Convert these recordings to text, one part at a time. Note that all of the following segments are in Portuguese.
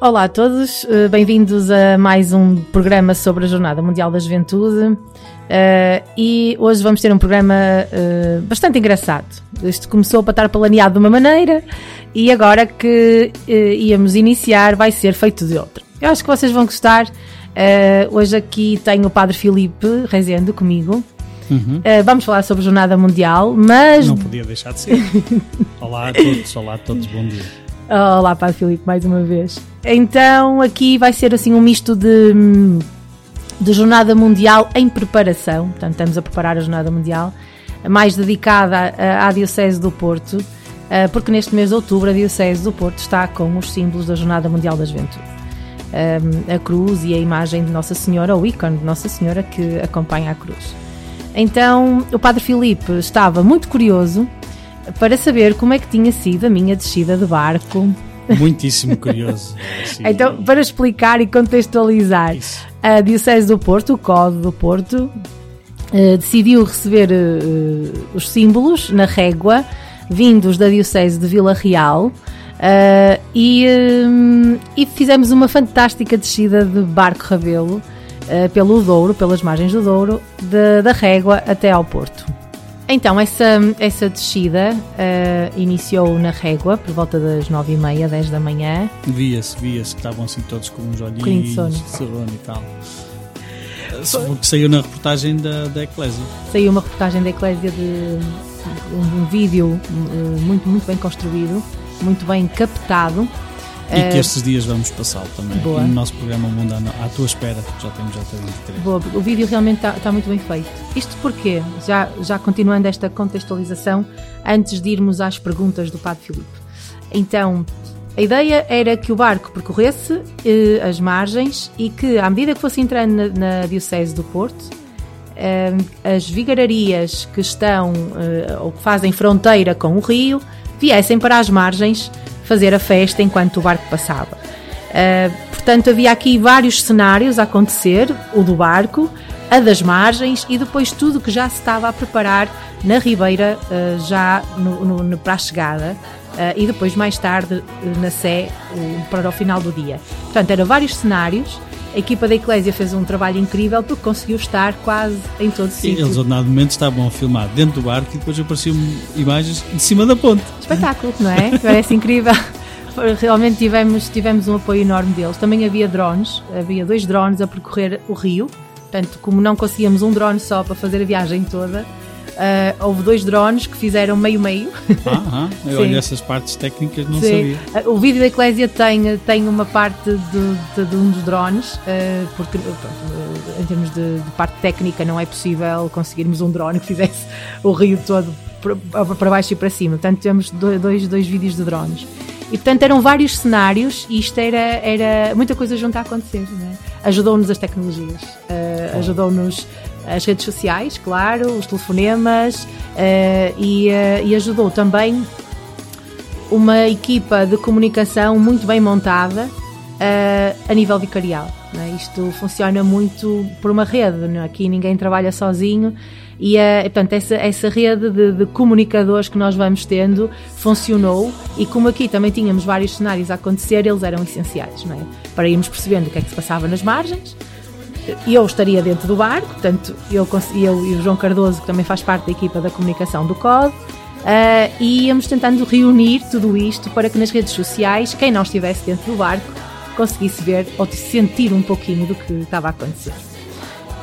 Olá a todos, eh, bem-vindos a mais um programa sobre a Jornada Mundial da Juventude. Uh, e hoje vamos ter um programa uh, bastante engraçado. Isto começou para estar planeado de uma maneira e agora que uh, íamos iniciar vai ser feito de outra. Eu acho que vocês vão gostar. hoje aqui tenho o Padre Filipe Rezende comigo. Uhum. vamos falar sobre a Jornada Mundial, mas. Não podia deixar de ser. olá a todos, olá a todos, bom dia. Olá, Padre Filipe, mais uma vez. Então aqui vai ser assim um misto de. De Jornada Mundial em preparação, portanto, estamos a preparar a Jornada Mundial, mais dedicada à Diocese do Porto, eh, porque neste mês de outubro a Diocese do Porto está com os símbolos da Jornada Mundial da Juventude. Eh, a cruz e a imagem de Nossa Senhora, o ícone de Nossa Senhora que acompanha a cruz. Então, o Padre Filipe estava muito curioso para saber como é que tinha sido a minha descida de barco Muitíssimo curioso. Assim. Então, para explicar e contextualizar, Isso. a Diocese do Porto, o Código do Porto, uh, decidiu receber uh, os símbolos na régua vindos da Diocese de Vila Real. Uh, e, e, fizemos uma fantástica descida de barco Rabelo pelo Douro, pelas margens do Douro, de, da Régua até ao Porto. Então, essa, essa descida uh, iniciou na régua por volta das 9h30, 10 da manhã. Via-se, via-se que estavam assim todos com uns olhinhos de sono. sono e tal. Que saiu na reportagem da, da Eclésia. Saiu uma reportagem da Eclésia de um, um vídeo uh, muito, muito bem construído, muito bem captado e que eh, estes dias vamos passá-lo também. Boa. no nosso programa Mundo à tua espera, já temos já 23. Boa, o vídeo realmente está, está muito bem feito. Isto porque, já, já continuando esta contextualização, antes de irmos às perguntas do Padre Filipe. Então, a ideia era que o barco percorresse eh, as margens e que, à medida que fosse entrando na, na Diocese do Porto, eh, as vigararias que estão eh, ou que fazem fronteira com o rio viessem para as margens fazer a festa enquanto o barco passava. Uh, portanto, havia aqui vários cenários a acontecer: o do barco, a das margens e depois tudo que já se estava a preparar na ribeira, uh, já no, no, para a chegada. Uh, e depois, mais tarde, na Sé, para o final do dia. Portanto, eram vários cenários a equipa da Eclésia fez um trabalho incrível porque conseguiu estar quase em todo o sítio. Eles, a momento, estavam a filmar dentro do barco e depois apareciam imagens de cima da ponte. Espetáculo, não é? Parece incrível. Realmente tivemos, tivemos um apoio enorme deles. Também havia drones, havia dois drones a percorrer o rio. Portanto, como não conseguíamos um drone só para fazer a viagem toda, Uh, houve dois drones que fizeram meio-meio. Ah, ah olha, essas partes técnicas não Sim. sabia. Uh, o vídeo da Eclésia tem, tem uma parte de, de, de um dos drones, uh, porque pronto, em termos de, de, parte técnica não é possível conseguirmos um drone que fizesse o rio todo para baixo e para cima. Portanto, temos dois, dois vídeos de drones. E portanto eram vários cenários e isto era, era muita coisa junto a acontecer. É? Ajudou-nos as tecnologias, uh, ajudou-nos as redes sociais, claro, os telefonemas uh, e, uh, e, ajudou também uma equipa de comunicação muito bem montada uh, a nível vicarial. É? Isto funciona muito por uma rede, é? aqui ninguém trabalha sozinho e, portanto, essa, essa rede de, de, comunicadores que nós vamos tendo funcionou e como aqui também tínhamos vários cenários a acontecer, eles eram essenciais, é? Para irmos percebendo o que é que se passava nas margens, eu estaria dentro do barco, portanto, eu, eu e o João Cardoso, que também faz parte da equipa da comunicação do COD, uh, e íamos tentando reunir tudo isto para que nas redes sociais, quem não estivesse dentro do barco, conseguisse ver ou sentir um pouquinho do que estava a acontecer.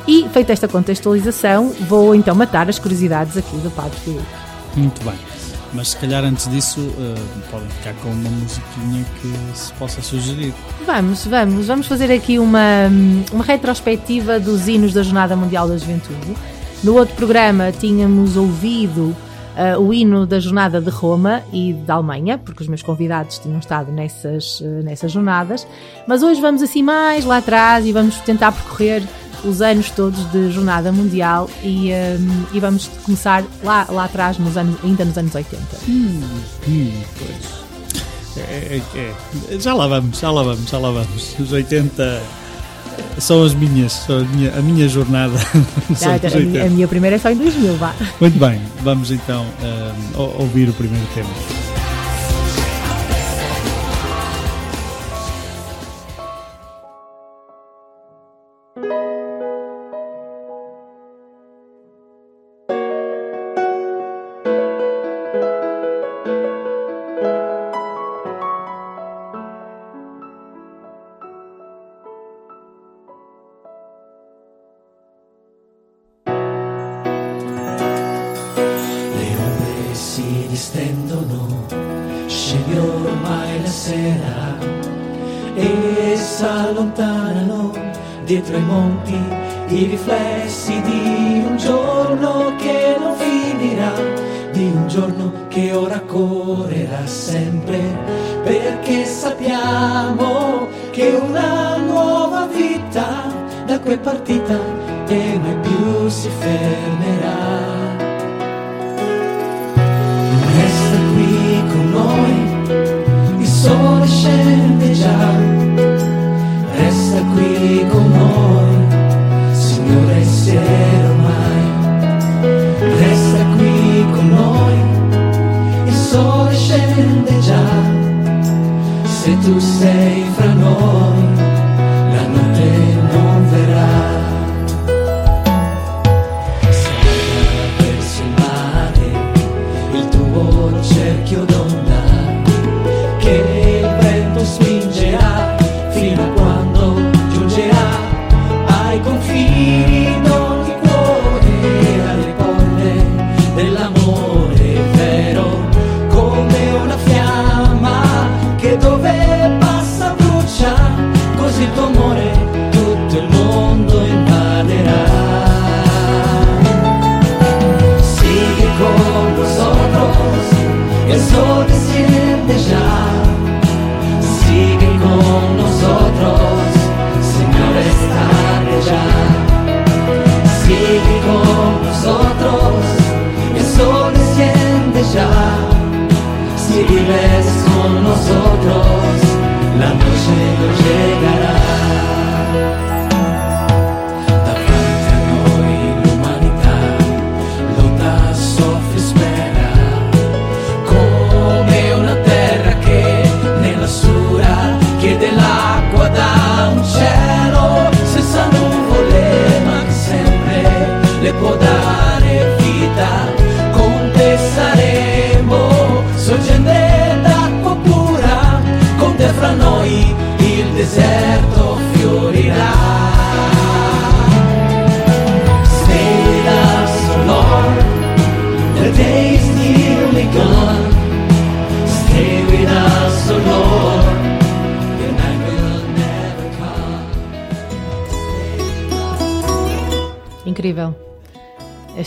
E, feita esta contextualização, vou então matar as curiosidades aqui do Padre Filipe. Muito bem. Mas se calhar antes disso uh, podem ficar com uma musiquinha que se possa sugerir. Vamos, vamos, vamos fazer aqui uma, uma retrospectiva dos hinos da Jornada Mundial da Juventude. No outro programa tínhamos ouvido uh, o hino da Jornada de Roma e da Alemanha, porque os meus convidados tinham estado nessas, uh, nessas jornadas. Mas hoje vamos assim mais lá atrás e vamos tentar percorrer os anos todos de jornada mundial e, um, e vamos começar lá, lá atrás, nos anos, ainda nos anos 80. Hum, hum, pois. É, é, é. Já lá vamos, já lá vamos, já lá vamos. Os 80 são as minhas, são a minha, a minha jornada. Ah, a, minha, a, minha, primeira é só em 2000, vá. Muito bem, vamos então um, ouvir o primeiro tema. Dietro i monti i riflessi di un giorno che non finirà, di un giorno che ora correrà sempre, perché sappiamo che una nuova vita da qui è partita se tu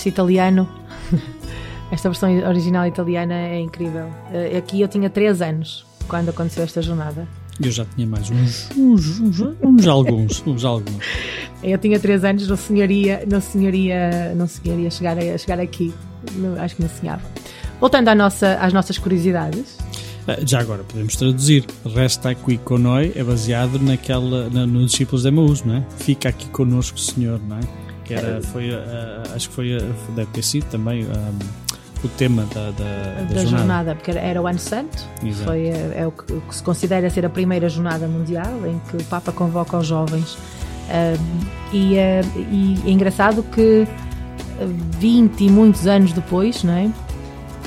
Italiano, esta versão original italiana é incrível. Eh, Aqui eu tinha 3 anos quando aconteceu esta jornada. Eu já tinha mais uns, uns, uns, uns alguns, uns alguns. Eu tinha 3 anos, não senhoria, não senhoria, não senhoria chegar, a, chegar aqui. Acho que não sonhava. Voltando à nossa, às nossas curiosidades. Ah, Já agora podemos traduzir. Resta aqui conoi é baseado naquela, na, nos discípulos de Emaús, não é? Fica aqui conosco, Senhor, não é? Que era, foi, ah, acho que foi, ah, deve ter sido também ah, o tema da, da, da, jornada. porque era, o Ano Santo, Exato. foi, eh, é o que, o que se considera ser a primeira jornada mundial em que o Papa convoca os jovens. E, eh, e é engraçado que eh, 20 e muitos anos depois, não é?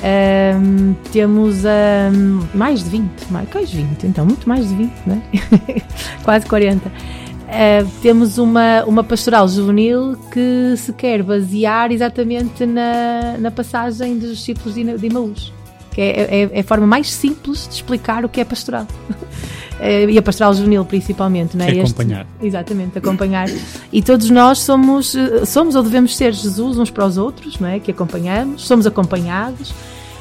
Ahm, temos ahm, mais de 20, mais, quais 20? Então, muito mais de 20, não é? Quase 40. Ah, temos uma, uma pastoral juvenil que se quer basear exatamente na, na passagem dos discípulos de, de que é, é- é a forma mais simples de explicar o que é pastoral. Eh, e a pastoral juvenil principalmente, não é? É Este- acompanhar. exatamente, acompanhar. E todos nós somos, eh, somos ou devemos ser Jesus uns para os outros, não é? Que acompanhamos, somos acompanhados,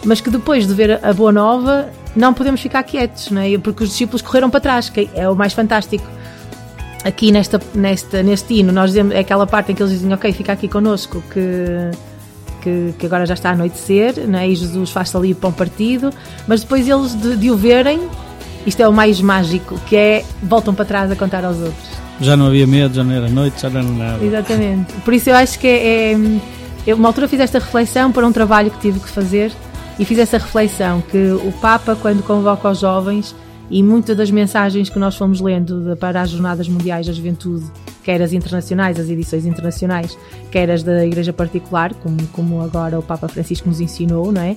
mas que depois de ver a boa nova não podemos ficar quietos, não é? Porque os discípulos correram para trás, que é o mais fantástico aqui nesta, nesta, neste hino, nós dizemos, é aquela parte em que eles dizem, ok, fica aqui connosco, que, que, que agora já está a anoitecer, não é? e Jesus faz ali o pão partido, mas depois eles de, de o verem, isto é o mais mágico, que é, voltam para trás a contar aos outros. Já não havia medo, já não era noite, já não era nada. Exatamente. Por isso eu acho que é, é- eu uma altura fiz esta reflexão para um trabalho que tive que fazer e fiz essa reflexão que o Papa quando convoca os jovens e muitas das mensagens que nós fomos lendo para as jornadas mundiais da juventude, quer as internacionais, as edições internacionais, quer as da Igreja particular, como, como agora o Papa Francisco nos ensinou, não é?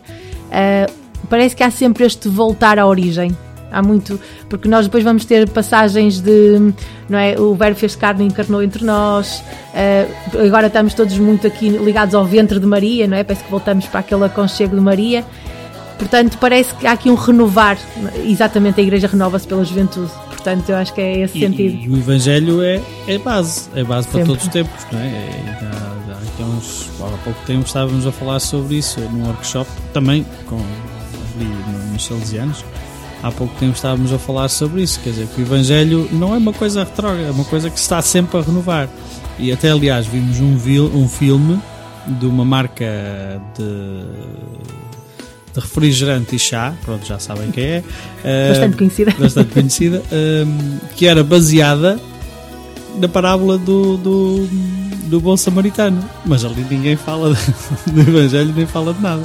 Ah, parece que há sempre este voltar à origem. Há muito, porque nós depois vamos ter passagens de, não é? O Verbo fez carne e encarnou entre nós. ah, agora estamos todos muito aqui ligados ao ventre de Maria, não é? Parece que voltamos para aquele aconchego de Maria. Portanto, parece que há aqui um renovar, exatamente a Igreja renova-se pela juventude. Portanto, eu acho que é esse E, sentido. e o Evangelho é, é base, é base para Sempre. todos os tempos, não é? É, já- já aqui há uns, há pouco tempo estávamos a falar sobre isso num workshop, também com, nos Salesianos. Há pouco tempo estávamos a falar sobre isso, quer dizer, que o Evangelho não é uma coisa retrógrada, é uma coisa que se está sempre a renovar. E até, aliás, vimos um, vil- um filme de uma marca de, de refrigerante e chá, pronto, já sabem quem é. Bastante Ah, conhecida. bastante conhecida, hum, que era baseada na parábola do, do, do bom samaritano. Mas ali ninguém fala de- do Evangelho nem fala de nada.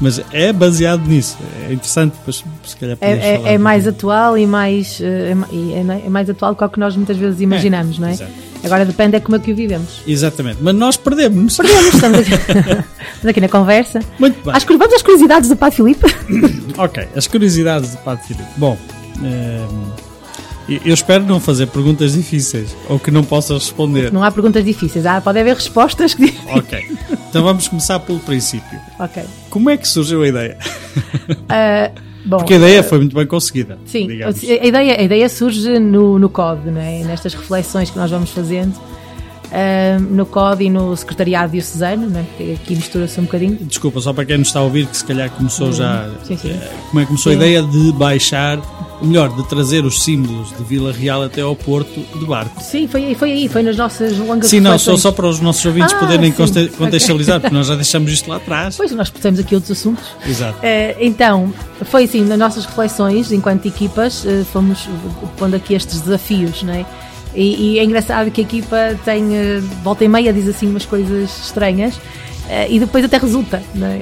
Mas é baseado nisso. É interessante, depois se calhar É, é- é mais atual e mais, eh, é, é- é mais atual do que o que nós muitas vezes imaginamos, não é? exato. Agora depende é como é que o vivemos. Exatamente. Mas nós perdemos. Perdemos, estamos aqui, estamos aqui na conversa. Muito bem. Cur- vamos às curiosidades do Padre Filipe? Ok, as curiosidades do Padre Filipe. Bom, hum, eu espero não fazer perguntas difíceis ou que não possas responder. Não há perguntas difíceis, há, pode haver respostas que. Ok, então vamos começar pelo princípio. ok. Como é que surgiu a ideia? Ah, bom, Porque a ideia foi muito bem conseguida. Sim, digamos. a ideia, a ideia surge no, no COD, não é? nestas reflexões que nós vamos fazendo, ah, no COD e no Secretariado Diocesano, não é? que aqui mistura-se um bocadinho. Desculpa, só para quem nos está a ouvir, que se calhar começou já. Sim, sim. eh, Como é que começou Sim. a ideia de baixar, melhor, de trazer os símbolos de Vila Real até ao Porto de barco? Sim, foi aí, foi aí, foi nas nossas longas Sim, não, só, só para os nossos ouvintes Ah, poderem sim, contextualizar, porque nós já deixamos isto lá atrás. Pois, nós temos aqui outros assuntos. Exato. Eh, então, foi assim, nas nossas reflexões, enquanto equipas, eh, fomos pondo aqui estes desafios, não é? E, e é engraçado que a equipa tem, eh, volta e meia, diz assim umas coisas estranhas, e depois até resulta, não é?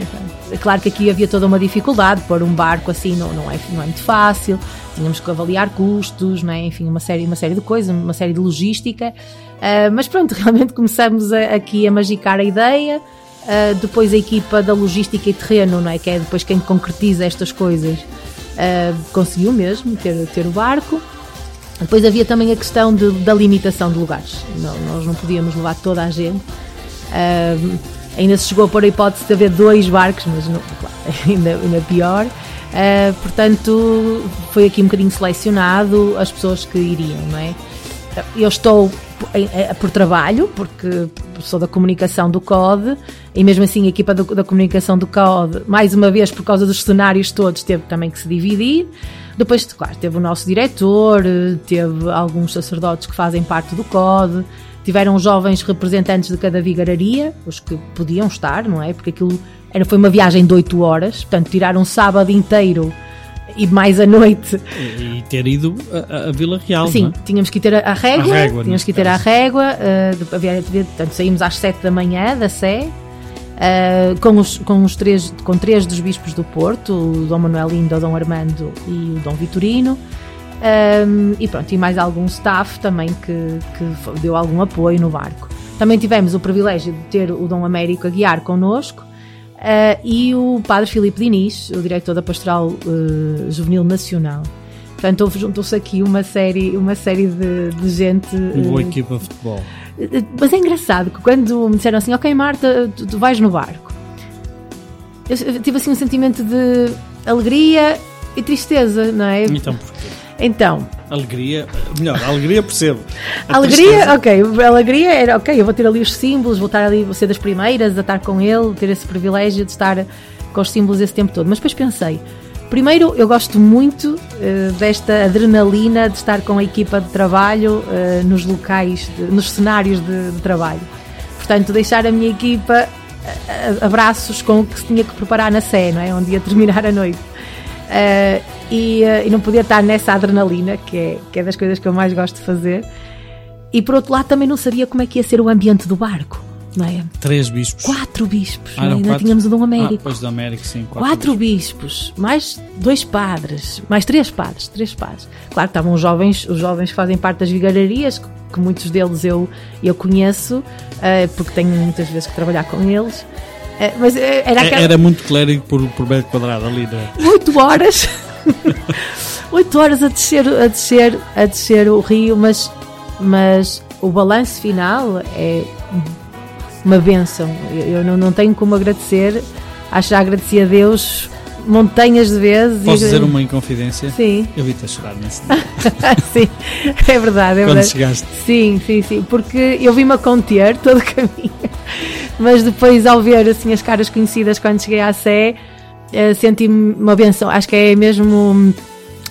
Claro que aqui havia toda uma dificuldade, pôr um barco assim não, não, é, não é muito fácil, tínhamos que avaliar custos, não é? enfim, uma série, uma série de coisas, uma série de logística, eh, mas pronto, realmente começamos a- aqui a magicar a ideia, Uh, depois a equipa da logística e terreno, não é? que é depois quem concretiza estas coisas, uh, conseguiu mesmo ter, ter o barco. Depois havia também a questão de- da limitação de lugares. Não- nós não podíamos levar toda a gente. Uh, ainda se chegou a pôr a hipótese de haver dois barcos, mas não, ainda, ainda pior. Uh, portanto, foi aqui um bocadinho selecionado as pessoas que iriam, não é? Eu estou eh, por trabalho, porque sou da comunicação do CODE, e mesmo assim a equipa do- da comunicação do CODE, mais uma vez por causa dos cenários todos, teve também que se dividir. Depois, claro, teve o nosso diretor, teve alguns sacerdotes que fazem parte do CODE, tiveram jovens representantes de cada vigararia, os que podiam estar, não é? Porque aquilo era, foi uma viagem de 8 horas, portanto, tiraram um sábado inteiro e mais a noite E, e ter ido a, a Vila Real, Sim, é? tínhamos que ir ter a, a régua, A régua, tínhamos que ir ter a régua, eh, de- portanto saímos às 7 da manhã da Sé, eh, com, os, com, os três, com três dos bispos do Porto, o Dom Manuel Lindo, o Dom Armando e o Dom Vitorino, ehm, e pronto, e mais algum staff também que, que deu algum apoio no barco. Também tivemos o privilégio de ter o Dom Américo a guiar connosco, eh, e o Padre Filipe Diniz, o diretor da Pastoral eh, Juvenil Nacional. Portanto, houve- juntou-se aqui uma série, uma série de, de gente. Uma boa eh, equipa de futebol. eh, Mas é engraçado que quando me disseram assim, ok Marta, tu, tu vais no barco, eu eu tive assim um sentimento de alegria e tristeza, não é? Então porquê? Então, Alegria, melhor, alegria percebo. A alegria, tristeza- ok, a alegria era, ok, eu vou ter ali os símbolos, vou estar ali, vou ser das primeiras a estar com ele, ter esse privilégio de estar com os símbolos esse tempo todo. Mas depois pensei, primeiro eu gosto muito eh, desta adrenalina de estar com a equipa de trabalho eh, nos locais, de- nos cenários de, de trabalho. Portanto, deixar a minha equipa a- abraços com o que se tinha que preparar na Sé, não é? Onde ia terminar a noite. Eh, e, eh, e não podia estar nessa adrenalina, que é, que é das coisas que eu mais gosto de fazer. E por outro lado, também não sabia como é que ia ser o ambiente do barco, não é? Três bispos. Quatro bispos, Ah, não é? ainda quatro? tínhamos o Dom Ah, Américo. pois do Américo, sim. Quatro bispos, mais dois padres, mais três padres, três padres. Claro que estavam os jovens, os jovens que fazem parte das vigararias, que, muitos deles eu, eu conheço, eh, porque tenho muitas vezes que trabalhar com eles. Eh, mas era É- aquela... Era muito clérigo por, por metro quadrado ali, não é? 8 horas 8 horas a descer, a descer, a descer o rio, mas, mas o balanço final é uma benção. Eu, eu não, não tenho como agradecer, acho que já agradeci a Deus montanhas de vezes. Posso e- dizer uma inconfidência? Sim, Eu vi-te a chorar nesse dia. sim, é verdade, é Quando verdade. chegaste. Sim, sim, sim, porque eu vi-me a conter todo o caminho, mas depois ao ver assim as caras conhecidas quando cheguei à Sé, senti-me uma benção, acho que é mesmo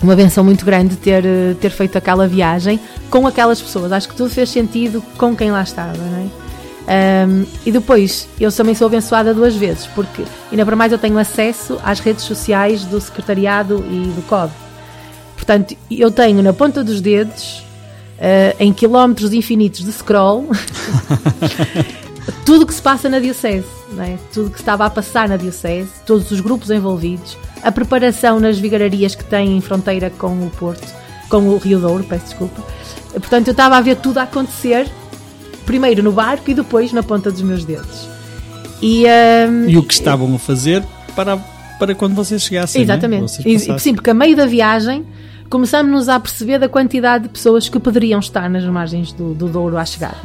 uma benção muito grande ter, eh, ter feito aquela viagem com aquelas pessoas, acho que tudo fez sentido com quem lá estava, não é? Ahm, e depois, eu também sou abençoada duas vezes, porque ainda para mais eu tenho acesso às redes sociais do Secretariado e do COD. Portanto, eu tenho na ponta dos dedos, eh, em quilómetros infinitos de scroll, tudo o que se passa na Diocese, é? tudo o que estava a passar na Diocese, todos os grupos envolvidos, a preparação nas vigararias que têm fronteira com o Porto, com o Rio Douro, peço desculpa. Portanto, eu estava a ver tudo a acontecer, primeiro no barco e depois na ponta dos meus dedos. E, ahm, E o que estavam a fazer para, para quando vocês chegassem. né? Exatamente. Vocês E- passassem. Sim, porque a meio da viagem começamos a perceber da quantidade de pessoas que poderiam estar nas margens do, do Douro à chegada.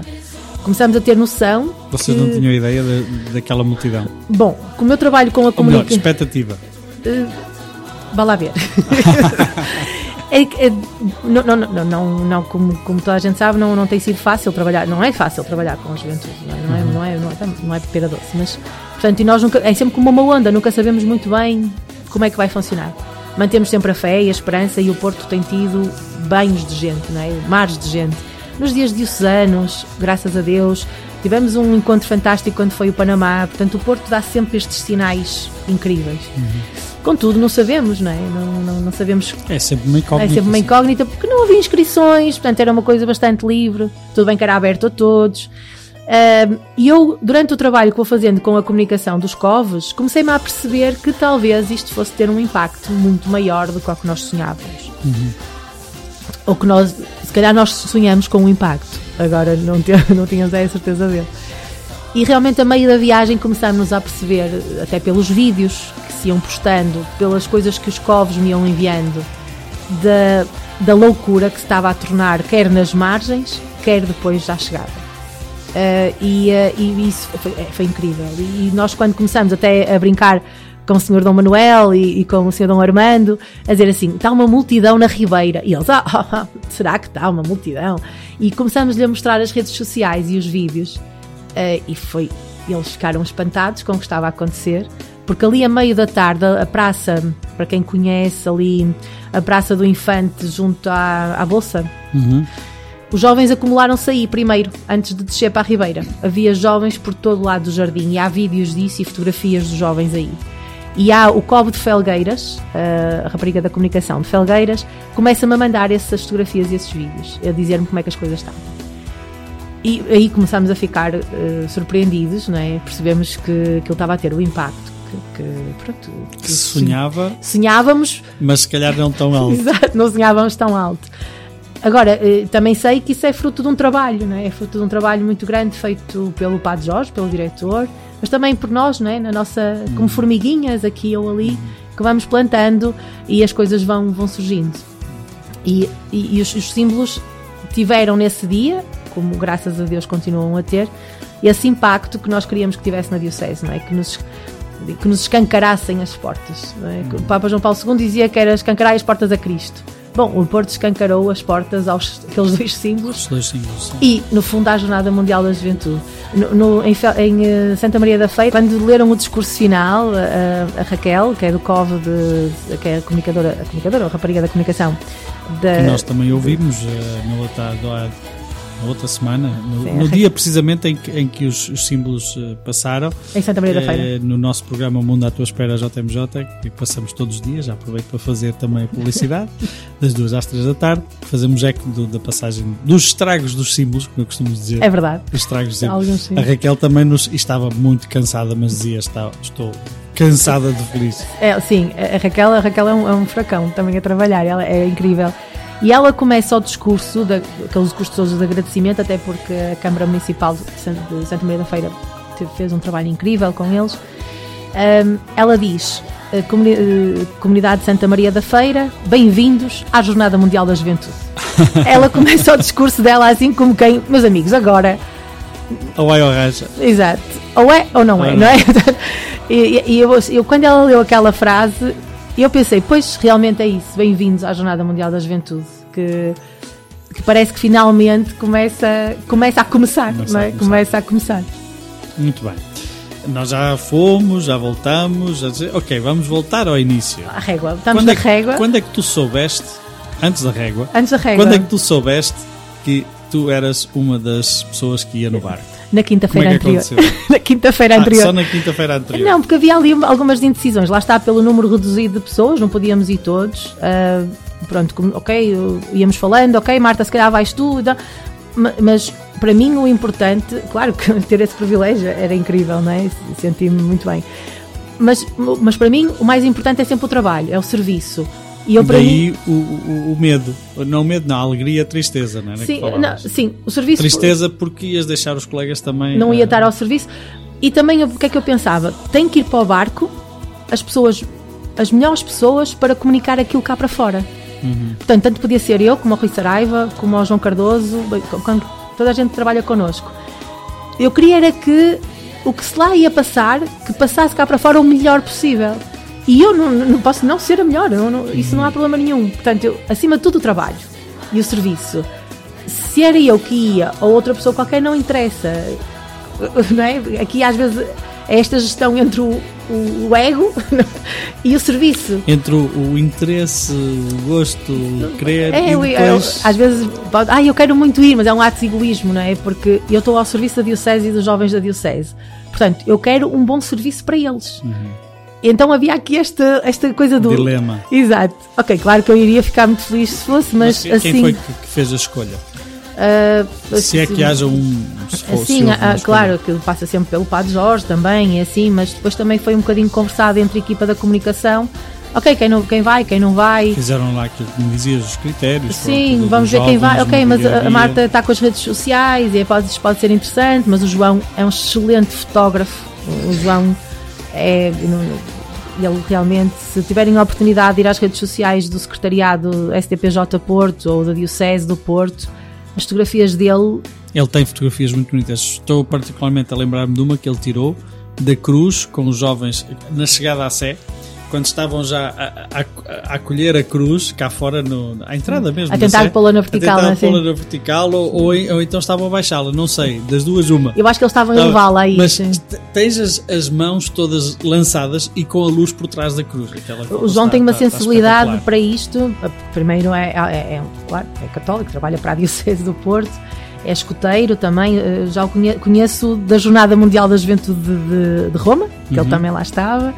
Começamos a ter noção. Vocês que, não tinham ideia da- daquela multidão. Bom, como eu trabalho com a Ou melhor, comunicação. expectativa. Vá lá ver. É é, não, não, não, não, não, como, como toda a gente sabe, não, não tem sido fácil trabalhar, não é fácil trabalhar com a juventude, não é, não é, não é, não é, não é pera doce, mas portanto, e nós nunca, é sempre como uma onda, nunca sabemos muito bem como é que vai funcionar. Mantemos sempre a fé e a esperança e o Porto tem tido banhos de gente, não é? mares de gente. Nos dias diocesanos, graças a Deus, tivemos um encontro fantástico quando foi o Panamá, portanto o Porto dá sempre estes sinais incríveis. Contudo, não sabemos, não é? Não, não, não sabemos É sempre uma é incógnita. sempre uma incógnita porque não havia inscrições, portanto era uma coisa bastante livre, tudo bem que era aberto a todos. E eu, durante o trabalho que vou fazendo com a comunicação dos covos, comecei-me a perceber que talvez isto fosse ter um impacto muito maior do que o que nós sonhávamos. Ou que nós, se calhar nós sonhamos com um impacto, agora não, te- não tínhamos a certeza dele. E realmente a meio da viagem começámos a perceber, até pelos vídeos que se iam postando, pelas coisas que os covos me iam enviando, da, da loucura que se estava a tornar, quer nas margens, quer depois à chegada. Uh, e, uh, e isso foi, é, foi incrível. E nós, quando começamos até a brincar com o Sr. Dom Manuel e, e com o Sr. Dom Armando, a dizer assim: está uma multidão na Ribeira. E eles, ah, ah, ah, será que está uma multidão? E começamos-lhe a mostrar as redes sociais e os vídeos. Uh, e foi, eles ficaram espantados com o que estava a acontecer, porque ali a meio da tarde, a praça, para quem conhece ali, a Praça do Infante, junto à, à Bolsa, Uhum. os jovens acumularam-se aí primeiro, antes de descer para a Ribeira. Havia jovens por todo o lado do jardim e há vídeos disso e fotografias dos jovens aí. E há o Cobo de Felgueiras, a rapariga da comunicação de Felgueiras, começa-me a mandar essas fotografias e esses vídeos, a dizer-me como é que as coisas estão. E aí começámos a ficar eh, surpreendidos, não é? percebemos que, que ele estava a ter o impacto que, que, pronto, Que sonhava, sonhávamos, mas se calhar não tão alto. Exato, não sonhávamos tão alto. Agora, eh, também sei que isso é fruto de um trabalho, não é? É fruto de um trabalho muito grande feito pelo Padre Jorge, pelo diretor, mas também por nós, não é? Na nossa, como formiguinhas aqui ou ali, que vamos plantando e as coisas vão, vão surgindo. E, e, e os, os símbolos tiveram nesse dia, como graças a Deus continuam a ter, esse impacto que nós queríamos que tivesse na Diocese, não é? Que nos, que nos escancarassem as portas. É? O Papa João Paulo II dizia que era escancarar as portas a Cristo. Bom, o Porto escancarou as portas aos aqueles dois símbolos Os dois símbolos. sim. e, no fundo, à Jornada Mundial da Juventude. No, no- em, em, eh, Santa Maria da Feira, quando leram o discurso final, a, a Raquel, que é do COV, de, que é a comunicadora, a comunicadora, a rapariga da comunicação, da, Que nós também ouvimos eh, na, outra, na outra semana, no, no dia precisamente em que, em que os, os símbolos eh, passaram, em Santa Maria da Feira. eh, no nosso programa Mundo à Tua Espera JMJ, que passamos todos os dias, já aproveito para fazer também a publicidade, das duas às três da tarde, fazemos eco do- da passagem dos estragos dos símbolos, como eu costumo dizer. É verdade. Os estragos dos símbolos. A Raquel também nos, estava muito cansada, mas dizia: "Está- Estou cansada de feliz. É, sim, a Raquel, a Raquel é, um, é um furacão também a trabalhar, ela é incrível. E ela começa o discurso, da, aqueles discursos de agradecimento, até porque a Câmara Municipal de San- de Santa Maria da Feira fez um trabalho incrível com eles. Ahm, ela diz: comuni- eh, Comunidade de Santa Maria da Feira, bem-vindos à Jornada Mundial da Juventude. ela começa o discurso dela assim como quem, meus amigos, agora Ou vai ao racha. Exato. Ou é ou não é, Ou não é? E, e eu, eu, quando ela leu aquela frase, eu pensei, pois realmente é isso, bem-vindos à Jornada Mundial da Juventude, que, que parece que finalmente começa, começa a começar, Começa não a é? começar. Começa a começar. Muito bem. Nós já fomos, já voltamos. Já dizer, ok, vamos voltar ao início. A régua, estamos quando, na é régua, quando é que tu soubeste, antes da régua, antes da régua, quando é que tu soubeste que tu eras uma das pessoas que ia no barco? na quinta-feira é anterior. na quinta-feira Ah, anterior. só na quinta-feira anterior. Não, porque havia ali algumas indecisões. Lá está pelo número reduzido de pessoas, não podíamos ir todos. Ah, pronto, ok, íamos falando, ok, Marta, se calhar vais tu. então, ma- Mas para mim o importante, claro que ter esse privilégio era incrível, não é? Senti-me muito bem. Mas, mas para mim o mais importante é sempre o trabalho, é o serviço. E eu para mim. Daí o, o, o medo. Não o medo, não, a alegria e a tristeza, não é? Sim, não, sim, o serviço. Tristeza porque ias deixar os colegas também. não ia estar ao serviço. E também o que é que eu pensava? Tem que ir para o barco as pessoas, as melhores pessoas para comunicar aquilo cá para fora. Portanto, tanto podia ser eu, como o Rui Saraiva, como o João Cardoso, com- toda a gente trabalha connosco. Eu queria era que o que se lá ia passar, que passasse cá para fora o melhor possível. E eu não, não posso não ser a melhor, não- isso não há problema nenhum. Portanto, eu, acima de tudo o trabalho e o serviço. Se era eu que ia ou outra pessoa qualquer, não interessa. Não é? Aqui às vezes é esta gestão entre o, o- o ego e o serviço. Entre o, o interesse, o gosto, o querer É, e eu- depois... eu- às vezes, pode, ah, eu quero muito ir, mas é um ato de egoísmo, não é? Porque eu estou ao serviço da Diocese e dos jovens da Diocese. Portanto, eu quero um bom serviço para eles. Então havia aqui esta, esta coisa do. Dilema. Exato. Ok, claro que eu iria ficar muito feliz se fosse, mas, quem assim. foi que, que fez a escolha? ah, Se é que assim- haja um. Se for- se Assim, houve ah, claro que passa sempre pelo Padre Jorge também, e assim, mas depois também foi um bocadinho conversado entre a equipa da comunicação. Ok, quem, não, quem vai, quem não vai. Fizeram lá que me dizias, os critérios. Sim, vamos ver quem vai. Ok, mas dia a, a. Marta está com as redes sociais e pode, isto pode ser interessante, mas o João é um excelente fotógrafo. O João é. Ele realmente, se tiverem a oportunidade de ir às redes sociais do Secretariado STPJ Porto ou da Diocese do Porto, as fotografias dele Ele tem fotografias muito bonitas. Estou particularmente a lembrar-me de uma que ele tirou da cruz com os jovens na chegada à Sé, quando estavam já a, a- a acolher a cruz cá fora, no, à entrada mesmo. A tentar pô-la na vertical, A tentar é pô-la assim? na vertical ou, ou, ou então estavam a baixá-la, não sei, das duas uma. Eu acho que eles estavam a levá-la aí. Mas tens as, as mãos todas lançadas e com a luz por trás da cruz. Aquela O João está- tem uma está- está sensibilidade espetacular. para isto. Primeiro é, é, é, claro, é católico, trabalha para a Diocese do Porto, é escoteiro também. eh, Já o conhe- conheço da Jornada Mundial da Juventude de, de- de Roma, que Uhum. ele também lá estava.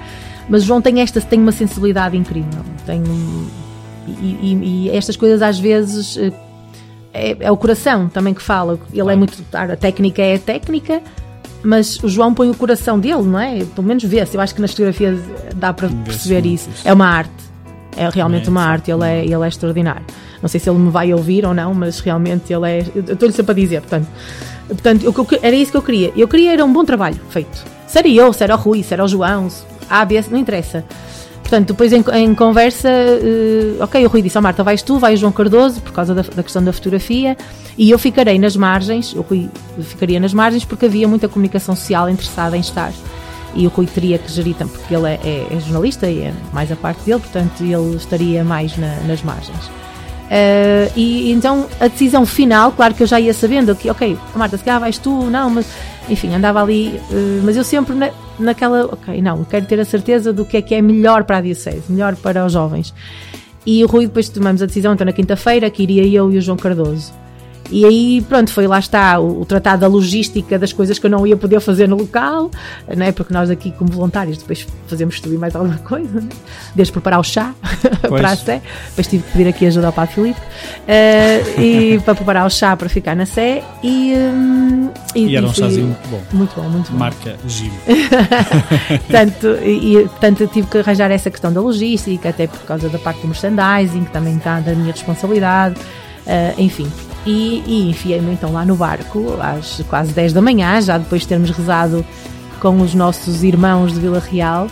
Mas o João tem esta, tem uma sensibilidade incrível. Tem, um- e, e- e estas coisas às vezes eh, é, é o coração também que fala. Ele é muito. A técnica é a técnica. Mas o João põe o coração dele, não é? Pelo menos vê-se. Eu acho que nas fotografias dá para perceber isso. isso. É uma arte. É realmente É, uma arte. Ele é, ele é extraordinário. Não sei se ele me vai ouvir ou não, mas realmente ele é. Eu estou-lhe sempre a dizer. Portanto, portanto eu- era isso que eu queria. Eu queria era um bom trabalho feito. Se era eu, se era o Rui, se era o João, se- A, B, não interessa. Portanto, depois em, em conversa, eh, ok, o Rui disse: Ó Marta, vais tu, vai o João Cardoso, por causa da, da questão da fotografia, e eu ficarei nas margens. O Rui ficaria nas margens porque havia muita comunicação social interessada em estar. E o Rui teria que gerir, porque ele é, é- é jornalista e é mais a parte dele, portanto, ele estaria mais na- nas margens. Eh, e então a decisão final, claro que eu já ia sabendo que, ok, Marta, se calhar vais tu, não, mas enfim, andava ali, eh, mas eu sempre na- naquela, ok, não, quero ter a certeza do que é que é melhor para a Diocese, melhor para os jovens. E o Rui, depois tomamos a decisão, então na quinta-feira, que iria eu e o João Cardoso. E aí, pronto, foi lá está o, o tratado da logística das coisas que eu não ia poder fazer no local, não é? Porque nós aqui, como voluntários, depois fazemos e mais alguma coisa, né? desde preparar o chá para a Sé, depois tive que pedir aqui ajuda ao Padre Filipe, eh, e para preparar o chá para ficar na Sé, e. hum, E era um chazinho muito bom. Muito bom, muito bom. Marca Gil. Portanto, e, e, eu tive que arranjar essa questão da logística, até por causa da parte do merchandising, que também está da minha responsabilidade, eh, enfim. E, e enfiei-me então lá no barco, às quase 10 da manhã, já depois de termos rezado com os nossos irmãos de Vila Real.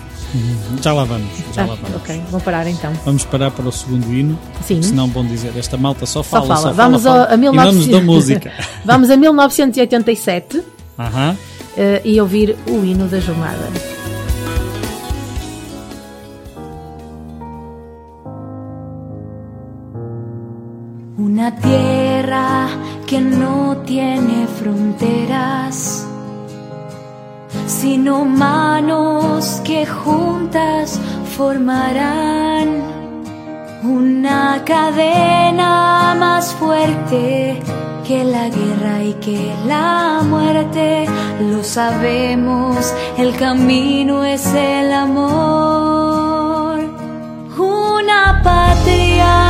Já lá vamos. Já lá Ah, vamos. ok, parar então. Vamos parar para o segundo hino. Sim. Senão vão dizer, esta malta só Só fala, fala. só Vamos fala, fala. a E não nos 1900. dão música. Vamos a 1987 Aham. eh, e ouvir o hino da jornada. Una tierra que no tiene fronteras, sino manos que juntas formarán una cadena más fuerte que la guerra y que la muerte. Lo sabemos, el camino es el amor. Una patria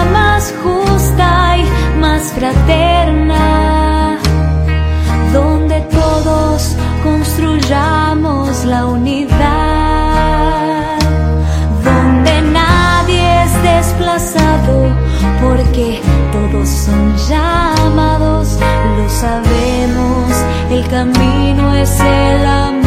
todos son llamados, lo sabemos, el camino es el amor,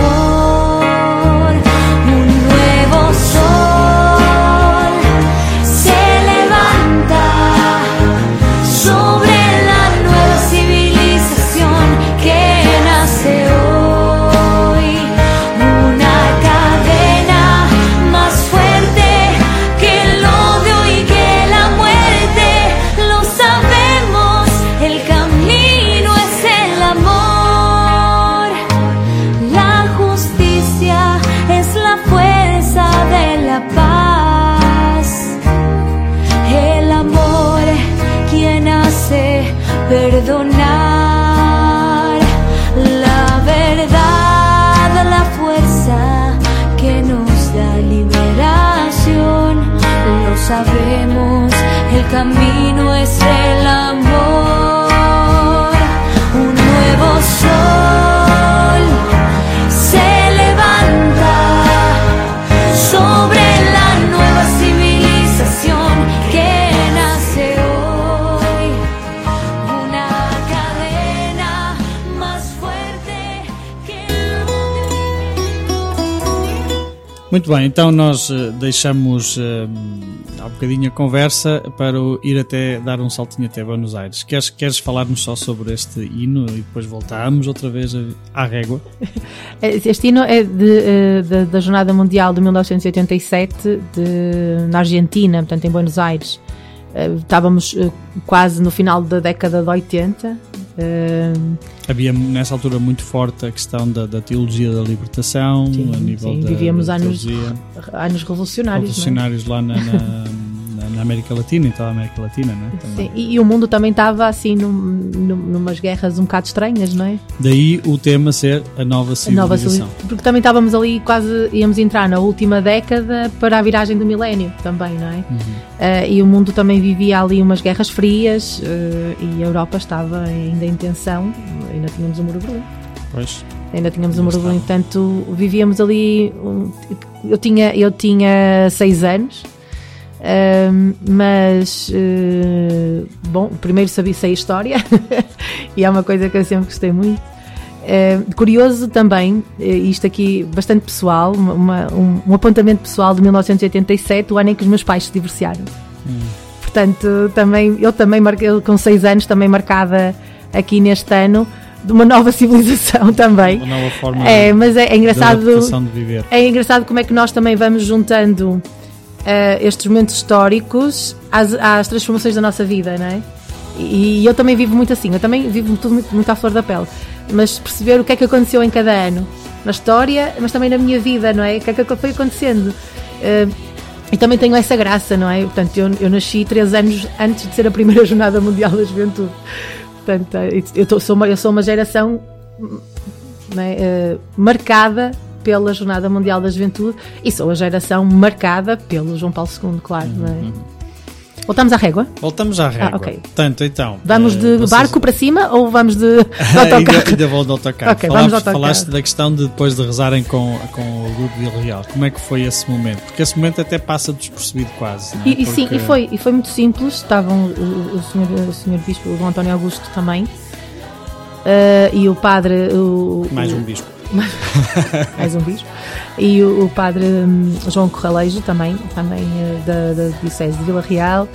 Muito bem, então nós eh, deixamos eh, há um bocadinho a conversa para ir até dar um saltinho até Buenos Aires. Queres, queres falar-nos só sobre este hino e depois voltamos outra vez à régua? Este hino é de, eh, da, da Jornada Mundial de 1987 de, na Argentina, portanto em Buenos Aires. Eh, Estávamos eh, quase no final da década de 80. Eh, Havia nessa altura muito forte a questão da, da teologia da libertação, Sim, a nível sim, da, vivíamos da anos teologia, anos revolucionários. é? revolucionários lá na, na, na- América Latina, toda a América Latina, não é? Também. Sim, e, e o mundo também estava assim num, num, numas guerras um bocado estranhas, não é? Daí o tema ser a nova A nova civilização. porque também estávamos ali quase íamos entrar na última década para a viragem do milénio também, não é? Uhum. Eh, e o mundo também vivia ali umas guerras frias eh, e a Europa estava ainda em tensão, ainda tínhamos o muro de Berlim. Pois. Ainda tínhamos o Ainda muro de Berlim, portanto vivíamos ali. um, eu, tinha, eu tinha seis anos, mas eh, bom, primeiro sabia sei a história e é uma coisa que eu sempre gostei muito. Eh, curioso também, eh, isto aqui bastante pessoal, uma- um, um apontamento pessoal de 1987, o ano em que os meus pais se divorciaram. Portanto, também, eu também marquei, com seis anos, também marcada aqui neste ano, de uma nova civilização também. Uma nova forma É, mas é, é engraçado. de viver. É engraçado como é que nós também vamos juntando estes momentos históricos às, às transformações da nossa vida, não é? E, eu também vivo muito assim, eu também vivo tudo muito, muito à flor da pele. Mas perceber o que é que aconteceu em cada ano, na história, mas também na minha vida, não é? O que é que foi acontecendo. Eh, e também tenho essa graça, não é? Portanto, eu, eu nasci três anos antes de ser a primeira Jornada Mundial da Juventude. Portanto, eh, eu, tô- sou, uma, eu sou uma geração eh, marcada pela Jornada Mundial da Juventude e sou a geração marcada pelo João Paulo II, claro. É? Voltamos à régua? Voltamos à régua. Ah, ok. Portanto, então. Vamos eh, de vocês- barco para cima ou vamos de, de ainda, autocarro? ainda vou de autocarro. Ok, Falaste- de autocarro. Falaste da questão de depois de rezarem com, com o grupo Vila Real. Como é que foi esse momento? Porque esse momento até passa despercebido quase. é? E, e sim, Porque- e foi, e foi muito simples. Estavam o, o, senhor, o senhor Bispo, o Dom António Augusto também, eh, e o padre. O, Mais um bispo. mais um bispo. E o, o padre hum, João Corralejo também, também eh, da, da Diocese de Vila Real.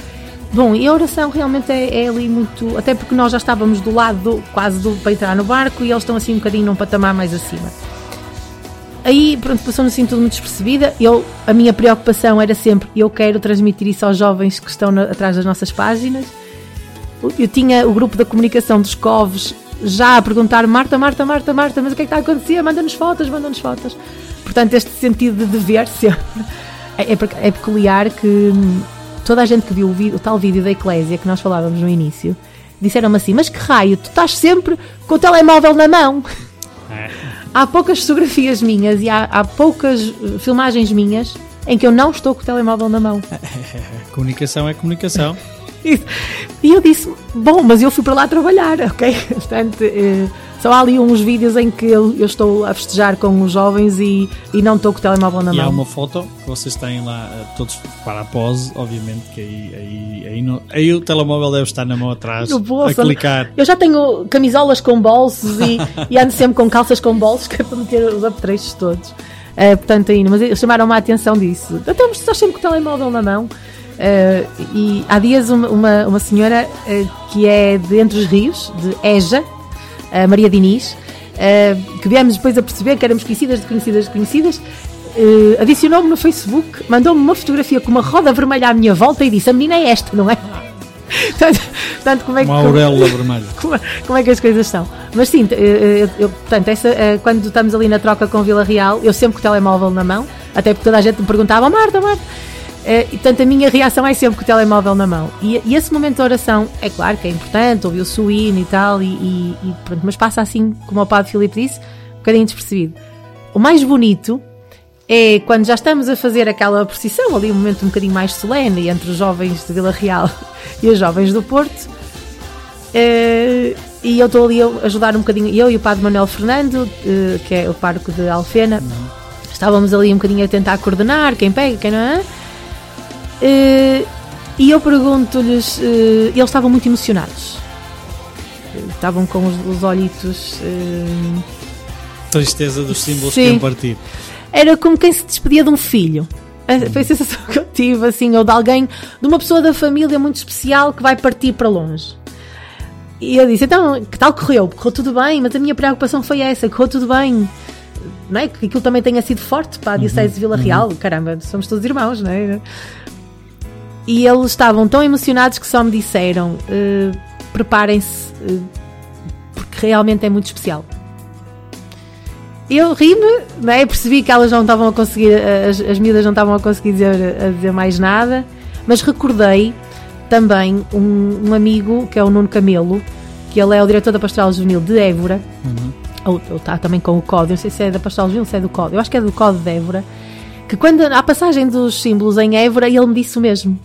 Bom, e a oração realmente é, é ali muito. Até porque nós já estávamos do lado, do- quase do, para entrar no barco, e eles estão assim um bocadinho num patamar mais acima. Aí, pronto, passou-nos assim tudo muito despercebida. Eu, a minha preocupação era sempre: eu quero transmitir isso aos jovens que estão na- atrás das nossas páginas. eu tinha o grupo da comunicação dos Coves já a perguntar Marta, Marta, Marta, Marta, mas o que é que está a acontecer? Manda-nos fotos, manda-nos fotos. Portanto, este sentido de dever sempre é, é, é peculiar que hum, toda a gente que viu o, vídeo, o tal vídeo da Eclésia que nós falávamos no início disseram-me assim: Mas que raio, tu estás sempre com o telemóvel na mão. É. Há poucas fotografias minhas e há, há poucas uh, filmagens minhas em que eu não estou com o telemóvel na mão. Comunicação é comunicação. Isso. E eu disse: Bom, mas eu fui para lá trabalhar, ok? Portanto, eh, só há ali uns vídeos em que eu, eu estou a festejar com os jovens e, e não estou com o telemóvel na e há mão. uma foto que vocês têm lá, eh, todos para a pose, obviamente, que aí, aí, aí, não- aí o telemóvel deve estar na mão atrás, No bolso, a clicar. Eu já tenho camisolas com bolsos e, e ando sempre com calças com bolsos que é para meter os apetrechos todos. Eh, portanto, ainda, mas eles chamaram-me a atenção disso. Então, mas estás sempre com o telemóvel na mão. Eh, e há dias uma, uma, uma senhora eh, que é de Entre os Rios, de Eja, a Maria Diniz, eh, que viemos depois a perceber que éramos conhecidas de conhecidas de conhecidas, adicionou-me no Facebook, mandou-me uma fotografia com uma roda vermelha à minha volta e disse: A menina é esta, não é? Portanto, portanto, como é que. Uma auréola vermelha. como, como é que as coisas são. Mas sim, eu, eu- portanto, essa, quando estamos ali na troca com Vila Real, eu sempre com o telemóvel na mão, até porque toda a gente me perguntava, "Oh, Marta, Marta. Eh, e, portanto, a minha reação é sempre com o telemóvel na mão. E, e esse momento de oração, é claro que é importante, ouviu-se o hino e tal, e, e- e pronto, mas passa assim, como o Padre Filipe disse, um bocadinho despercebido. O mais bonito é quando já estamos a fazer aquela procissão, ali um momento um bocadinho mais solene entre os jovens de Vila Real e os jovens do Porto, eh, e eu estou ali a ajudar um bocadinho, eu e o Padre Manuel Fernando, eh, que é o parco de Alfena, estávamos ali um bocadinho a tentar coordenar quem pega, quem não é. Eh, e eu pergunto-lhes, eh, eles estavam muito emocionados. Eh, Estavam com os, os olhitos. eh, Tristeza dos símbolos Sim. que iam partir. era como quem se despedia de um filho. Eh, Foi a sensação que eu tive, assim, ou de alguém, de uma pessoa da família muito especial que vai partir para longe. E eu disse, então, que tal correu? Correu tudo bem, mas a minha preocupação foi essa, correu tudo bem. Não é? Que aquilo também tenha sido forte para a Diocese de Vila Real. Caramba, somos todos irmãos, não é? E eles estavam tão emocionados que só me disseram, eh, preparem-se, eh, porque realmente é muito especial. Eu ri-me, não é? percebi que elas não estavam a conseguir, as, as miúdas não estavam a conseguir dizer, a dizer mais nada, mas recordei também um, um amigo que é o Nuno Camelo, que ele é o diretor da Pastoral Juvenil de Évora, ou, ou está também com o COD, não sei se é da Pastoral Juvenil, se é do COD, eu acho que é do COD de Évora, que quando a passagem dos símbolos em Évora, ele me disse o mesmo.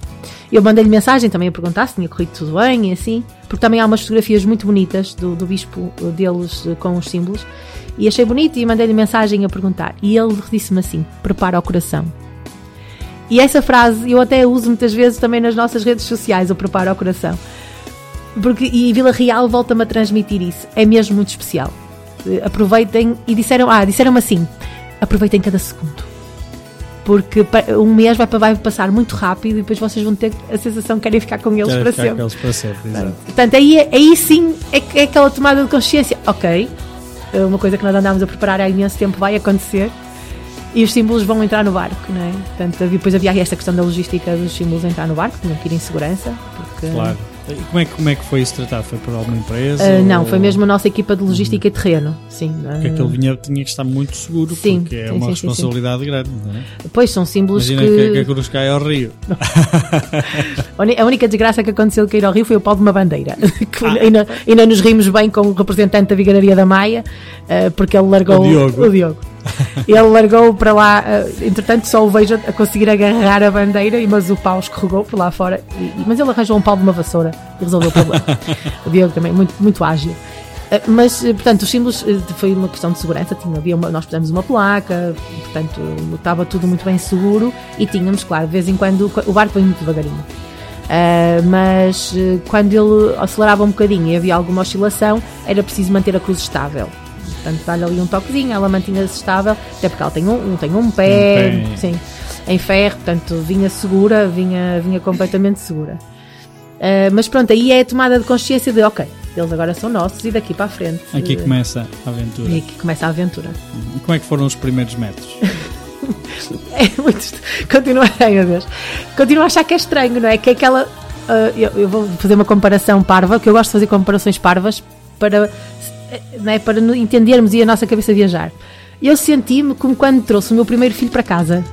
Eu mandei-lhe mensagem também a perguntar se tinha corrido tudo bem e assim, porque também há umas fotografias muito bonitas do, do bispo eh, deles eh, com os símbolos, e achei bonito e mandei-lhe mensagem a perguntar. E ele disse-me assim: prepara o coração. E essa frase eu até uso muitas vezes também nas nossas redes sociais, o prepara o coração. Porque, e Vila Real volta-me a transmitir isso. É mesmo muito especial. Eh, Aproveitem e disseram, ah, disseram-me assim: aproveitem cada segundo. Porque um mês vai, vai passar muito rápido e depois vocês vão ter a sensação que querem ficar com eles para ficar sempre. com eles para sempre, exato. Portanto, aí, aí sim é, é aquela tomada de consciência. Ok, é uma coisa que nós andámos a preparar há imenso tempo vai acontecer e os símbolos vão entrar no barco, não é? Portanto, depois havia esta questão da logística dos símbolos entrar no barco, tinham que ir em segurança. Porque, Claro. E como é, que- como é que foi isso tratado? Foi por alguma empresa? Ah, não, ou- foi mesmo a nossa equipa de logística e terreno. Sim, Porque ah, aquele vinhedo tinha que estar muito seguro, Sim, porque é sim, uma sim, responsabilidade grande, não é? Pois são símbolos Imagina que... que. que a cruz cai ao rio. A única desgraça que aconteceu de cair ao Rio foi o pau de uma bandeira. Que Ah. ainda, ainda nos rimos bem com o representante da Vigararia da Maia, eh, porque ele largou O Diogo. o Diogo. Ele largou para lá, eh, entretanto só o vejo a conseguir agarrar a bandeira, mas o pau escorregou por lá fora. Mas ele arranjou um pau de uma vassoura e resolveu o problema. o Diogo também, muito, muito ágil. Eh, Mas, eh, portanto, os símbolos foi uma questão de segurança. Tinha, havia uma- nós pusemos uma placa, portanto, estava tudo muito bem seguro e tínhamos, claro, de vez em quando o barco foi muito devagarinho. Uh, mas quando ele acelerava um bocadinho e havia alguma oscilação, era preciso manter a cruz estável. Portanto, dar-lhe ali um toquezinho, ela mantinha-se estável, até porque ela tem um, tem um pé, um pé. sim, em ferro, portanto, vinha segura, vinha, vinha completamente segura. Uh, mas pronto, aí é a tomada de consciência de, ok, eles agora são nossos e daqui para a frente. Aqui uh, começa a aventura. e aqui começa a aventura. E como é que foram os primeiros metros? É muito. Continuo, ai meu Deus. Continuo a achar que é estranho, não é? Que é aquela. ah, eu, eu vou fazer uma comparação parva, que eu gosto de fazer comparações parvas para, é, para entendermos e a nossa cabeça viajar. Eu senti-me como quando trouxe o meu primeiro filho para casa.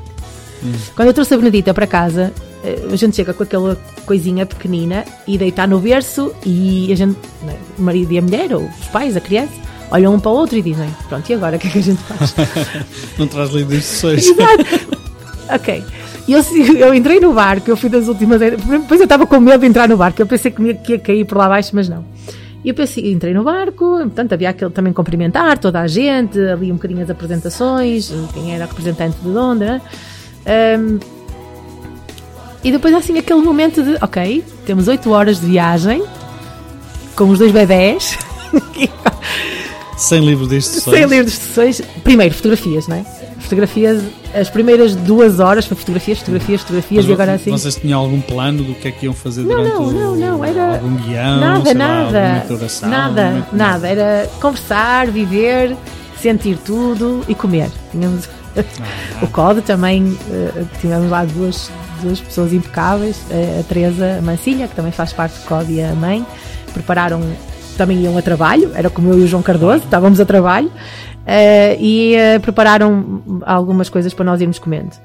Quando eu trouxe a Benedita para casa, eh, a gente chega com aquela coisinha pequenina e deita no berço e a gente, é, o marido e a mulher, ou os pais, a criança, olham um para o outro e dizem: Pronto, e agora o que é que a gente faz? Não traz livro de instruções. Exato. ok. Eu, eu entrei no barco, eu fui das últimas. Depois eu estava com medo de entrar no barco, eu pensei que ia cair por lá abaixo, mas não. E eu pensei, entrei no barco, portanto havia aquele também cumprimentar toda a gente, ali um bocadinho as apresentações, quem era representante de onde, né? Ahm, e depois assim aquele momento de, ok, temos 8 horas de viagem, com os dois bebés, Sem livro de instruções. sem ler de instruções. Primeiro, fotografias, não é? Fotografias, as primeiras duas horas foi fotografias, fotografias, fotografias Mas e agora assim. Vocês tinham algum plano do que é que iam fazer Não, durante não, não, não, era algum guião? nada, sei lá, nada, nada, nada. Era conversar, viver, sentir tudo e comer. Tínhamos Ah, o COD também, eh, tivemos lá duas, duas pessoas impecáveis, eh, a Teresa Mancilha, que também faz parte do COD e a mãe, prepararam, também iam a trabalho, era como eu e o João Cardoso, estávamos a trabalho, e eh, prepararam algumas coisas para nós irmos comendo.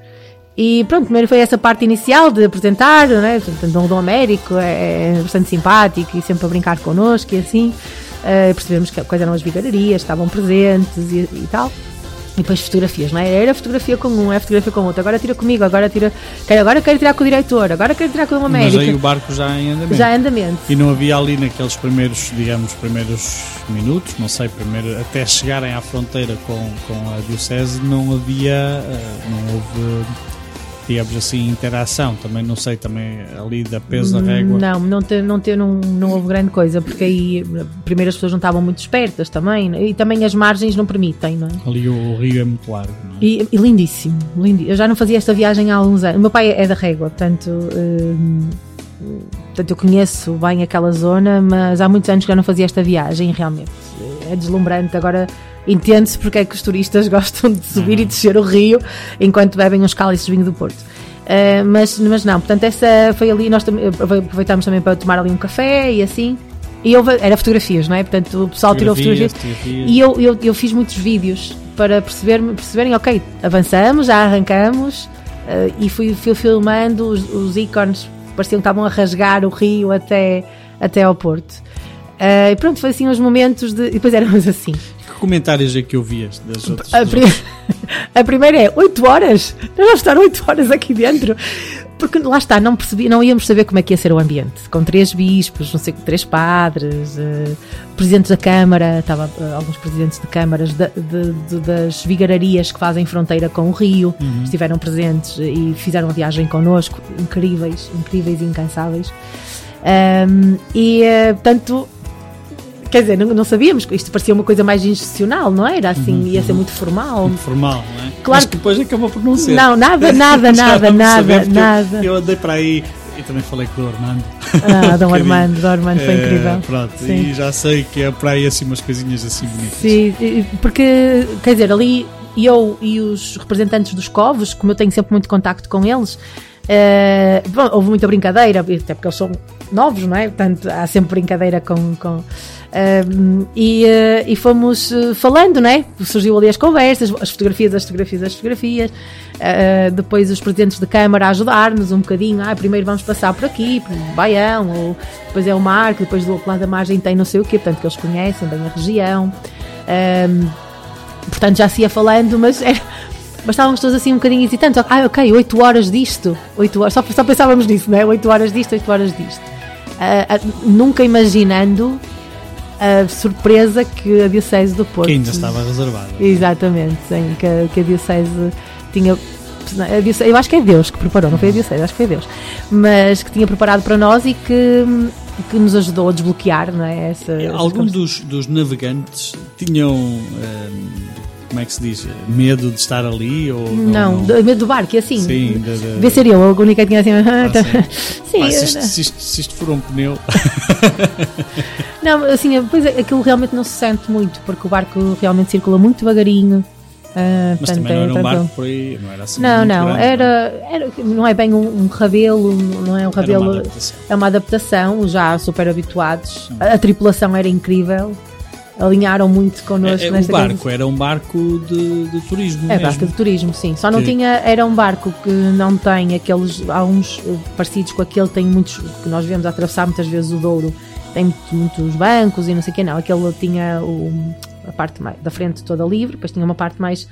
E pronto, primeiro foi essa parte inicial de apresentar, né? Dom Dom Américo é, é bastante simpático e sempre a brincar connosco e assim. Eh, percebemos que, quais eram as vigararias, estavam presentes e, e tal. E depois fotografias, não é? Era fotografia com um, é fotografia com outro. Agora tira comigo, agora tira. quero- Agora quero tirar com o diretor, agora quero tirar com o Mas América. aí o barco já em andamento. Já é andamento. E não havia ali naqueles primeiros, digamos, primeiros minutos, não sei, primeiro, até chegarem à fronteira com, com a Diocese, não havia, eh, não houve, digamos assim, interação. Também, não sei, também ali da peso da régua. Não, não, te, não, te, não, não houve grande coisa, porque aí primeiro as pessoas não estavam muito espertas também, e também as margens não permitem, não é? Ali o, rio é muito largo, não é? E, e lindíssimo, lindi- Eu já não fazia esta viagem há alguns anos. O meu pai é da Régua, portanto, hum, portanto eu conheço bem aquela zona, mas há muitos anos que eu não fazia esta viagem, realmente. É deslumbrante. Agora entende-se porque é que os turistas gostam de subir e descer o rio enquanto bebem uns cálices de vinho do Porto. Uh, mas, mas não, portanto, essa foi ali. Nós também aproveitámos também para tomar ali um café e assim. E houve, era fotografias, não é? Portanto, o pessoal tirou fotografias. fotografias. E eu, eu, eu fiz muitos vídeos para perceber, perceberem, ok, avançamos, já arrancamos eh, e fui, fui filmando os, os ícones, pareciam que estavam a rasgar o rio até, até ao Porto. Eh, e pronto, foi assim uns momentos de. E depois éramos assim. Que comentários é que ouvias das outras? A, a primeira é 8 horas? Nós vamos estar 8 horas aqui dentro. Porque lá está, não percebi, não íamos saber como é que ia ser o ambiente. Com três bispos, não sei, três padres, eh, presidentes da Câmara, estava eh, alguns presidentes de câmaras da- de- de- das vigararias que fazem fronteira com o Rio, estiveram presentes e fizeram a viagem connosco, incríveis, incríveis e incansáveis. Ahm, e portanto, quer dizer, não, não sabíamos que isto parecia uma coisa mais institucional, não era assim, ia ser muito formal. Muito formal, não é? Claro Mas que depois acabou por não ser. Não, nada, nada, nada, nada, porque eu- nada. Eu, andei para aí e também falei com o Armando. Ah, Dom Um Armando, Dom Armando foi Eh, incrível. Pronto, Sim. e já sei que é para aí assim umas coisinhas assim bonitas. Sim, porque, quer dizer, ali eu e os representantes dos Covos, como eu tenho sempre muito contacto com eles, eh, bom, houve muita brincadeira, até porque eles são novos, não é? Portanto, há sempre brincadeira com. com e, eh, e fomos eh, falando, não é? Surgiu ali as conversas, as fotografias, as fotografias, as fotografias. eh, depois os presidentes de Câmara a ajudar-nos um bocadinho. Ah, primeiro vamos passar por aqui, por Baião, ou depois é o Marco, depois do outro lado da margem tem não sei o quê, portanto que eles conhecem bem a região. Portanto já se ia falando, mas era, mas estávamos todos assim um bocadinho hesitantes. Ah, ok, 8 horas disto, 8 horas, só, só pensávamos nisso, não é? 8 horas disto, 8 horas disto. Ah, ah, nunca imaginando a surpresa que a Diocese do Porto. Que ainda estava reservada. Exatamente, sim, que, a- que a Diocese tinha. a Diocese- eu acho que é Deus que preparou, não foi a Diocese, acho que foi Deus. Mas que tinha preparado para nós e que, que nos ajudou a desbloquear, não é? Essa, Algum dos, dos navegantes tinham, ehm, como é que se diz, medo de estar ali? Ou Não, do, medo do barco, e assim. Sim, de- de- Devia ser eu, a única que tinha assim. Ah, sim, Pá, se, isto, se, isto, se isto for um pneu, não, assim, pois é, aquilo realmente não se sente muito, porque o barco realmente circula muito devagarinho. Ah, Mas portanto, também não é era um barco por aí, não era assim. Não, não, grande, era, era. Não é bem um, um rabelo, não é um rabelo. uma é uma adaptação, já super habituados. Hum. A, a tripulação era incrível, alinharam muito connosco É, é, o nesta barco coisa. era um barco de, de turismo. É mesmo. barco de turismo, sim. Só não Que- tinha. Era um barco que não tem aqueles. Há uns eh, parecidos com aquele, tem muitos. que nós vemos atravessar muitas vezes o Douro. Tem muito- muitos bancos e não sei o que, não. Aquele tinha o- a parte mais, da frente toda livre, depois tinha uma parte mais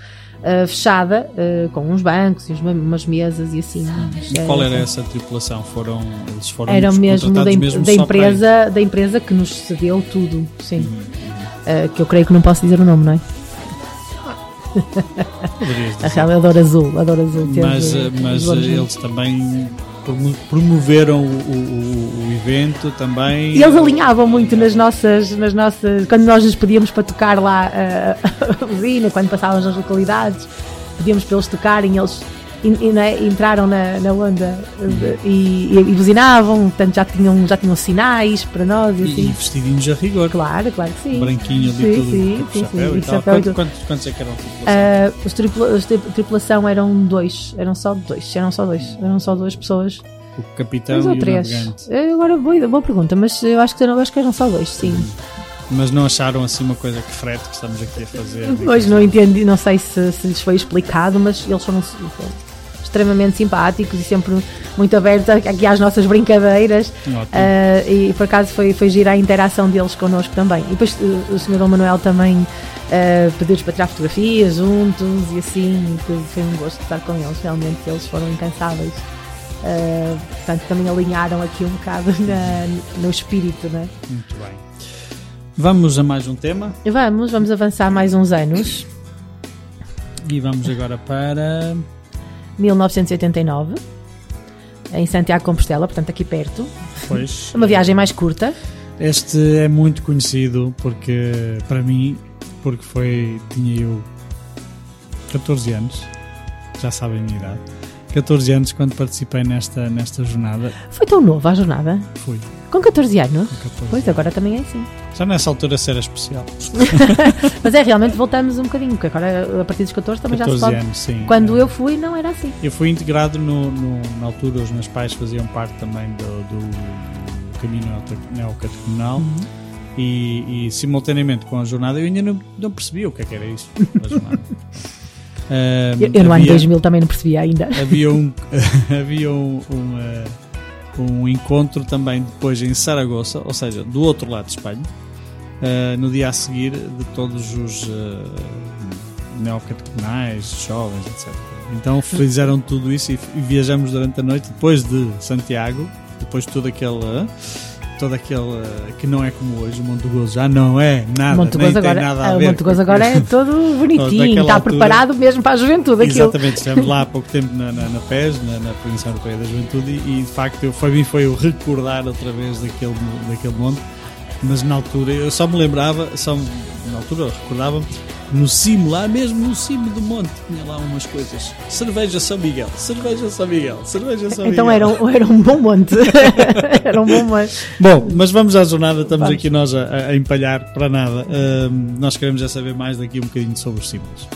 eh, fechada, eh, com uns bancos e umas mesas e assim. E qual era essa tripulação? Foram, eles foram Era mesmo da, mesmo da empresa, da empresa que nos cedeu tudo, sim. Uhum. Eh, que eu creio que não posso dizer o nome, não é? A real, adoro azul, adoro azul. teve- Mas, eh, mas eh, eles também promo- promoveram o, o- o evento também. E eles alinhavam muito nas nossas, nas nossas. Quando nós nos pedíamos para tocar lá eh, a usina, quando passávamos nas localidades, pedíamos para eles tocarem, eles né, entraram na, na onda eh, e, e, e buzinavam, portanto já tinham, já tinham sinais para nós e E, assim. vestidinhos a rigor. Claro, claro que sim. Branquinho ali, Sim, todo sim, tipo sim, chapéu sim, e tal. e Quantos, quantos, quantos é que eram a tripulação? Ah, os tripula, os tripulação eram dois, eram só dois, eram só dois, eram só duas pessoas. o capitão Dois e ou o três. navegante. Eh, Agora, boa, boa pergunta, mas eu acho que, eu acho que eram só dois, sim. Mas não acharam assim uma coisa que frete que estamos aqui a fazer? Pois não entendi, não sei se, se lhes foi explicado, mas eles foram extremamente simpáticos e sempre muito abertos aqui às nossas brincadeiras. Ah, e por acaso foi, foi gira a interação deles connosco também. E depois eh, o Sr. Dom Manuel também ah, pediu-nos para tirar fotografias juntos e assim, que foi um gosto estar com eles, realmente eles foram incansáveis. Ah, portanto, também alinharam aqui um bocado na- no espírito, né? Muito bem. Vamos a mais um tema E Vamos, vamos avançar mais uns anos. e vamos agora para 1989, em Santiago de Compostela, portanto aqui perto. pois, uma viagem mais curta. Este é muito conhecido porque para mim, porque foi tinha eu 14 anos, já sabem a minha idade. 14 anos quando participei nesta nesta jornada, Foi tão novo a jornada, fui com 14 anos. com 14 Pois, agora também é assim. Já nessa altura ser especial. Mas é, realmente voltamos um bocadinho, porque agora a partir dos 14 também já se 14 pode. anos, sim. Quando eu fui, não era assim. Eu fui integrado no, no- na altura, os meus pais faziam parte também do, do caminho neocatecumenal Uhum. e, e simultaneamente com a jornada eu ainda não, não percebia o que é que era isso. a jornada. Ahm, Eu, eu no ano havia- 2000 também não percebia ainda. havia um, havia um, um, eh, um encontro também depois em Saragoça, ou seja, do outro lado de Espanha, eh, no dia a seguir de todos os uh, jovens, etc. Então fizeram tudo isso e, e viajamos durante a noite depois de Santiago, depois de todo aquele. eh, Todo aquele eh, que não é como hoje, o Monte Gozo já não é nada, Monte nem Gozo tem agora, nada a o ver. Monte Gozo agora é todo bonitinho, está altura- preparado mesmo para a juventude. Aquilo. Exatamente, estivemos lá há pouco tempo na, na, na PES, na, na Europeia da Juventude, e, e de facto eu, para mim foi o recordar outra vez daquele, daquele monte, mas na altura eu só me lembrava, só me- na altura eu recordava no cimo, lá mesmo no cimo do monte, tinha lá umas coisas. Cerveja São Miguel, cerveja São Miguel, cerveja São Então Miguel. era um, era um bom monte. era um bom monte. Bom, mas vamos à jornada, estamos Vamos. aqui nós a, a empalhar para nada. Ahm, nós queremos já saber mais daqui um bocadinho sobre os símbolos.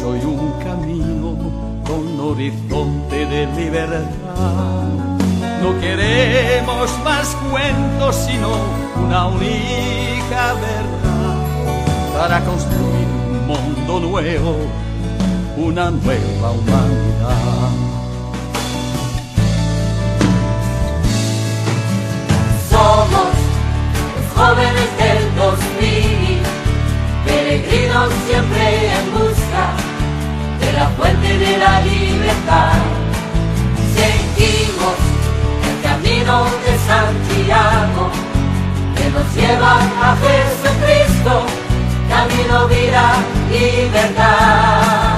Hoy un camino con horizonte de libertad. No queremos más cuentos, sino una única verdad para construir un mundo nuevo, una nueva humanidad. Somos jóvenes del 2000, peregrinos siempre en la fuente de la libertad. Seguimos el camino de Santiago que nos lleva a Jesucristo, camino, vida y verdad.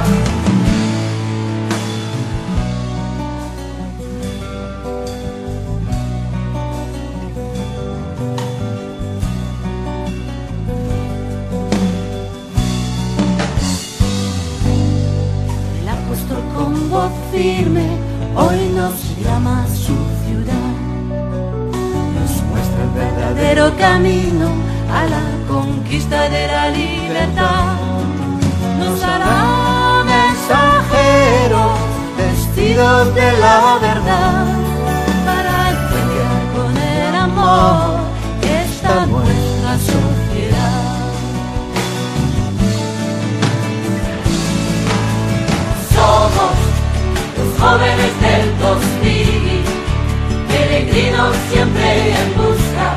Firme, hoy nos llama su ciudad. Nos muestra el verdadero camino a la conquista de la libertad. Nos hará mensajeros vestidos de la verdad para pelear con el amor peregrinos siempre en busca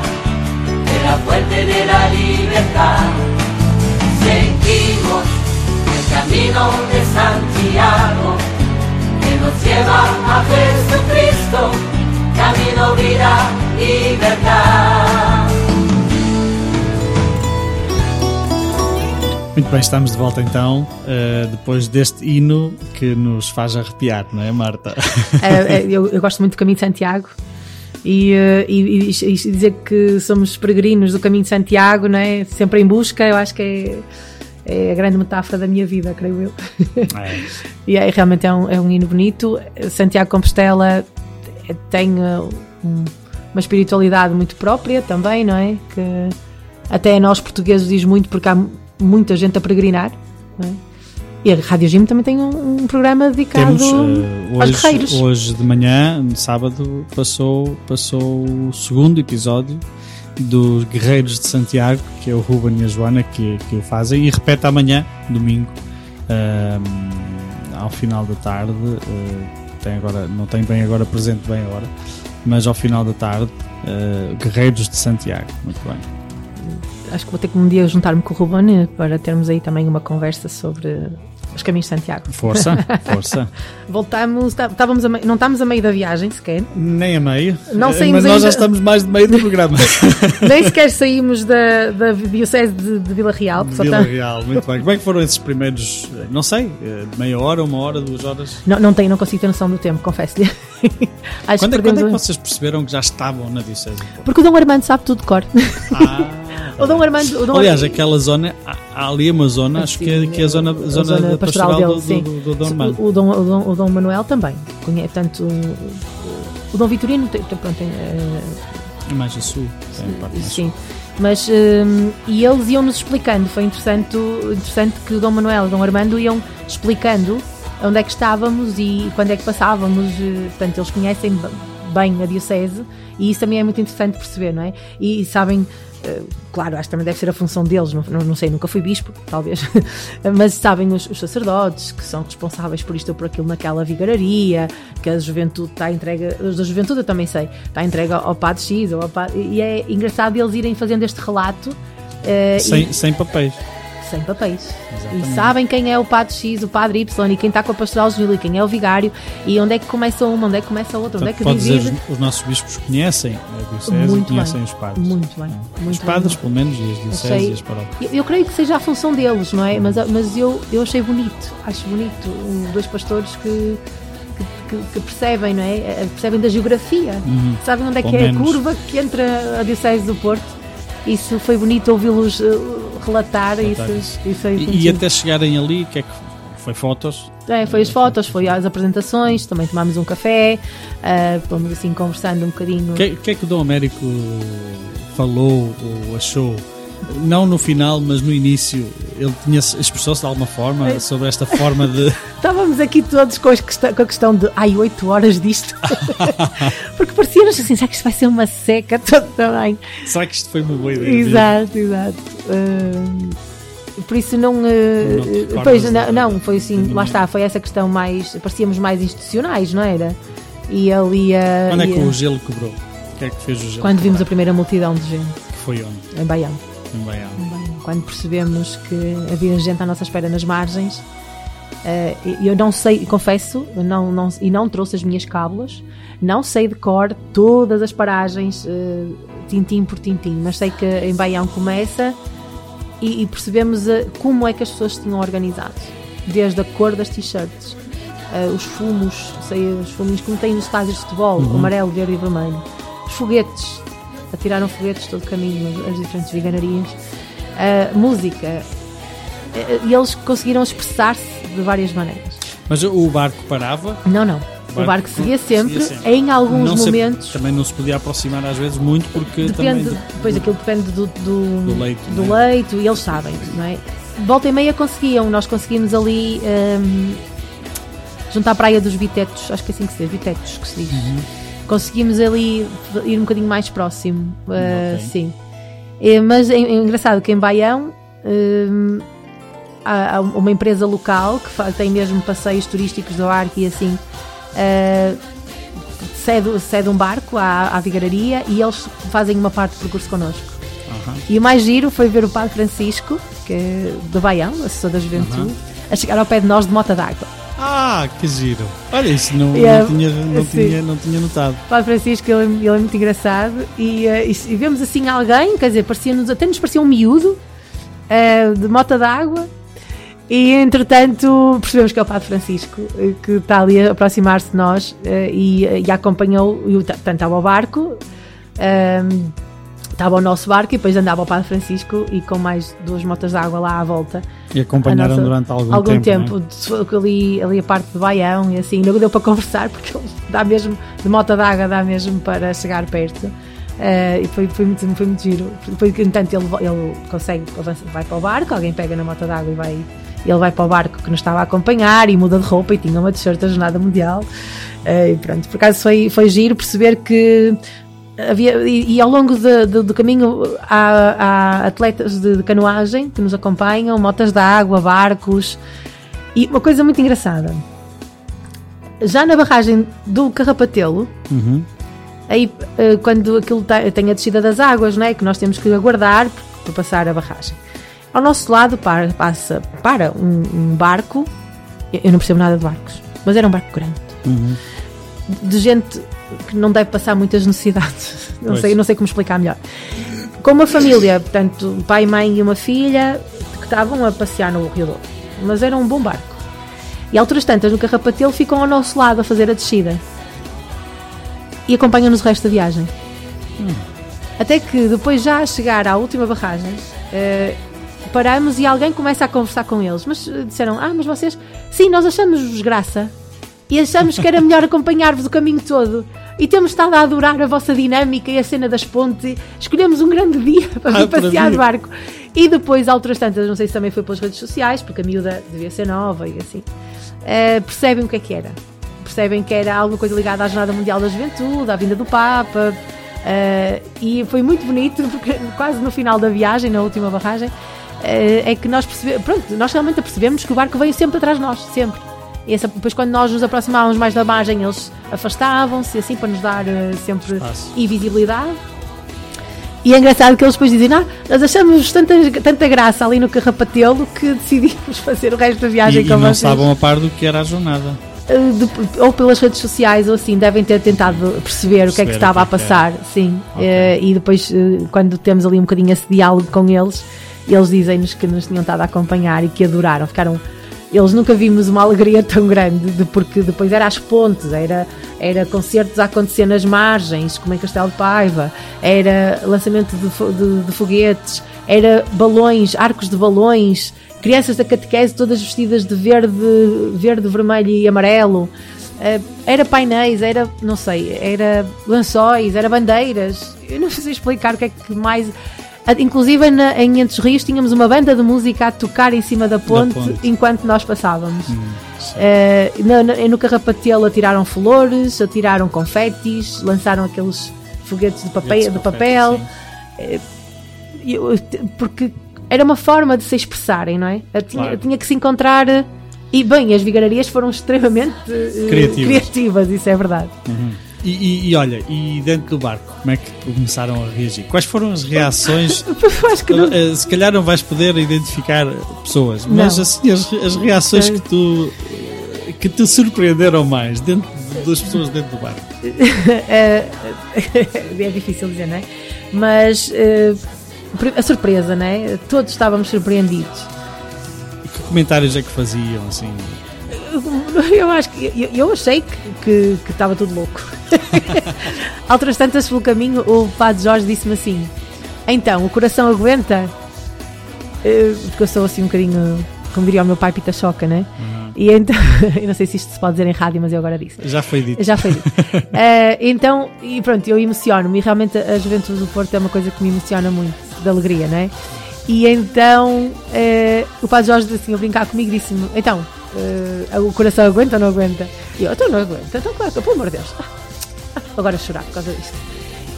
de la fuente de la libertad. Seguimos el camino de Santiago que nos lleva a Jesucristo, camino, vida, libertad. Muito bem, estamos de volta então, uh, depois deste hino que nos faz arrepiar, não é, Marta? É, é, eu, eu gosto muito do Caminho de Santiago. E, eh, e, e, e dizer que somos peregrinos do caminho de Santiago, não é? sempre em busca, eu acho que é, é a grande metáfora da minha vida, creio eu. É. e é, realmente é um, é um hino bonito. Santiago Compostela tem um- uma espiritualidade muito própria também, não é? Que até a nós portugueses diz muito porque há muita gente a peregrinar. Não é? E a Rádio Jim também tem um, um programa dedicado Temos uh, aos guerreiros. hoje de manhã, no sábado, passou, passou o segundo episódio dos Guerreiros de Santiago, que é o Ruben e a Joana que, que o fazem, e repete amanhã, domingo, um, ao final da tarde. uh, tem agora, não tem bem agora presente bem a hora, mas ao final da tarde, uh, Guerreiros de Santiago. Muito bem. Acho que vou ter que um dia juntar-me com o Ruben para termos aí também uma conversa sobre os caminhos de Santiago. Força, força. Voltamos, tá- estávamos a não estamos a meio da viagem sequer, Nem a meio, Não saímos mas nós já estamos mais de meio do programa. nem sequer saímos da, da Diocese de, de Vila Real, só Vila tá- Real, muito bem. Como é que foram esses primeiros, não sei, eh, meia hora, uma hora, duas horas? não, não tenho, não consigo ter noção do tempo, confesso-lhe. Quando é, que quando é que perdemos. vocês perceberam que já estavam na Diocese? Porque o Dom Armando sabe tudo de cor. Ah, o Dom Armando. O Dom Aliás, Armando- aquela zona, ali uma zona, acho que é, que é a zona, a zona, zona pastoral, pastoral do, dele, do, sim. do, do Dom Armando. O, o Dom, o, Dom, o Dom Manuel também. Conhece, tanto, o, Dom Vitorino tem, pronto, tem, É mais a sul, tem parte mais Sim, mas hum, e eles iam nos explicando. Foi interessante, interessante que o Dom Manuel e o Dom Armando iam explicando onde é que estávamos e quando é que passávamos. eh, Portanto, eles conhecem bem a Diocese e isso também é muito interessante perceber, não é? E sabem. eh, Claro, acho que também deve ser a função deles, não, não, sei, nunca fui bispo, talvez, mas sabem os, os sacerdotes que são responsáveis por isto ou por aquilo naquela vigararia, que a juventude está entregue, os da juventude eu também sei, está entregue ao Padre X, ao padre, e é engraçado eles irem fazendo este relato eh, e- sem, sem papéis. Sem papéis. Exatamente. E sabem quem é o Padre X, o Padre Y, e quem está com a Pastoral Juvenil, e quem é o Vigário, e onde é que começa uma, onde é que começa a outra, onde é que Pode dizer, divide. os, os nossos bispos conhecem a Diocese e conhecem bem. os padres. Muito bem, É. muito os bem. padres, pelo menos, e as dioceses e as paróquias. Eu, eu creio que seja a função deles, não é? Mas, mas eu, eu achei bonito, acho bonito, um, dois pastores que, que, que- percebem, não é? Eh, Percebem da geografia, sabem onde é que é a curva que entra a Diocese do Porto. Isso foi bonito ouvi-los eh, relatar, Relatar isso, aí E, e até chegarem ali, o que é que foi fotos? É, foi as fotos, foi as apresentações, também tomámos um café, ah, fomos assim conversando um bocadinho. O que, o que é que o Dom Américo falou ou achou? Não no final, mas no início, ele tinha expressou-se de alguma forma É. sobre esta forma de. Estávamos aqui todos com, questão- com a questão de ai, 8 horas disto. Porque parecia-nos assim, será que isto vai ser uma seca também? Será que isto foi uma boa ideia? Exato, exato. Ah, por isso não. ah, Não recordas pois, não, não, foi assim, lá está, foi essa questão mais. Parecíamos mais institucionais, não era? E ele ia. Quando é que o gelo quebrou? O que é que fez o gelo? Quando vimos a quebrar? primeira multidão de gente Que foi onde? em Baião. Em Baião. quando percebemos que havia gente à nossa espera nas margens. e eu não sei, confesso, não, não, e não trouxe as minhas cábulas, não sei de cor todas as paragens, eh, tintim por tintim, mas sei que em Baião começa e, e percebemos eh, como é que as pessoas se tinham organizado, desde a cor das t-shirts, eh, os fumos, sei, os fumos como tem nos estádios de futebol, o amarelo, verde e vermelho, os foguetes, atiraram foguetes todo o caminho, as diferentes viganarias, a música, eh, e eles conseguiram expressar-se de várias maneiras. Mas o barco parava? Não, não. O barco seguia sempre, seguia sempre. em alguns Não momentos. também não se podia aproximar às vezes muito porque Depende, também. depois aquilo depende do, do, Do leito, do é? leito, e eles sabem, não é? Volta e meia conseguiam, nós conseguimos ali hum, junto à praia dos Bitetos, acho que é assim que se diz, Bitetos que se diz. Uhum. Conseguimos ali ir um bocadinho mais próximo, uh, Ok. sim. É, mas é, é engraçado que em Baião hum, há, há uma empresa local que fa- tem mesmo passeios turísticos do arco e assim. uh, cede, cede um barco à, à vigararia e eles fazem uma parte do percurso connosco. Aham. E o mais giro foi ver o Padre Francisco, que é do Baião, assessor da juventude, a chegar ao pé de nós de mota d'água. Ah, que giro! Olha, isso não, Yeah, não, tinha, não, sim. tinha, não tinha notado. Padre Francisco, ele, ele é muito engraçado e, eh, e, e vemos assim alguém, quer dizer, parecia-nos, até nos parecia um miúdo eh, de mota d'água e entretanto percebemos que é o Padre Francisco eh, que está ali a aproximar-se de nós eh, e, e acompanhou, e tanto estava ao barco, estava ao nosso barco e depois andava o Padre Francisco e com mais duas motas d'água lá à volta. E acompanharam nossa- durante algum, algum tempo. tempo, de- ali, ali a parte de Baião e assim, não deu para conversar porque ele dá mesmo, de mota d'água dá mesmo para chegar perto. Eh, e foi, foi, muito, foi muito giro. Depois, entanto, ele, ele consegue, vai para o barco, alguém pega na mota d'água e vai. Ele vai para o barco que nos estava a acompanhar e muda de roupa e tinha uma t-shirt da Jornada Mundial. Eh, e pronto, por acaso foi, foi giro perceber que havia, e, e ao longo de- de- do caminho há, há atletas de, de canoagem que nos acompanham, motas de água, barcos. E uma coisa muito engraçada. Já na barragem do Carrapatelo, Uhum. aí eh, quando aquilo tem a descida das águas, não é? que nós temos que aguardar para passar a barragem. Ao nosso lado para, passa para um, um barco, eu eu não percebo nada de barcos, mas era um barco grande, Uhum. de gente que não deve passar muitas necessidades. Não Pois. sei, não sei como explicar melhor. Com uma família, portanto, um pai, mãe e uma filha que estavam a passear no Rio Douro, mas era um bom barco. E alturas tantas no Carrapatelo ficam ao nosso lado a fazer a descida e acompanham-nos o resto da viagem. Até que depois, já a chegar à última barragem, eh, paramos e alguém começa a conversar com eles. Mas eh, disseram: Ah, mas vocês, sim, nós achamos-vos graça e achamos que era melhor acompanhar-vos o caminho todo. E temos estado a adorar a vossa dinâmica e a cena das pontes. Escolhemos um grande dia para Ah, vir para passear de barco. E depois, a outras tantas, não sei se também foi pelas redes sociais, porque a miúda devia ser nova e assim, eh, percebem o que é que era. Percebem que era alguma coisa ligada à Jornada Mundial da Juventude, à vinda do Papa. eh, e foi muito bonito, porque quase no final da viagem, na última barragem, eh, é que nós percebemos, pronto, nós realmente percebemos que o barco veio sempre atrás de nós, sempre. E essa- depois, quando nós nos aproximávamos mais da margem, eles afastavam-se, assim, para nos dar eh, sempre Espaço. e visibilidade. E é engraçado que eles depois dizem: ah, nós achamos tanta, tanta graça ali no Carrapatelo que decidimos fazer o resto da E, viagem e com não vocês. estavam a par do que era a jornada. Uh, de- ou pelas redes sociais ou assim, devem ter tentado perceber o que é que Perceber estava a que é que passar, sim. Ok. Uh, e depois, uh, quando temos ali um bocadinho esse diálogo com eles, eles dizem-nos que nos tinham estado a acompanhar e que adoraram, ficaram. Eles nunca vimos uma alegria tão grande, de- porque depois era às pontes, era, era concertos a acontecer nas margens, como em Castelo de Paiva, era lançamento de, de- de foguetes, era balões, arcos de balões, crianças da catequese todas vestidas de verde, verde, vermelho e amarelo. Eh, era painéis, era, não sei, era lençóis, era bandeiras. Eu não sei explicar o que é que mais. Ah, Inclusive na- em Entre os Rios tínhamos uma banda de música a tocar em cima da ponte, ponte. enquanto nós passávamos. Hum, Eh, no, no, no Carrapatelo atiraram flores, atiraram confetis, lançaram aqueles foguetes de papel. Foguetes De papel confete, eu- porque era uma forma de se expressarem, não é? Tinha, Claro. tinha que se encontrar. eh, E bem, as vigararias foram extremamente eh, Criativas. criativas, isso é verdade. Uhum. E, e- e olha, e dentro do barco, como é que começaram a reagir? Quais foram as reações? Acho que não. Eh, Se calhar não vais poder identificar pessoas, mas Não. assim as, as reações que tu que te surpreenderam mais dentro das pessoas dentro do barco. é, é difícil dizer, não é? Mas eh, a surpresa, não é? Todos estávamos surpreendidos. E que comentários é que faziam assim? Eu acho que eu, eu achei que, estava tudo louco. Outras tantas pelo caminho, o Padre Jorge disse-me assim: Então, o coração aguenta? Porque eu sou assim um bocadinho como diria o meu pai, pita choca, né? E então, eu não sei se isto se pode dizer em rádio, mas eu agora disse. Já foi dito. Já foi dito. Eh, então, e pronto, eu emociono-me e realmente a Juventude do Porto é uma coisa que me emociona muito, de alegria, né? E então, eh, o Padre Jorge, assim, a brincar comigo, disse-me: então, eh, o coração aguenta ou não aguenta? E eu, então não aguenta, então claro, pelo amor de Deus. Agora a chorar por causa disto.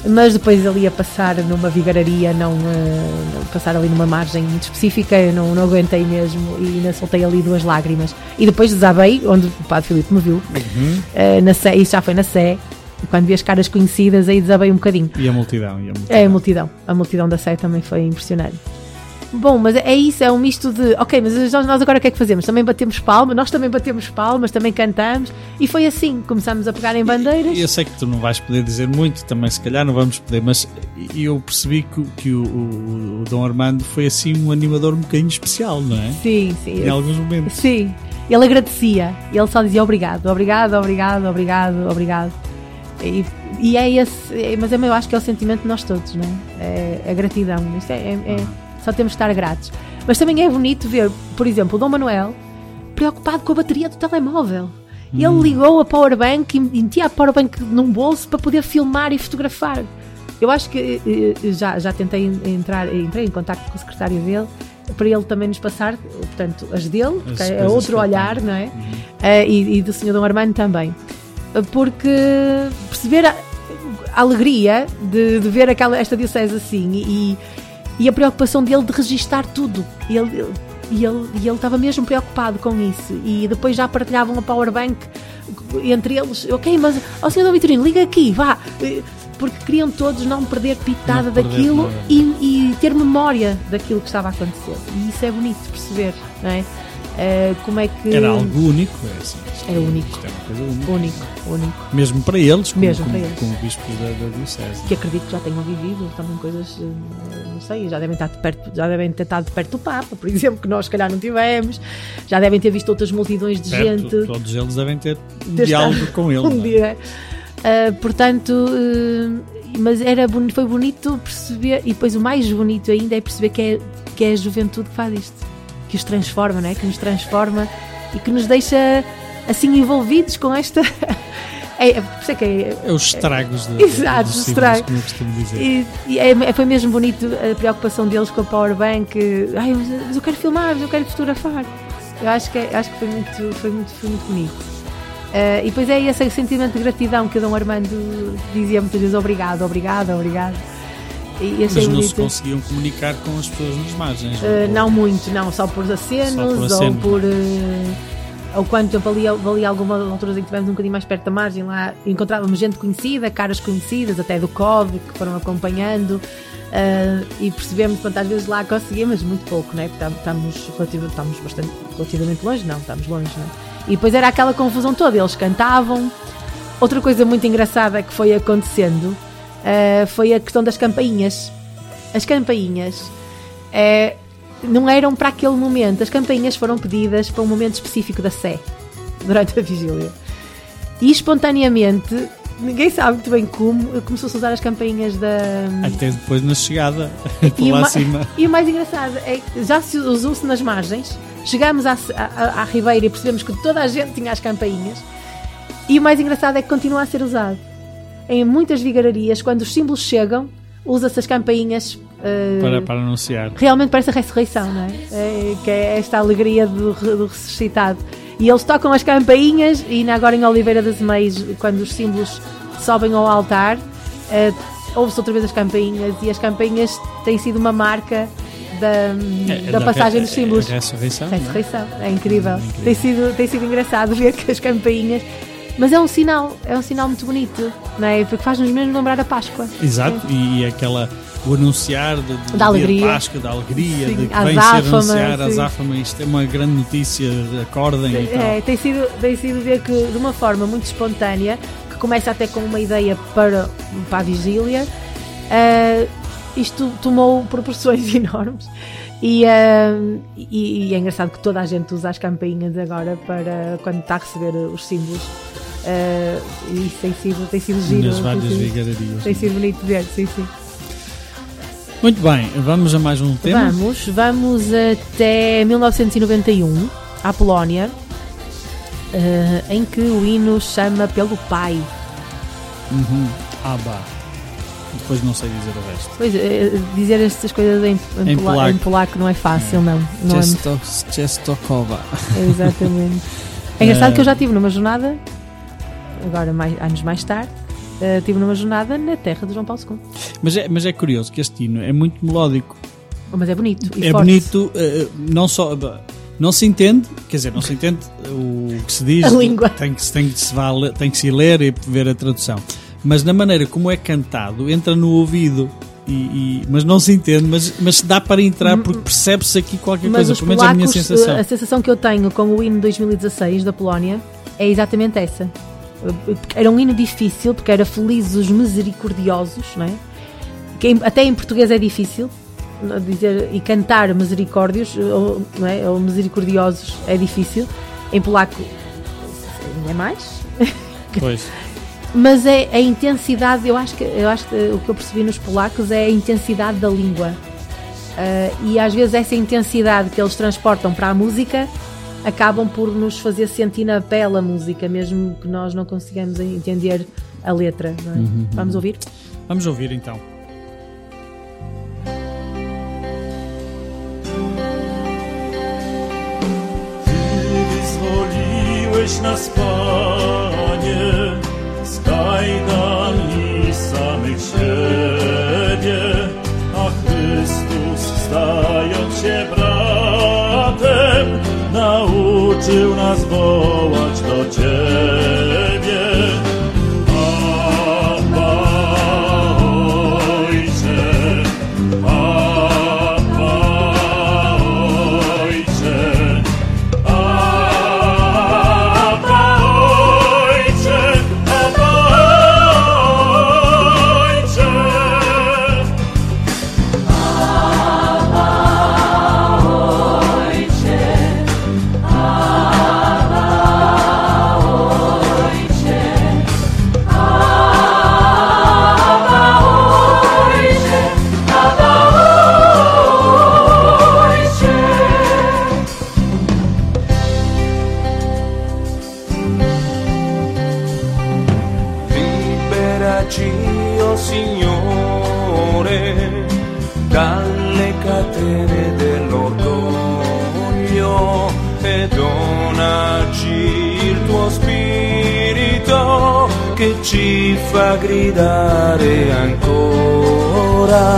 Mas depois ele ia passar numa vigararia, não, não- passar ali numa margem muito específica, eu não, não aguentei mesmo e ainda soltei ali duas lágrimas. E depois desabei, onde o Padre Filipe me viu, eh, na Sé, isso já foi na Sé, quando vi as caras conhecidas, aí desabei um bocadinho. E a multidão. E a multidão. É a multidão. A multidão da Sé também foi impressionante. Bom, mas é isso, é um misto de. Ok, mas nós agora o que é que fazemos? Também batemos palmas, nós também batemos palmas, também cantamos. E foi assim, começámos a pegar em bandeiras. E Eu sei que tu não vais poder dizer muito, também se calhar não vamos poder, mas eu percebi que, que o, o- o Dom Armando foi assim um animador um bocadinho especial, não é? Sim, sim. Em alguns momentos. Sim, ele agradecia. Ele só dizia obrigado, obrigado, obrigado, obrigado, obrigado. E, e é esse, é- mas eu acho que é o sentimento de nós todos, não é? É a gratidão. Isto é, é- é- só temos que estar gratos. Mas também é bonito ver, por exemplo, o Dom Manuel preocupado com a bateria do telemóvel. Ele ligou a powerbank e metia a powerbank num bolso para poder filmar e fotografar. Eu acho que eh, já, já tentei entrar, entrei em contato com o secretário dele para ele também nos passar, portanto, as dele, porque é coisas outro olhar, não é? Eh, e, e do Sr. Dom Armando também. Eh, Porque perceber a, a alegria de, de ver aquela, esta diocese assim e, e a preocupação dele de registar tudo. E ele, ele- e ele, ele estava mesmo preocupado com isso. E depois já partilhavam a powerbank entre eles. Ok, mas, ó Sr. Dom Vitorino, liga aqui, vá. Porque queriam todos não perder pitada Não perder daquilo nada. e, e ter memória daquilo que estava a acontecer. E isso é bonito de perceber, não é? Eh, como é que. Era algo único, é assim. É único. Isto é uma coisa única. Único, único. Mesmo para eles, como, Mesmo como, para eles. como bispo da, da Diocese. que acredito que já tenham vivido também coisas, eh, não sei, já devem, estar de perto, já devem ter estado de perto do Papa, por exemplo, que nós se calhar não tivemos, já devem ter visto outras multidões de Certo, gente Todos eles devem ter um ter diálogo com ele. um é? dia. Ah, portanto, eh, mas era boni- foi bonito perceber, e depois o mais bonito ainda é perceber que é, que é a juventude que faz isto, que os transforma, não é? que nos transforma e que nos deixa assim envolvidos com esta. é, é, por isso é que é, É os estragos de, Exato, dos estragos. como eu costumo dizer. E, e é- foi mesmo bonito a preocupação deles com a powerbank. Ai, mas, eu quero filmar, mas eu quero fotografar. Eu acho que, é- acho que foi, muito, foi, muito, foi muito bonito. Eh, e depois é esse sentimento de gratidão que o Dom Armando dizia muitas vezes obrigado, obrigado, obrigado. E Mas não se conseguiam comunicar com as pessoas nas margens. Ou- não muito, não, só por acenos, Só por ou por. eh, ou quando eu valia, valia algumas alturas em que estivemos um bocadinho mais perto da margem, lá encontrávamos gente conhecida, caras conhecidas, até do COV, que foram acompanhando. eh, e percebemos, às vezes lá conseguimos, muito pouco, né? Porque estamos, relativ- estamos bastante, relativamente longe, não, estamos longe, né? E depois era aquela confusão toda, eles cantavam. Outra coisa muito engraçada que foi acontecendo eh, foi a questão das campainhas. As campainhas eh, não eram para aquele momento, as campainhas foram pedidas para um momento específico da Sé, durante a vigília. E espontaneamente, ninguém sabe muito bem como, começou-se a usar as campainhas da. Até depois na chegada, por E o lá ma- acima. E o mais engraçado é que já se usou-se nas margens, chegámos à, à, à Ribeira e percebemos que toda a gente tinha as campainhas, e o mais engraçado é que continua a ser usado. Em muitas vigararias, quando os símbolos chegam, usa-se as campainhas. eh, Para, para anunciar. realmente parece a ressurreição, não é? É, que é esta alegria do, do ressuscitado. E eles tocam as campainhas, e agora em Oliveira das Meias, quando os símbolos sobem ao altar, eh, ouve-se outra vez as campainhas, e as campainhas têm sido uma marca da, É, da passagem dos símbolos. é ressurreição. não é? Ressurreição, é incrível. incrível. Tem, sido, tem sido engraçado ver que as campainhas. Mas é um sinal, é um sinal muito bonito, não é? Porque faz-nos mesmo lembrar a Páscoa. Exato, e aquela o anunciar de, de Da alegria. Páscoa, da alegria, Sim, de que a vem ser azáfama, anunciar a sim. azáfama, isto é uma grande notícia, acordem e tal. É, tem sido, tem sido ver que de uma forma muito espontânea, que começa até com uma ideia para, para a vigília, ah, isto tomou proporções enormes. E, ah, e- e é engraçado que toda a gente usa as campainhas agora para quando está a receber os símbolos. Ah, e isso tem sido, tem sido giro. Nas tem várias sido- vigararias. tem sido bonito ver, sim, sim. Muito bem, vamos a mais um tema. Vamos, vamos até 1991, à Polónia, eh, em que o hino chama pelo pai. Uhum. Aba. Depois não sei dizer o resto. Pois, eh, dizer estas coisas em, em, Em pola- polaco. em polaco não é fácil, não. não é Chestokova. Exatamente. É engraçado que eu já estive numa jornada, agora mais, anos mais tarde, eh, estive numa jornada na terra de João Paulo II. Mas é, mas é curioso que este hino é muito melódico. Mas é bonito. É forte. bonito, eh, não só. Não se entende, quer dizer, não se entende o que se diz. A língua. Tem que, se- tem, que se vá ler- tem que se ler e ver a tradução. Mas na maneira como é cantado, entra no ouvido. E, e- mas não se entende, mas, mas dá para entrar porque percebe-se aqui qualquer Mas coisa. Pelo menos é a minha sensação. a sensação que eu tenho com o hino 2016 da Polónia é exatamente essa. Eh, Era um hino difícil, porque era felizes os misericordiosos, não é? Que até em português é difícil dizer e cantar misericórdios, ou, não é? ou misericordiosos é difícil. Em polaco ainda é mais. Pois. Mas é a intensidade, eu acho que, eu acho que o que eu percebi nos polacos é a intensidade da língua. Ah, e às vezes essa intensidade que eles transportam para a música acabam por nos fazer sentir na pele a música, mesmo que nós não consigamos entender a letra. não é? Vamos ouvir? Vamos ouvir então. Wyzwoliłeś nas, Panie, z kajdani samych siebie, a Chrystus, stając się bratem, nauczył nas wołać do Ciebie. Liberaci, oh Signore, dalle catene dell'orgoglio e donaci il tuo spirito che ci fa gridare ancora.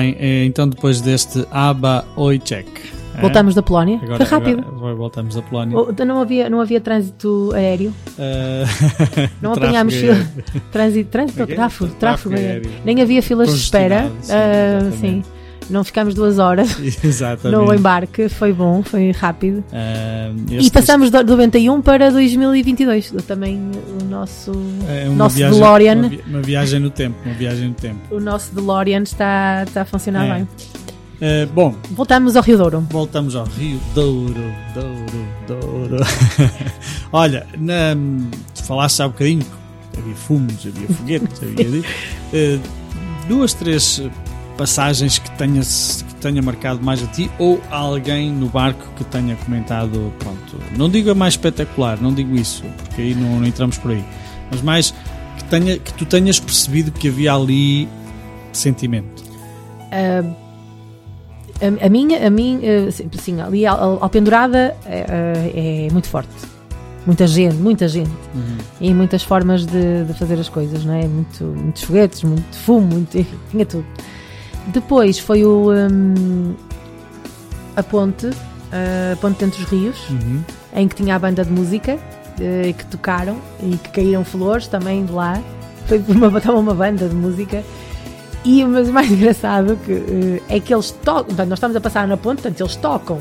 Bem, eh, então depois deste Aba Ojcek. é? Voltamos da Polónia. Agora, Foi rápido. agora- voltamos da Polónia. Oh, então não, havia, não havia trânsito aéreo. Eh, Não apanhámos fila. Trânsito, trânsito é é? tráfego, Tráfego tráfego aéreo. Nem havia filas de espera. Sim, exatamente. sim. Não ficámos duas horas Exatamente. no embarque. Foi bom, foi rápido. Eh, E passamos do do 91 para 2022. Também o nosso, é uma nosso viagem, DeLorean. Uma, vi- uma viagem no tempo. Uma viagem no tempo. o nosso DeLorean está, está a funcionar É. bem. Eh, bom, Voltamos ao Rio Douro. voltamos ao Rio Douro, Douro, Douro. Olha, na, tu falaste há bocadinho, havia fumos, havia foguetes, havia. eh, duas, três passagens que tenha, que tenha marcado mais a ti ou alguém no barco que tenha comentado, pronto, não digo a mais espetacular, não digo isso, porque aí não, não entramos por aí, mas mais que, tenha, que tu tenhas percebido que havia ali sentimento. Ah, a, a minha, a mim, ah, sim, ali ao, pendurada é, ah, é muito forte. Muita gente, muita gente. E muitas formas de, de fazer as coisas, não é? Muito, muitos foguetes, muito fumo, muito, tinha tudo. Depois foi o. hum, a ponte, a ponte entre os rios, Uhum. em que tinha a banda de música eh, que tocaram e que caíram flores também de lá. Foi uma, estava uma banda de música. E mas o mais engraçado que, eh, é que eles tocam. portanto, Nós estamos a passar na ponte, portanto, eles tocam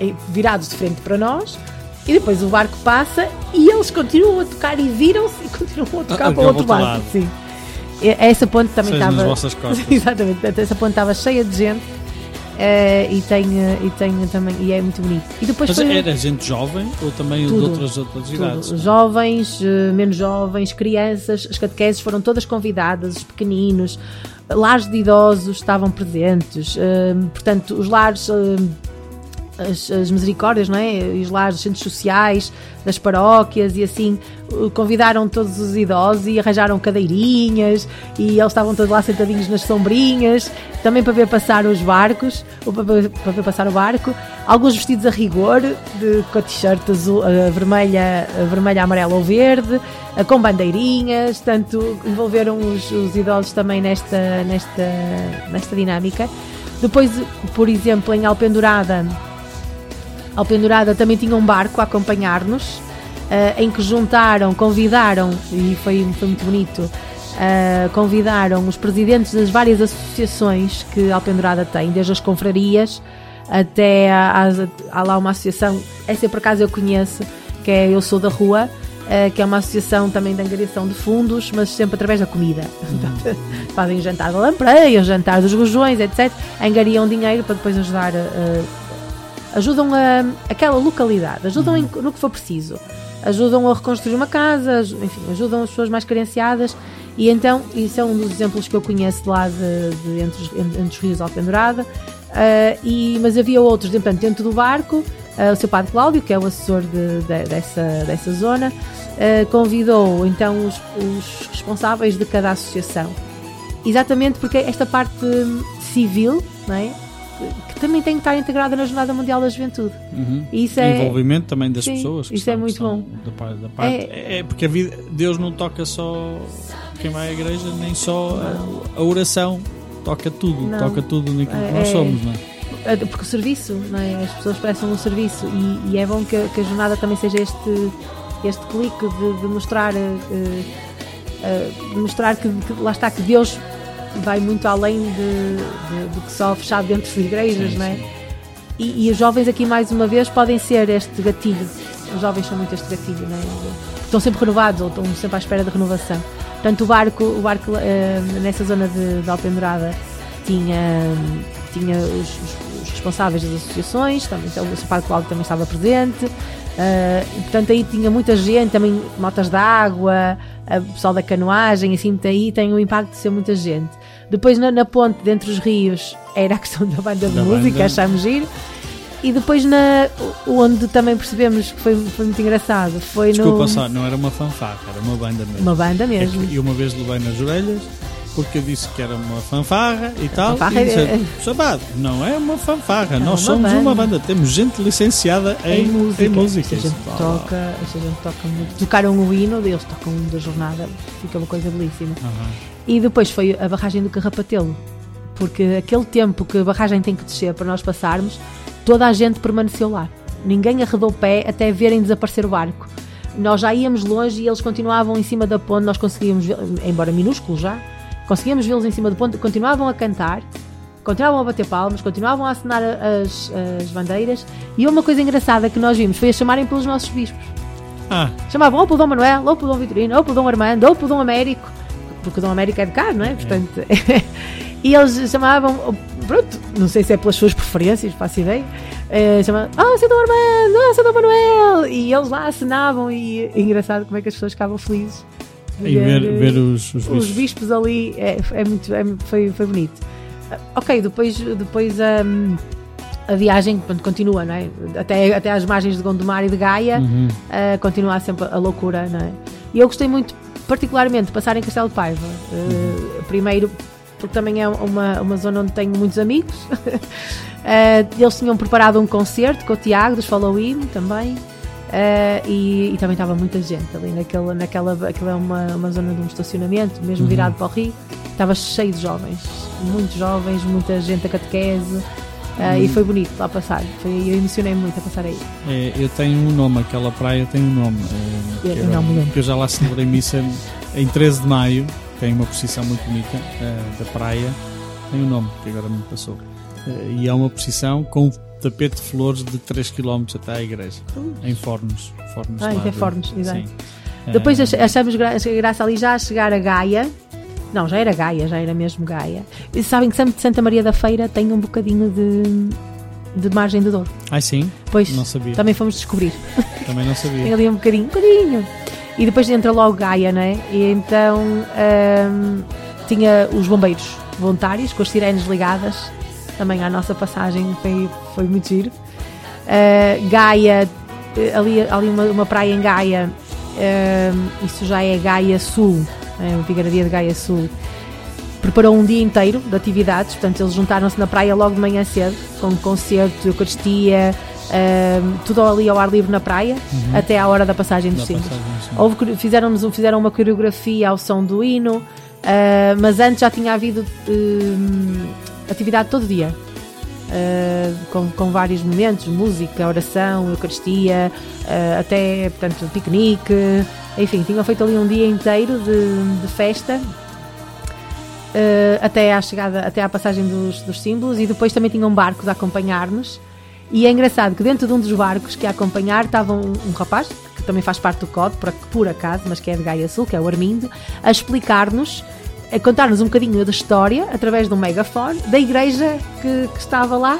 eh, virados de frente para nós. E depois o barco passa e eles continuam a tocar e viram-se e continuam a tocar Ah, para o outro outro barco. lado. Sim. Essa ponte também Seja estava. vossas costas. Exatamente, essa ponte estava cheia de gente. eh, e tem, eh, e tem também e é muito bonito. E depois Mas foi era gente jovem ou também Tudo. de outras, outras idades? tudo. Jovens, eh, menos jovens, crianças, as catequeses foram todas convidadas, os pequeninos, lares de idosos estavam presentes, eh, portanto, os lares, eh, as, as misericórdias, não é? Os lares, os centros sociais, das paróquias e assim, convidaram todos os idosos e arranjaram cadeirinhas e eles estavam todos lá sentadinhos nas sombrinhas, também para ver passar os barcos, para ver, para ver passar o barco, alguns vestidos a rigor, de, com a t-shirt azul, eh, vermelha, eh, vermelha, amarela ou verde, eh, com bandeirinhas, tanto envolveram os, os idosos também nesta, nesta, nesta dinâmica. Depois, por exemplo, em Alpendurada, Alpendurada também tinha um barco a acompanhar-nos, eh, em que juntaram, convidaram, e foi, foi muito bonito, eh, convidaram os presidentes das várias associações que Alpendurada tem, desde as confrarias até a- lá uma associação, essa por acaso eu conheço, que é Eu Sou da Rua, eh, que é uma associação também de angariação de fundos, mas sempre através da comida. Portanto, Fazem o jantar da lampreia, o jantar dos rojões, etc. Angariam dinheiro para depois ajudar a ajudam a, aquela localidade, ajudam em- no que for preciso, ajudam a reconstruir uma casa, enfim, ajudam as pessoas mais carenciadas. E então isso é um dos exemplos que eu conheço lá de, de entre, entre os rios Alpendurada Ah, e, mas havia outros portanto, dentro do barco ah, o seu padre Cláudio, que é o assessor de- de- dessa, dessa zona ah, convidou então os, os responsáveis de cada associação. Exatamente porque esta parte civil não é? Também tem que estar integrada na Jornada Mundial da Juventude. Uhum. E isso é, envolvimento também das Sim, pessoas. isso é muito bom. Da parte, da parte- é... é porque a vida, Deus não toca só quem vai à igreja, nem só a, a oração. Toca tudo, Não. toca tudo naquilo que É- nós somos, não é? É, porque o serviço, não é? as pessoas prestam um serviço e, e é bom que, a- que a jornada também seja este, este clique de, de mostrar, eh, de mostrar que, que lá está, que Deus vai muito além de, do que só fechado dentro de igrejas, Sim, não é? sim. E, e os jovens aqui mais uma vez podem ser este gatilho. Os jovens são muito este gatilho, não é? Estão sempre renovados ou estão sempre à espera de renovação. Portanto, o barco, o barco eh, nessa zona de, de Alpendurada tinha, tinha os, os- os responsáveis das associações, também, então, o padre Cláudio também estava presente. e, portanto, aí tinha muita gente, também motas de água, eh, o pessoal da canoagem, assim, aí tem o impacto de ser muita gente. Depois, na, na ponte, dentre os rios, era a questão da banda de Da música, banda. achámos giro. E depois, na, onde também percebemos que foi, foi muito engraçado, foi Desculpa no. só, não era uma fanfarra, era uma banda mesmo. Uma banda É mesmo. que- E uma vez levei nas orelhas porque eu disse que era uma fanfarra e tal. fanfarra e é- disse, Sabado, não é uma fanfarra, Não, nós uma somos banda. uma banda, temos gente licenciada em, em música. em música. Esta gente toca, esta gente toca muito. Tocaram o hino, eles tocam da jornada, fica uma coisa belíssima. Aham. E depois foi a barragem do Carrapatelo, porque aquele tempo que a barragem tem que descer para nós passarmos, toda a gente permaneceu lá. Ninguém arredou o pé até verem desaparecer o barco. Nós já íamos longe e eles continuavam em cima da ponte, nós conseguíamos, ver- embora minúsculo já, conseguíamos vê-los em cima da ponte, continuavam a cantar, continuavam a bater palmas, continuavam a assinar as, as bandeiras. E uma coisa engraçada que nós vimos foi a chamarem pelos nossos bispos. Ah, Chamavam ou pelo Dom Manuel, ou pelo Dom Vitorino, ou pelo Dom Armando, ou pelo Dom Américo, porque o Dom Américo é de cá, não é? Portanto, e eles chamavam, pronto, não sei se é pelas suas preferências, faço ideia, eh, chamavam, ah, seu Dom Armando, ah, seu Dom Manuel, e eles lá assinavam, e é engraçado como é que as pessoas ficavam felizes. E ver, ver os, os os bichos. bispos ali é, é muito, é- foi, foi bonito. Ok, depois, depois hum, a viagem pronto, continua, não é? Até, até às margens de Gondomar e de Gaia, Uhum. uh, continua sempre a loucura, não é? E eu gostei muito, particularmente, de passar em Castelo de Paiva. Uh, Primeiro, porque também é uma, uma zona onde tenho muitos amigos. Uh, eles tinham preparado um concerto com o Tiago, dos Follow In também. Uh, e, e também estava muita gente ali naquela, naquela aquilo é uma, uma zona de um estacionamento, mesmo virado para o rio. Estava cheio de jovens, muitos jovens, muita gente a catequese. uh, E foi bonito lá passar. Foi, eu emocionei muito a passar aí. É, eu tenho um nome, aquela praia tem um nome. é, Eu que não me lembro. que eu já lá celebrei missa em 13 de maio. Tem uma procissão muito bonita é, da praia. Tem um nome que agora me passou. E é uma procissão com tapete de flores de 3 km até à igreja. Em Fornos. Fornos Ah, em de- Fornos, exato. sim. Depois É, ach- achamos gra graça ali já a chegar a Gaia. Não, já era Gaia, já era mesmo Gaia. E sabem que Santo- Santa Maria da Feira tem um bocadinho de, de margem de dor. Ai sim, Pois, não sabia. também fomos descobrir. Também não Tem sabia. ali um bocadinho, um bocadinho. E depois entra logo Gaia, né? E então ahm, tinha os bombeiros voluntários com as sirenes ligadas também à nossa passagem, foi, foi muito giro. Ah, Gaia, eh, ali, ali uma, uma praia em Gaia, ahm, isso já é Gaia Sul, é, o Vigararia de Gaia Sul. Preparou um dia inteiro de atividades, portanto, eles juntaram-se na praia logo de manhã cedo, com concerto, Eucaristia, ahm, tudo ali ao ar livre na praia, até à hora da passagem dos símbolos. fizeram, fizeram uma coreografia ao som do hino, ah, mas antes já tinha havido hum, atividade todo dia. ah, com, com vários momentos, música, oração, Eucaristia, ah, até portanto, piquenique, enfim, tinham feito ali um dia inteiro de, de festa ah, até à chegada, até à passagem dos, dos símbolos e depois também tinham barcos a acompanhar-nos. E é engraçado que dentro de um dos barcos que a acompanhar estava um, um rapaz, que também faz parte do COD, por, por acaso, mas que é de Gaia Sul, que é o Armindo, a explicar-nos, a contar-nos um bocadinho da história, através de um megafone, da igreja que, que estava lá,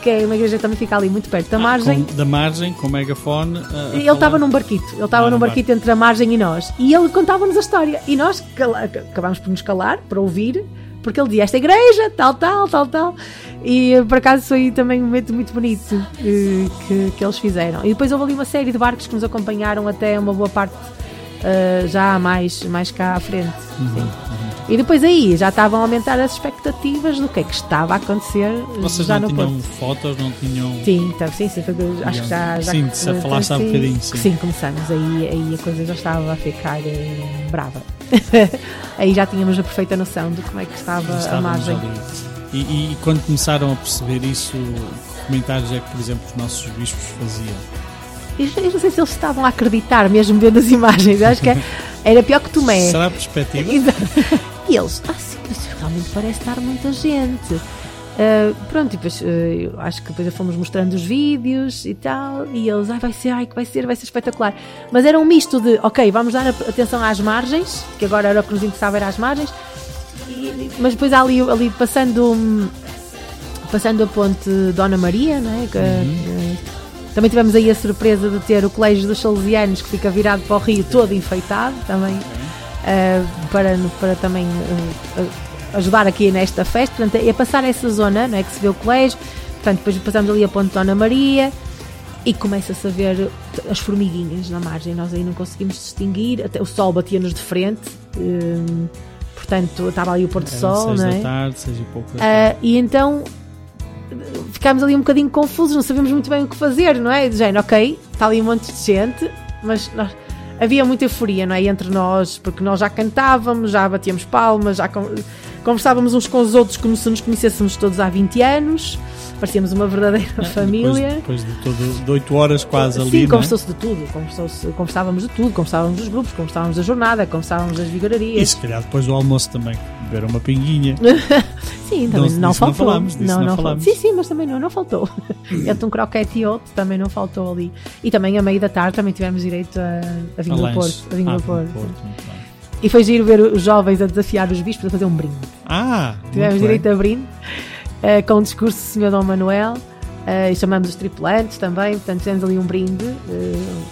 que é uma igreja que também fica ali muito perto da margem. Com- da margem, com o megafone. a- a Ele estava num barquito, ele estava Ah, num barquito entre a margem e nós. E ele contava-nos a história. E nós cala- acabámos por nos calar, para ouvir, porque ele dizia esta igreja, tal, tal, tal, tal. E eh, por acaso foi também um momento muito bonito eh, que, que eles fizeram. E depois houve ali uma série de barcos que nos acompanharam até uma boa parte eh, já mais, mais cá à frente. Uhum, Sim. E depois aí já estavam a aumentar as expectativas do que é que estava a acontecer Vocês já não no tinham Porto. fotos, não tinham. Sim, então, sim, sim, foi- acho que já, já Sim, falaste há um bocadinho, sim. sim, começamos, aí, aí a coisa já estava a ficar eh, brava. aí já tínhamos a perfeita noção de como é que estava a margem. ali. E, e quando começaram a perceber isso, que comentários é que, por exemplo, os nossos bispos faziam? Eu, não sei se eles estavam a acreditar mesmo vendo as imagens, eu acho que era pior que Tomé. Será a perspectiva? Exato. E eles, ah, sim, mas realmente parece estar muita gente. Ah, pronto, e depois eu acho que depois fomos mostrando os vídeos e tal, e eles, ai, vai ser, ai, que vai ser, vai ser espetacular. Mas era um misto de, ok, vamos dar atenção às margens, que agora era o que nos interessava, era às margens, e- mas depois ali, ali passando, passando a ponte Dona Maria, não é? Que, eh, também tivemos aí a surpresa de ter o Colégio dos Salesianos que fica virado para o Rio todo enfeitado também eh, para, para também eh, ajudar aqui nesta festa. Portanto, é passar essa zona não é, que se vê o colégio. Portanto, depois passamos ali a Ponte Dona Maria e começa-se a ver as formiguinhas na margem. Nós aí não conseguimos distinguir, até o sol batia-nos de frente. eh, portanto, estava ali o pôr do sol, não é? tarde, e pouco tarde. e então ficámos ali um bocadinho confusos, não sabíamos muito bem o que fazer, não é? De género, ok, está ali um monte de gente, mas nós- havia muita euforia, não é? Entre nós, porque nós já cantávamos, já batíamos palmas, já con- conversávamos uns com os outros como se nos conhecêssemos todos há 20 anos, parecíamos uma verdadeira família. Depois, depois de, todo, de 8 horas quase ali. Sim, não é? conversou-se de tudo, conversou-se- conversávamos de tudo, conversávamos dos grupos, conversávamos da jornada, conversávamos das E vigorarias. se calhar depois do almoço também, beber uma pinguinha. Sim, Não- também não, não faltou. falámos, disso não fal- falámos. Sim, sim, mas também não, não faltou. Entre um croquete e outro também não faltou ali. E também a meio da tarde também tivemos direito a, a vinho do. Porto. A vinho Ah, do Porto. Porto. E foi giro ver os jovens a desafiar os bispos a fazer um brinde. Ah, Tivemos muito bem. direito a brinde eh, com o discurso do Sr. Dom Manuel eh, e chamamos os tripulantes também. Portanto, tivemos ali um brinde eh,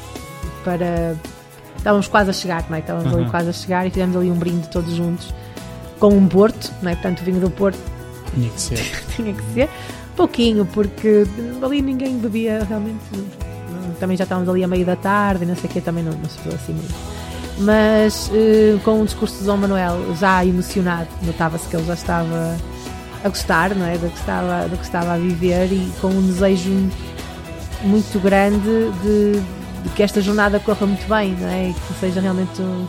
para. Estávamos quase a chegar, não é? Estávamos ali Aham. quase a chegar e fizemos ali um brinde todos juntos com um Porto, não é? Portanto, o vinho do Porto Tinha que ser. tinha que ser. Pouquinho, porque ali ninguém bebia realmente. Também já estávamos ali a meio da tarde, não sei o que, também não, não se viu assim muito. Mas eh, com o discurso de João Manuel já emocionado, notava-se que ele já estava a gostar, não é? Do que estava, do que estava a viver e com um desejo muito grande de, de que esta jornada corra muito bem, não é? E que seja realmente um,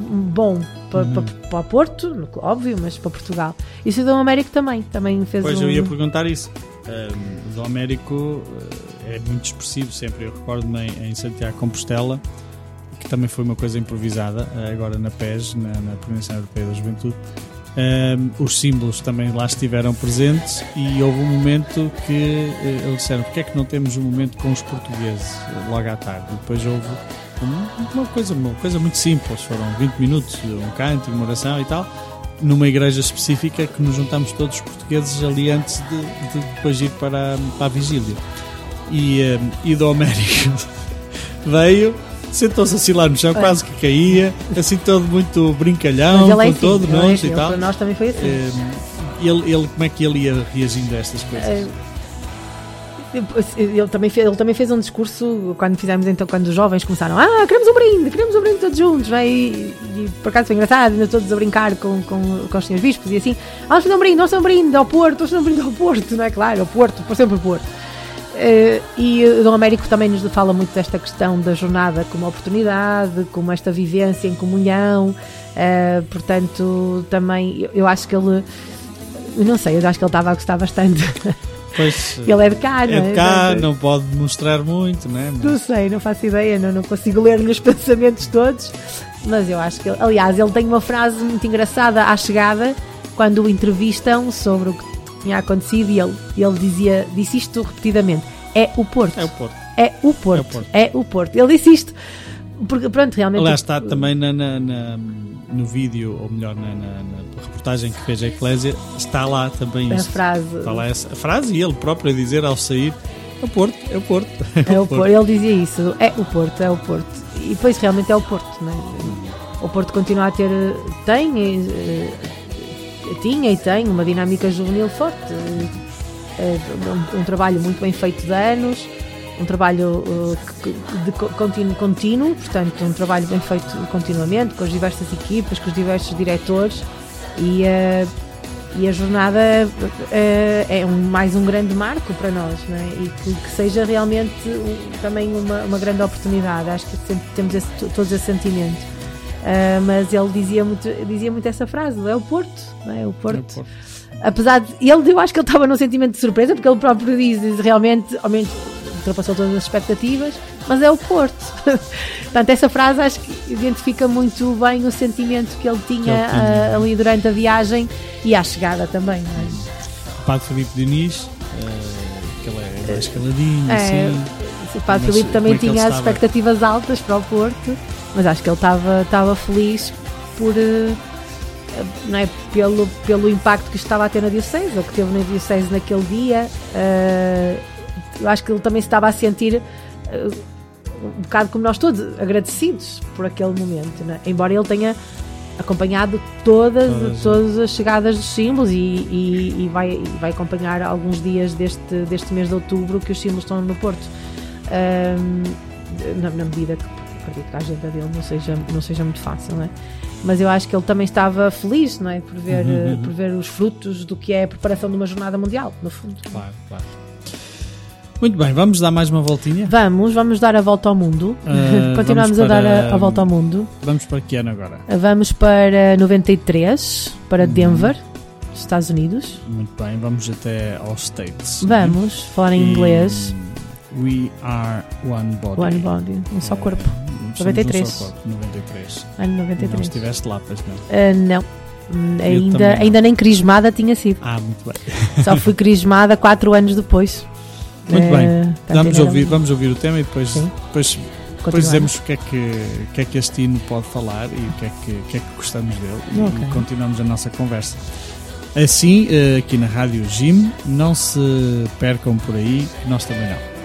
um bom para, Uhum. para, para Porto, óbvio, mas para Portugal. E o Dom Américo também, também fez Pois um... eu ia perguntar isso. Um, o Dom Américo eh, é muito expressivo sempre. Eu recordo-me em, em Santiago Compostela, que também foi uma coisa improvisada, eh, agora na PES, na, na Província Europeia da Juventude. Um, os símbolos também lá estiveram presentes e houve um momento que eh, eles disseram porque é que não temos um momento com os portugueses eh, logo à tarde e depois houve um- uma coisa, uma coisa muito simples foram 20 minutos, um canto, uma oração e tal numa igreja específica que nos juntamos todos os portugueses ali antes de, de depois ir para, para a vigília. E, eh, e do Américo veio, sentou-se assim lá no chão, quase que caía, assim todo muito brincalhão, é com assim, todo ele é nós e tal. para nós também foi assim. Eh, ele, ele, como é que ele ia reagindo a estas coisas? Eh, Ele também, fez, ele também fez um discurso quando fizemos então, quando os jovens começaram, ah, queremos um brinde, queremos um brinde todos juntos, vai, e, e por acaso foi engraçado, ainda todos a brincar com, com, com os senhores bispos e assim, ah, vamos fazer um brinde, vamos fazer um brinde ao Porto, vamos fazer um brinde ao Porto, não é claro, ao Porto, por sempre o Porto. Eh, e o Dom Américo também nos fala muito desta questão da jornada como oportunidade, como esta vivência em comunhão, eh, portanto, também eu, acho que ele, eu não sei, eu acho que ele estava a gostar bastante. Pois, Ele é de cá, não é é? de cá, Portanto, não pode mostrar muito? Não Mas, sei, não faço ideia, não, não consigo ler-lhe os pensamentos todos, mas eu acho que, ele, aliás, ele tem uma frase muito engraçada à chegada, quando o entrevistam sobre o que tinha acontecido, e ele, ele dizia, disse isto repetidamente: é o Porto, é o Porto. é o Porto, É o Porto. é o Porto. Ele disse isto, porque pronto, realmente. Aliás, está também na, na- na- no vídeo, ou melhor, na, na- na reportagem que fez a Eclésia, está lá também a isso. frase. Está lá essa a frase e ele próprio a dizer ao sair: é o Porto, é o Porto. É o Porto. Ele dizia isso, é o Porto, é o Porto. E depois realmente é o Porto, não é? O Porto continua a ter, tem, eh, tinha e tem uma dinâmica juvenil forte. Eh, um, um trabalho muito bem feito de anos, um trabalho eh, de co- contínuo, contínuo, portanto, um trabalho bem feito continuamente, com as diversas equipas, com os diversos diretores e, eh, e a jornada é um, mais um grande marco para nós é? e que, que seja realmente um- também uma, uma grande oportunidade. Acho que sempre temos esse, todos esse sentimento. Ah, mas ele dizia muito, dizia muito essa frase: é o Porto, não é? O É o Porto. Porto. Apesar de ele, eu acho que ele estava num sentimento de surpresa, porque ele próprio diz, diz realmente, ao menos ultrapassou todas as expectativas, mas é o Porto. Portanto, essa frase acho que identifica muito bem o sentimento que ele tinha, Que ele tinha. ah, ali durante a viagem e à chegada também. É? O Padre Filipe Diniz, eh, que ele é mais caladinho, É, assim. O Padre Filipe também como é ele tinha as expectativas altas para o Porto, mas acho que ele estava, feliz por, eh, não é, pelo, pelo impacto que isto estava a ter na Diocese, ou que teve na Diocese naquele dia. Eh, eu acho que ele também se estava a sentir eh, um bocado como nós todos, agradecidos por aquele momento, não é? embora ele tenha acompanhado todas, Todas. todas as chegadas dos símbolos e, e- e vai, e vai acompanhar alguns dias deste, deste mês de outubro que os símbolos estão no Porto. Ahm, na, na medida que acredito que a agenda dele não seja, não seja muito fácil, não é? Mas eu acho que ele também estava feliz, não é? Por ver, Uhum, eh, uhum. por ver os frutos do que é a preparação de uma jornada mundial, no fundo. Claro, claro. Muito bem, vamos dar mais uma voltinha. Vamos, vamos dar a volta ao mundo. Ah, Continuamos vamos a dar para- a, a volta ao mundo. Vamos para que ano agora? Vamos para 93, para Uhum. Denver, Estados Unidos. Muito bem, vamos até aos States. Vamos falar em E inglês. We are one body. One body, um só Eh, corpo. somos 93. Um só corpo, 93. Ano Não 93. estiveste lá, pois não. Ah, não. Hum, Ainda, não. ainda nem crismada tinha sido. Ah, muito bem. Só fui crismada 4 anos depois. Muito Eh, bem. portanto, Vamos ainda ouvir, não- vamos ouvir o tema e depois, Sim. depois, depois dizemos o que, é que, o que é que este hino pode falar e o que é que, que, é que gostamos dele e- Ok. e continuamos a nossa conversa. Assim, eh, aqui na Rádio Jim, não se percam por aí, nós também não.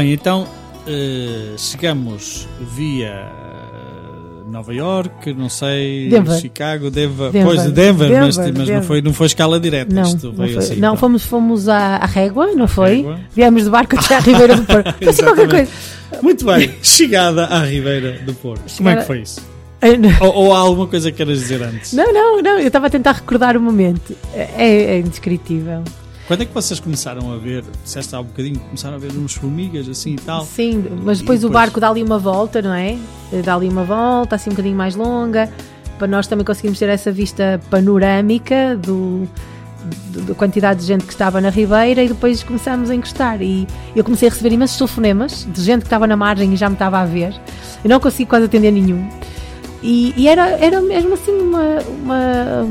Bem, então eh, chegamos via eh, Nova York, não sei, Denver. Chicago, Denver, Denver. pois Denver, mas, Denver, mas não, Denver. foi, não foi escala direta. Não, isto não, foi. assim, não fomos, fomos à, à Régua, não foi? Régua. Viemos de barco até à Ribeira do Porto. Foi assim qualquer coisa. Muito bem, chegada à Ribeira do Porto. Como é Chegada- que foi isso? Não. Ou, ou há alguma coisa que queiras dizer antes? Não, não, não, eu estava a tentar recordar o momento. É, é indescritível. Quando é que vocês começaram a ver, disseste há um bocadinho, começaram a ver uns formigas assim e tal? Sim, mas E depois o depois? barco dá ali uma volta, não é? Dá ali uma volta, assim um bocadinho mais longa, para nós também conseguimos ter essa vista panorâmica do, do- da quantidade de gente que estava na Ribeira e depois começámos a encostar. E eu comecei a receber imensos telefonemas de gente que estava na margem e já me estava a ver. Eu não consegui quase atender nenhum. E, e era, era mesmo assim uma, uma,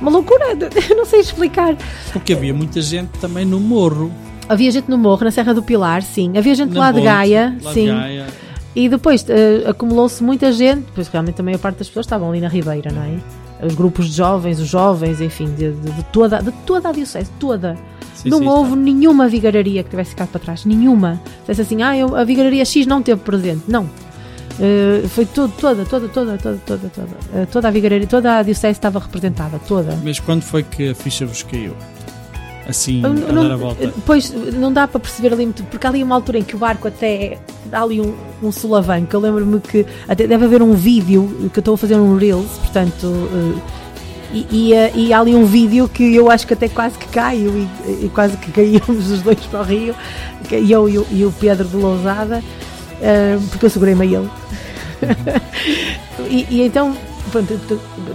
uma loucura, eu não sei explicar. Porque havia muita gente também no morro. Havia gente no morro, na Serra do Pilar, sim. Havia gente na lá de Gaia, lá de sim. Gaia. E depois eh, acumulou-se muita gente, pois realmente a maior parte das pessoas estavam ali na Ribeira, não é? os grupos de jovens, os jovens, enfim, de, de- de toda, de toda a diocese, toda. Sim, não sim, houve está. nenhuma vigararia que tivesse ficado para trás, nenhuma. Disse assim, ah, eu- a vigararia X não teve presente. Não. Eh, foi tudo, toda, toda, toda, toda, toda, toda. Eh, toda a vigararia, toda a diocese estava representada, toda. Mas quando foi que a ficha vos caiu? Assim, a não- dar a volta. Pois não dá para perceber ali muito, porque há ali uma altura em que o barco até dá ali um, um solavanco. Eu lembro-me que até deve haver um vídeo que eu estou a fazer um Reels, portanto. eh, e, e, eh, e há ali um vídeo que eu acho que até quase que caio e, e quase que caímos os dois para o rio, eu e o, e o Pedro de Lousada, eh, porque eu segurei-me a ele. e, e então, pronto,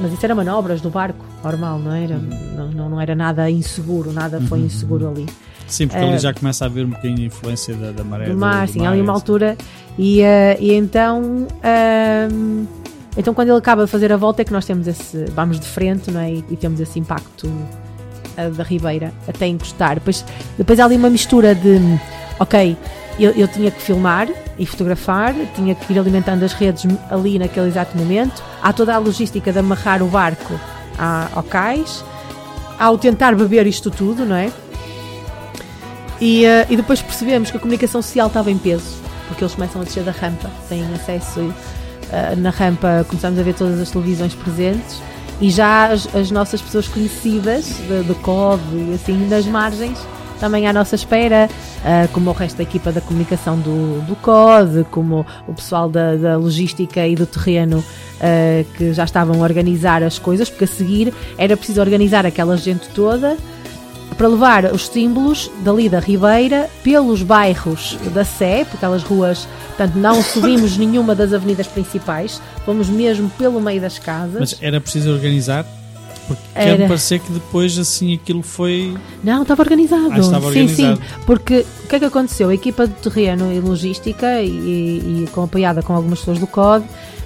mas isso era manobras do barco, normal, não era? Não, não, não era nada inseguro, nada foi inseguro ali. Sim, porque eh, ali já começa a haver um bocadinho de influência da, da maré. do mar, do sim, há ali uma assim. altura e, eh, e então ahm, então quando ele acaba de fazer a volta é que nós temos esse vamos de frente não é? e, e temos esse impacto ah, da ribeira até encostar depois, depois há ali uma mistura de ok, eu, eu tinha que filmar e fotografar, tinha que ir alimentando as redes ali naquele exato momento há toda a logística de amarrar o barco à- ao cais ao tentar beber isto tudo, não é? E, eh, e depois percebemos que a comunicação social estava em peso, porque eles começam a descer da rampa, têm acesso eh, na rampa, começamos a ver todas as televisões presentes e já as, as nossas pessoas conhecidas de, de e assim nas margens também à nossa espera, eh, como o resto da equipa da comunicação do, do COD, como o pessoal da, da logística e do terreno eh, que já estavam a organizar as coisas, porque a seguir era preciso organizar aquela gente toda para levar os símbolos dali da Ribeira pelos bairros da Sé, por aquelas ruas, portanto não subimos nenhuma das avenidas principais, fomos mesmo pelo meio das casas. Mas era preciso organizar? Porque Era. parecer que depois assim aquilo foi. Não, estava organizado. Ah, estava sim, organizado. sim. Porque o que é que aconteceu? A equipa de terreno e logística, e, e com, apoiada com algumas pessoas do COD,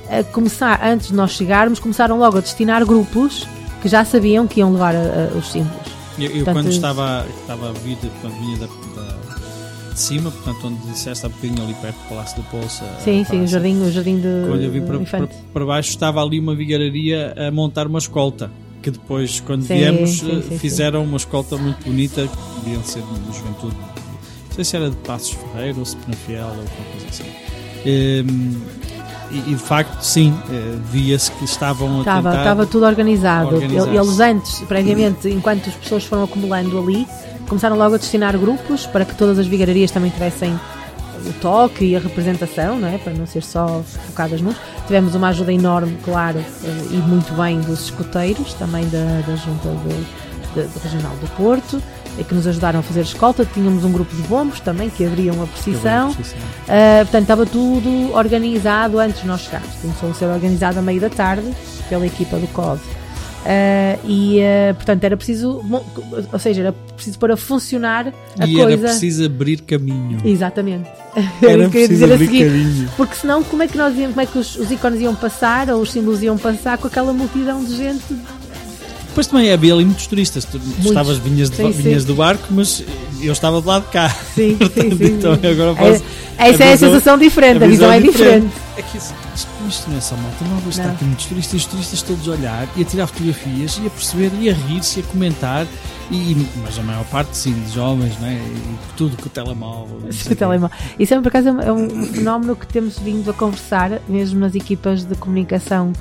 a começar, antes de nós chegarmos, começaram logo a destinar grupos que já sabiam que iam levar a- a- os símbolos. Eu, eu Portanto, quando estava, estava a vir, de- quando vinha da, da- de cima, portanto, onde disseste há bocadinho ali perto do Palácio da Bolsa. Sim, sim, o jardim, o jardim de Quando eu vim para, para, para baixo, estava ali uma vigararia a montar uma escolta. Que depois, quando Sim, viemos, sim, sim, fizeram uma escolta muito bonita, que deviam ser de juventude. Não sei se era de Passos Ferreira ou se Penafiel ou alguma coisa assim. Ehm, e, e de facto, sim, eh, via-se que estavam a Estava, tentar. estava tudo organizado. Eles antes, previamente, enquanto as pessoas foram acumulando ali, começaram logo a destinar grupos para que todas as vigararias também tivessem o toque e a representação, não é? para não ser só focadas nos. Tivemos uma ajuda enorme, claro, eh, e muito bem dos escoteiros, também da, da Junta de- de- do Regional do Porto, eh, que nos ajudaram a fazer escolta. Tínhamos um grupo de bombos também que abriam a procissão. Uh, portanto, estava tudo organizado antes de nós chegarmos. Começou a ser organizado a meio da tarde pela equipa do COD. Uh, e, uh, portanto, era preciso, ou seja, era preciso para funcionar a E era coisa. preciso abrir caminho. Exatamente. Era Era preciso dizer a abrir seguir. caminho. Porque senão, como é que, nós íamos, como é que os, os ícones iam passar, ou os símbolos iam passar com aquela multidão de gente? Depois também havia ali muitos turistas. Tu estavas, vinhas, de- Sim, sim. vinhas do barco, mas eu estava do lado de cá. Sim, Portanto, sim. então sim. agora É- posso- essa é a visão- sensação diferente, a visão é diferente. É que isso- isto, isto não é só malta, não está aqui muitos turistas, e os turistas todos a olhar e a tirar fotografias e a perceber e a rir-se e a comentar. E, mas a maior parte, sim, de jovens, não é? E tudo com o telemóvel. Sim, o telemóvel. Isso é, por acaso, é um fenómeno que temos vindo a conversar, mesmo nas equipas de comunicação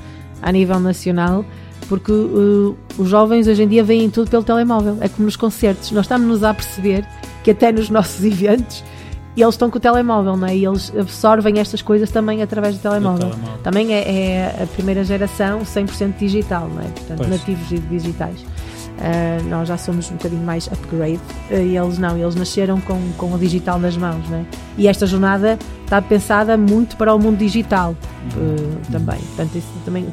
a nível nacional, porque uh, os jovens hoje em dia veem tudo pelo telemóvel. É como nos concertos. Nós estamos-nos a perceber que até nos nossos eventos eles estão com o telemóvel, não é? E eles absorvem estas coisas também através do telemóvel. telemóvel. Também é, é a primeira geração 100% digital, não é? Portanto, Pois. nativos e digitais. Uh, nós já somos um bocadinho mais upgrade uh, e eles não, eles nasceram com, com o digital nas mãos, né? E esta jornada está pensada muito para o mundo digital uh, também. Portanto, isso também.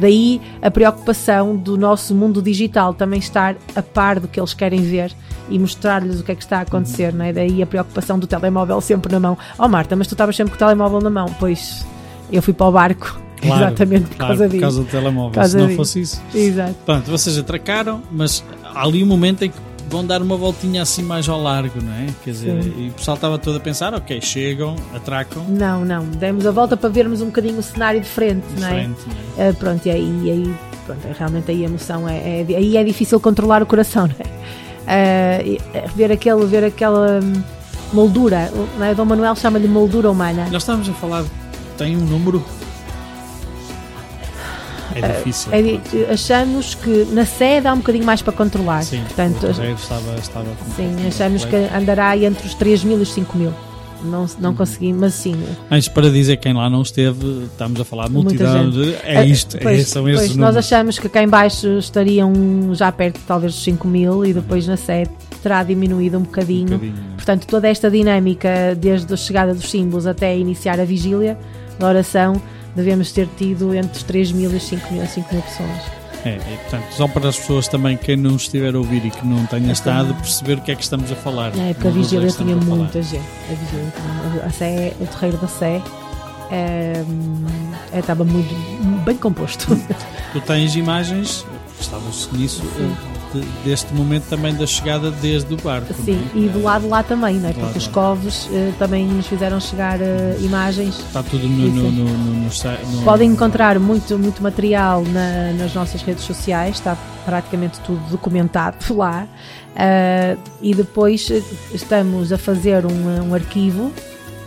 Daí a preocupação do nosso mundo digital também estar a par do que eles querem ver e mostrar-lhes o que é que está a acontecer, não é? Daí a preocupação do telemóvel sempre na mão. Oh Marta, mas tu estavas sempre com o telemóvel na mão. Pois eu fui para o barco Claro, exatamente por claro, causa por disso. causa do telemóvel. Por causa Se não disso. fosse isso. Exato. Pronto, vocês atracaram, mas há ali um momento em que vão dar uma voltinha assim mais ao largo, não é? Quer dizer, Sim. e o pessoal estava todo a pensar, ok, chegam, atracam, Não, não. Demos a volta para vermos um bocadinho o cenário de frente, de não é? frente, não é? Ah, pronto, e aí, e aí pronto, é, realmente aí a emoção é, é- aí é difícil controlar o coração, não é? Eh, ver, aquele, ver aquela hum, moldura, não é? Dom Manuel chama-lhe moldura humana. Nós estávamos a falar, tem um número? É difícil. É achamos que na sede há um bocadinho mais para controlar. Sim, Portanto, estava, estava sim, achamos que andará entre os 3 mil e os 5 mil. Não, não conseguimos, mas sim. Mas para dizer quem lá não esteve, estamos a falar de multidão de. É isto, é, Pois- são esses pois, nós números. achamos que cá em baixo estariam já perto talvez dos 5 mil e depois na sede terá diminuído um bocadinho. Um bocadinho? Portanto, toda esta dinâmica, desde a chegada dos símbolos até iniciar a vigília da oração, devemos ter tido entre os 3 mil e os 5 mil, 5 mil pessoas. É, e, portanto, só para as pessoas também, quem não estiver a ouvir e que não tenha estado, perceber o que é que estamos a falar. Na época a vigília tinha muita gente. A vigília tinha, a Sé, o terreiro da Sé é, é, estava muito bem composto. Tu tens imagens, estavam-se nisso, eh, de- deste momento também da chegada desde o barco. Sim, é? e do lado lá também, não é? Lado Porque os coves eh, também nos fizeram chegar eh, imagens. Está tudo no, no, no, no, no, Podem encontrar muito, muito material na- nas nossas redes sociais, está praticamente tudo documentado lá. Ah, e depois estamos a fazer um, um arquivo,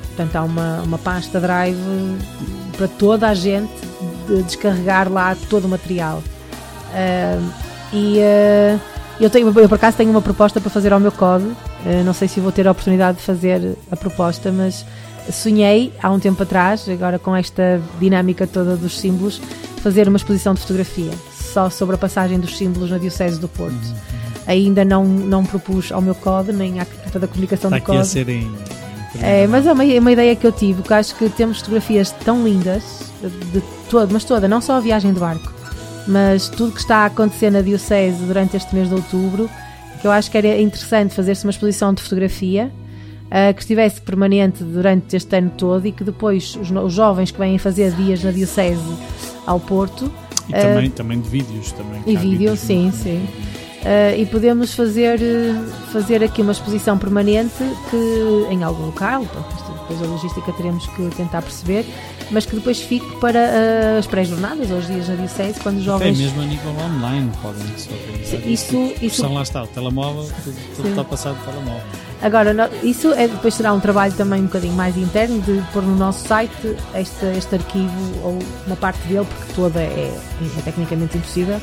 portanto, há uma, uma pasta Drive para toda a gente de descarregar lá todo o material. Ah, e ah, eu, tenho, eu, por acaso, tenho uma proposta para fazer ao meu código. Ah, não sei se vou ter a oportunidade de fazer a proposta, mas sonhei há um tempo atrás, agora com esta dinâmica toda dos símbolos, fazer uma exposição de fotografia só sobre a passagem dos símbolos na Diocese do Porto. Ainda não, não propus ao meu código, nem à da comunicação Está do aqui a ser em. em É, mas é uma, é uma ideia que eu tive, que acho que temos fotografias tão lindas, de todo, mas toda, não só a viagem de barco, mas tudo que está a acontecer na Diocese durante este mês de outubro, que eu acho que era interessante fazer-se uma exposição de fotografia ah, que estivesse permanente durante este ano todo e que depois os, os jovens que vêm fazer dias na Diocese ao Porto E também, também de vídeos. Também, e vídeo, vídeos sim, no- sim. Ah, e podemos fazer, fazer aqui uma exposição permanente que em algum local, isto depois a logística teremos que tentar perceber, mas que depois fique para ah, as pré-jornadas ou os dias na Diocese, quando os Até jovens. mesmo a nível online podem se organizar. Isso- isso- lá está, o telemóvel, tudo, tudo está passado de telemóvel. Agora, no- isso é, depois será um trabalho também um bocadinho mais interno de pôr no nosso site este, este arquivo ou uma parte dele, porque toda é, é tecnicamente impossível.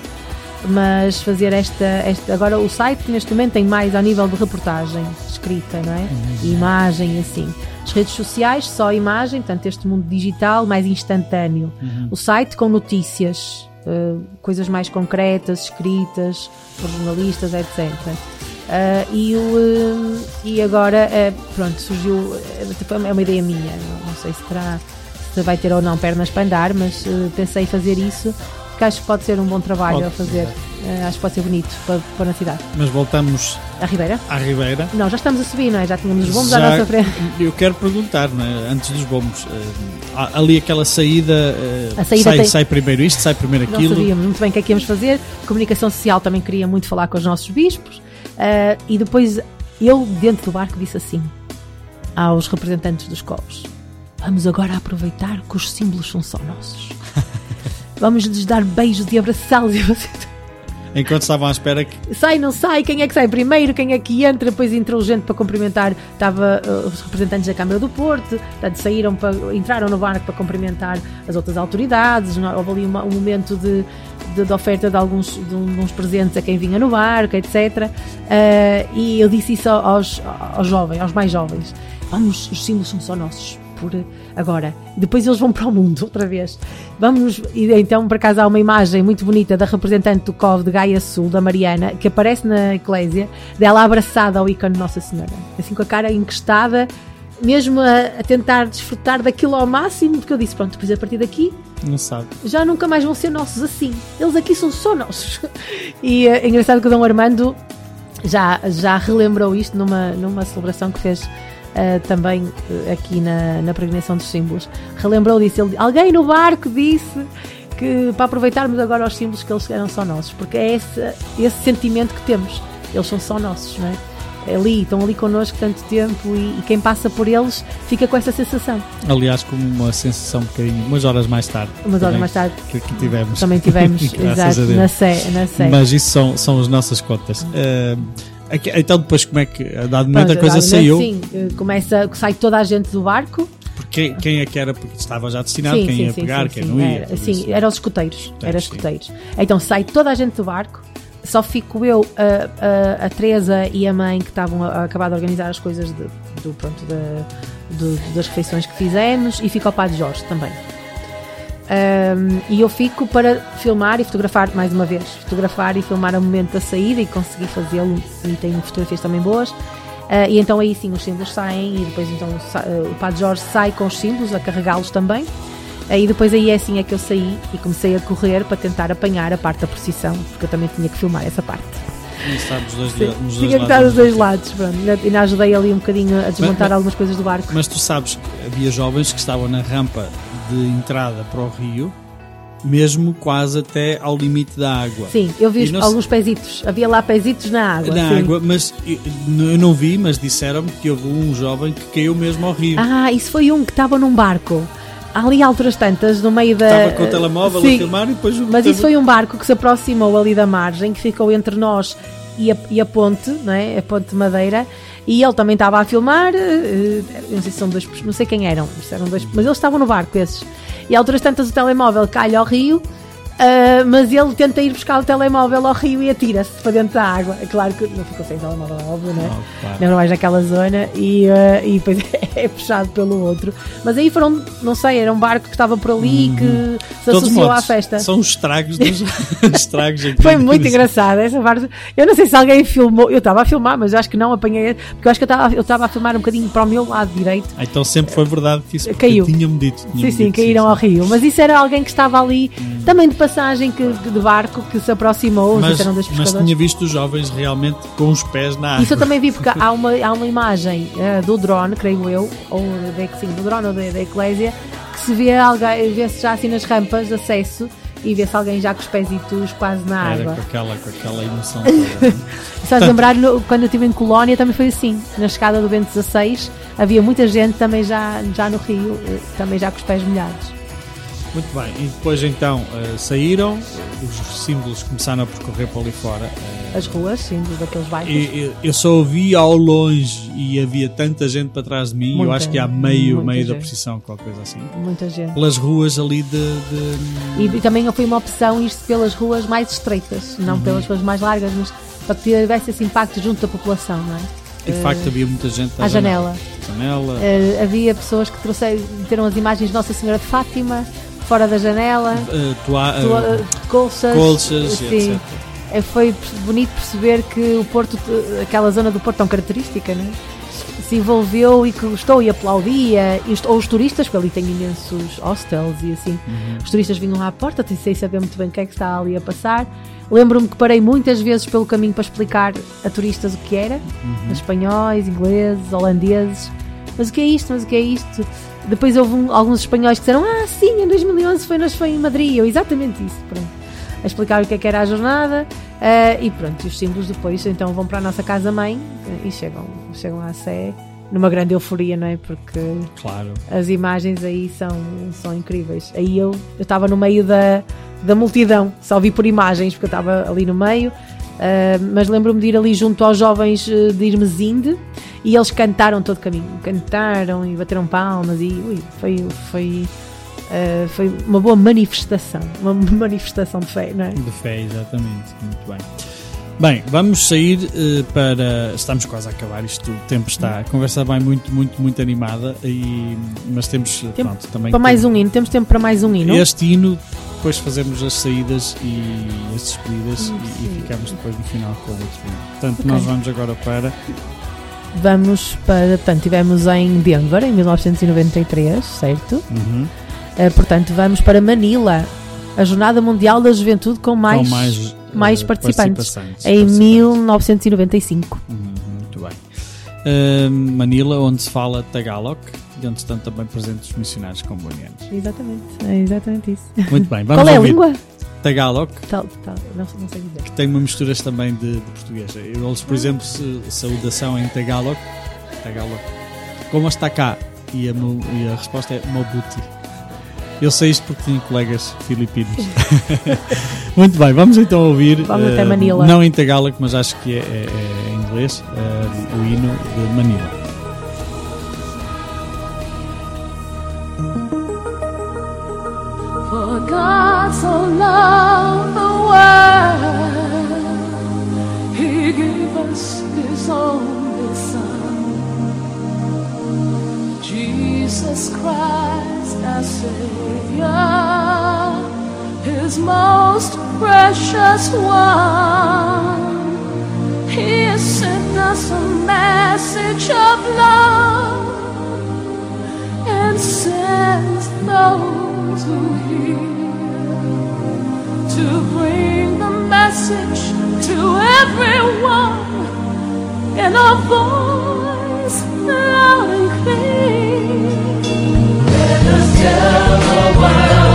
Mas fazer esta, esta. Agora, o site neste momento tem mais ao nível de reportagem escrita, não é? E imagem assim. As redes sociais, só imagem, portanto, este mundo digital mais instantâneo. O site com notícias, eh, coisas mais concretas, escritas por jornalistas, etc. Ah, e, o, eh, e agora, eh, pronto, surgiu. eh, É uma ideia minha, não, sei se terá, se vai ter ou não pernas para andar, mas eh, pensei fazer isso, porque acho que pode ser um bom trabalho Pode, a fazer. Eh, acho que pode ser bonito para, para na cidade. Mas voltamos A Ribeira? à Ribeira. Não, já estamos a subir, não é? Já tínhamos os bombos à Já- nossa frente. Eu quero perguntar, não é? antes dos bombos, eh, ali aquela saída, eh, A saída sai, tem- sai primeiro isto, sai primeiro Não aquilo. sabíamos muito bem o que é que íamos fazer. Comunicação social também queria muito falar com os nossos bispos. Ah, e depois eu, dentro do barco, disse assim aos representantes dos covos: Vamos agora aproveitar que os símbolos são só nossos. Vamos lhes dar beijos e abraçá-los. E vocês- Enquanto estavam à espera que. sai, não sai, quem é que sai primeiro, quem é que entra, depois entrou gente para cumprimentar, estava uh, os representantes da Câmara do Porto, portanto saíram para, entraram no barco para cumprimentar as outras autoridades, houve ali uma- um momento de, de- de oferta de alguns de de uns presentes a quem vinha no barco, etc. Uh, e eu disse isso aos, aos jovens, aos mais jovens, vamos, os símbolos são só nossos. Por agora, depois eles vão para o mundo outra vez. Vamos, e então, por acaso, há uma imagem muito bonita da representante do COV de Gaia Sul, da Mariana, que aparece na eclésia, dela abraçada ao ícone Nossa Senhora, assim com a cara encostada, mesmo a, a tentar desfrutar daquilo ao máximo, porque eu disse: pronto, depois a partir daqui Não sabe. já nunca mais vão ser nossos assim. Eles aqui são só nossos. E eh, é engraçado que o Dom Armando já, já relembrou isto numa, numa celebração que fez eh, também eh, aqui na, na peregrinação dos símbolos. Relembrou disso. Ele, alguém no barco disse que para aproveitarmos agora os símbolos que eles eram só nossos, porque é esse, esse sentimento que temos. Eles são só nossos, não é? ali, estão ali connosco tanto tempo e, e quem passa por eles fica com essa sensação. Aliás, como uma sensação um bocadinho, umas horas mais tarde. Umas horas mais tarde Que, que tivemos. também tivemos, exato, na Sé, na Sé. Mas isso são, são as nossas contas. Eh, aqui- então, depois, como é que, a dado momento, a Pronto, coisa agora, saiu? Sim, eh, começa, sai toda a gente do barco. Porque quem é que era? Porque estava já destinado, sim, quem sim, ia sim, pegar, quem não ia. Era, sim, eram os escuteiros. Tá, Era escuteiros. Então sai toda a gente do barco, só fico eu, a, a, a Teresa e a mãe que estavam a, a acabar de organizar as coisas de- do, pronto, do- das refeições que fizemos e fica o Padre Jorge também. Ahm, e eu fico para filmar e fotografar mais uma vez, fotografar e filmar o momento da saída e consegui fazê-lo e tenho fotografias também boas. Ah, e então aí sim os símbolos saem e depois então o Padre Jorge sai com os símbolos a carregá-los também. Aí depois aí é assim é que eu saí e comecei a correr para tentar apanhar a parte da procissão, porque eu também tinha que filmar essa parte. Tinha que estar dos dois, Sim, nos dois tinha que lados estar dos dois lados, pronto. Ainda- ajudei ali um bocadinho a desmontar mas- algumas coisas do barco. Mas tu sabes que havia jovens que estavam na rampa de entrada para o rio, mesmo quase até ao limite da água. Sim, eu vi não alguns pezitos, havia lá pezitos na água. Na sim. água, mas eu eu não vi, mas disseram-me que houve um jovem que caiu mesmo ao rio. Ah, isso foi um que estava num barco. Ali alturas tantas, no meio da. Estava com o telemóvel Sim, a filmar e depois Mas isso foi um barco que se aproximou ali da margem, que ficou entre nós e a, e a ponte, não é? A ponte de madeira. E ele também estava a filmar, eh, eu não sei se são dois, não sei quem eram, eram dois, mas eles estavam no barco esses. E a alturas tantas o telemóvel cai ao rio, ah, mas ele tenta ir buscar o telemóvel ao rio e atira-se para dentro da água. É claro que não ficou sem telemóvel, óbvio, não é? Oh, claro. Não mais naquela zona e, ah, e depois é puxado pelo outro. Mas aí foram, não sei, era um barco que estava por ali que se todos associou modos, à festa. São os estragos dos estragos Foi muito engraçado essa parte. Eu não sei se alguém filmou. Eu estava a filmar, mas eu acho que não apanhei. Porque eu acho que eu estava a filmar um bocadinho para o meu lado direito. Ah, Então sempre foi verdade que isso Caiu. tinha-me dito. Sim, tinha-me sim, dito, caíram sim, ao sim. rio. Mas isso era alguém que estava ali, também de passagem que, de barco, que se aproximou. Mas, eram dois mas pescadores. tinha visto os jovens realmente com os pés na água. Isso eu também vi, porque há uma, há uma imagem eh, do drone, creio eu, ou da, sim, do drone ou da, da Eclésia, que se vê alguém, vê-se já assim nas rampas de acesso e vê-se alguém já com os pezitos quase na Era água. com aquela, com aquela emoção. Estás a lembrar, no- quando eu estive em Colónia também foi assim, na escada do Bento 16, havia muita gente também já, já no Rio, eh, também já com os pés molhados. Muito bem, e depois então eh, saíram, os símbolos começaram a percorrer para ali fora. eh, As ruas, sim, daqueles bairros. e- eu só ouvi ao longe e havia tanta gente para trás de mim, eu Muita, acho que há meio, meio da gente. precisão, qualquer coisa assim. Muita gente. Pelas ruas ali de. de- E, e também foi uma opção ir pelas ruas mais estreitas, Uhum. não pelas ruas mais largas, mas para que tivesse esse impacto junto da população, não é? e de facto havia muita gente À janela. janela. Eh, havia pessoas que trouxeram, as imagens de Nossa Senhora de Fátima fora da janela, tua- eh, colchas, colchas, sim. etc. É, foi bonito perceber que o Porto, aquela zona do Porto tão característica, né? se envolveu e que gostou e aplaudia, os- ou os turistas, porque ali tem imensos hostels e assim, Uhum. os turistas vinham à porta sem saber muito bem o que é que está ali a passar. Lembro-me que parei muitas vezes pelo caminho para explicar a turistas o que era, Uhum. espanhóis, ingleses, holandeses, mas o que é isto, mas o que é isto? Depois houve um- alguns espanhóis que disseram, ah sim, em 2011 foi, nós foi em Madrid, eu exatamente isso, pronto a explicar o que é que era a jornada eh, e pronto, os símbolos depois então vão para a nossa casa-mãe eh, e chegam, chegam à Sé numa grande euforia, não é? Porque Claro. as imagens aí são, são incríveis. Aí eu estava no meio da, da multidão, só vi por imagens porque eu estava ali no meio, eh, mas lembro-me de ir ali junto aos jovens de Irmesinde e eles cantaram todo o caminho, cantaram e bateram palmas e ui, foi, foi, eh, foi uma boa manifestação, uma manifestação de fé, não é? De fé, exatamente. Muito bem. Bem, vamos sair eh, para. Estamos quase a acabar isto. O tempo está. A conversa vai muito, muito, muito animada. E, mas temos. Tempo pronto, também. Para mais um hino, temos tempo para mais um hino. Este hino, depois fazemos as saídas e as despedidas e, e ficamos depois no final com o outro hino. Portanto, Ok. nós vamos agora para. Vamos para. Portanto, estivemos em Denver em 1993, certo? Uhum, Eh, portanto, vamos para Manila, a Jornada Mundial da Juventude com mais, com mais, mais eh, participantes, participantes, em participantes. 1995. Uhum, muito bem. Uh, Manila, onde se fala Tagalog e onde estão também presentes os missionários combonianos. Exatamente, é exatamente isso. Muito bem, vamos Qual é a ouvir. língua? Tagalog, Tal, tal, não, não sei dizer. que tem uma misturas também de, de português. Eles, por exemplo, se, saudação em Tagalog, Tagalog, como está cá? E a, e a resposta é Mobuti. Eu sei isto porque tinha colegas filipinos. Muito bem, vamos então ouvir. Vamos até eh, Manila. Não em Tagalog, mas acho que é, é- é em inglês, eh, o hino de Manila. God so loved the world, He gave us His only Son, Jesus Christ, our Savior, His most precious one. He has sent us a message of love and sends those who hear to bring the message to everyone in a voice loud and clear. Let us tell the world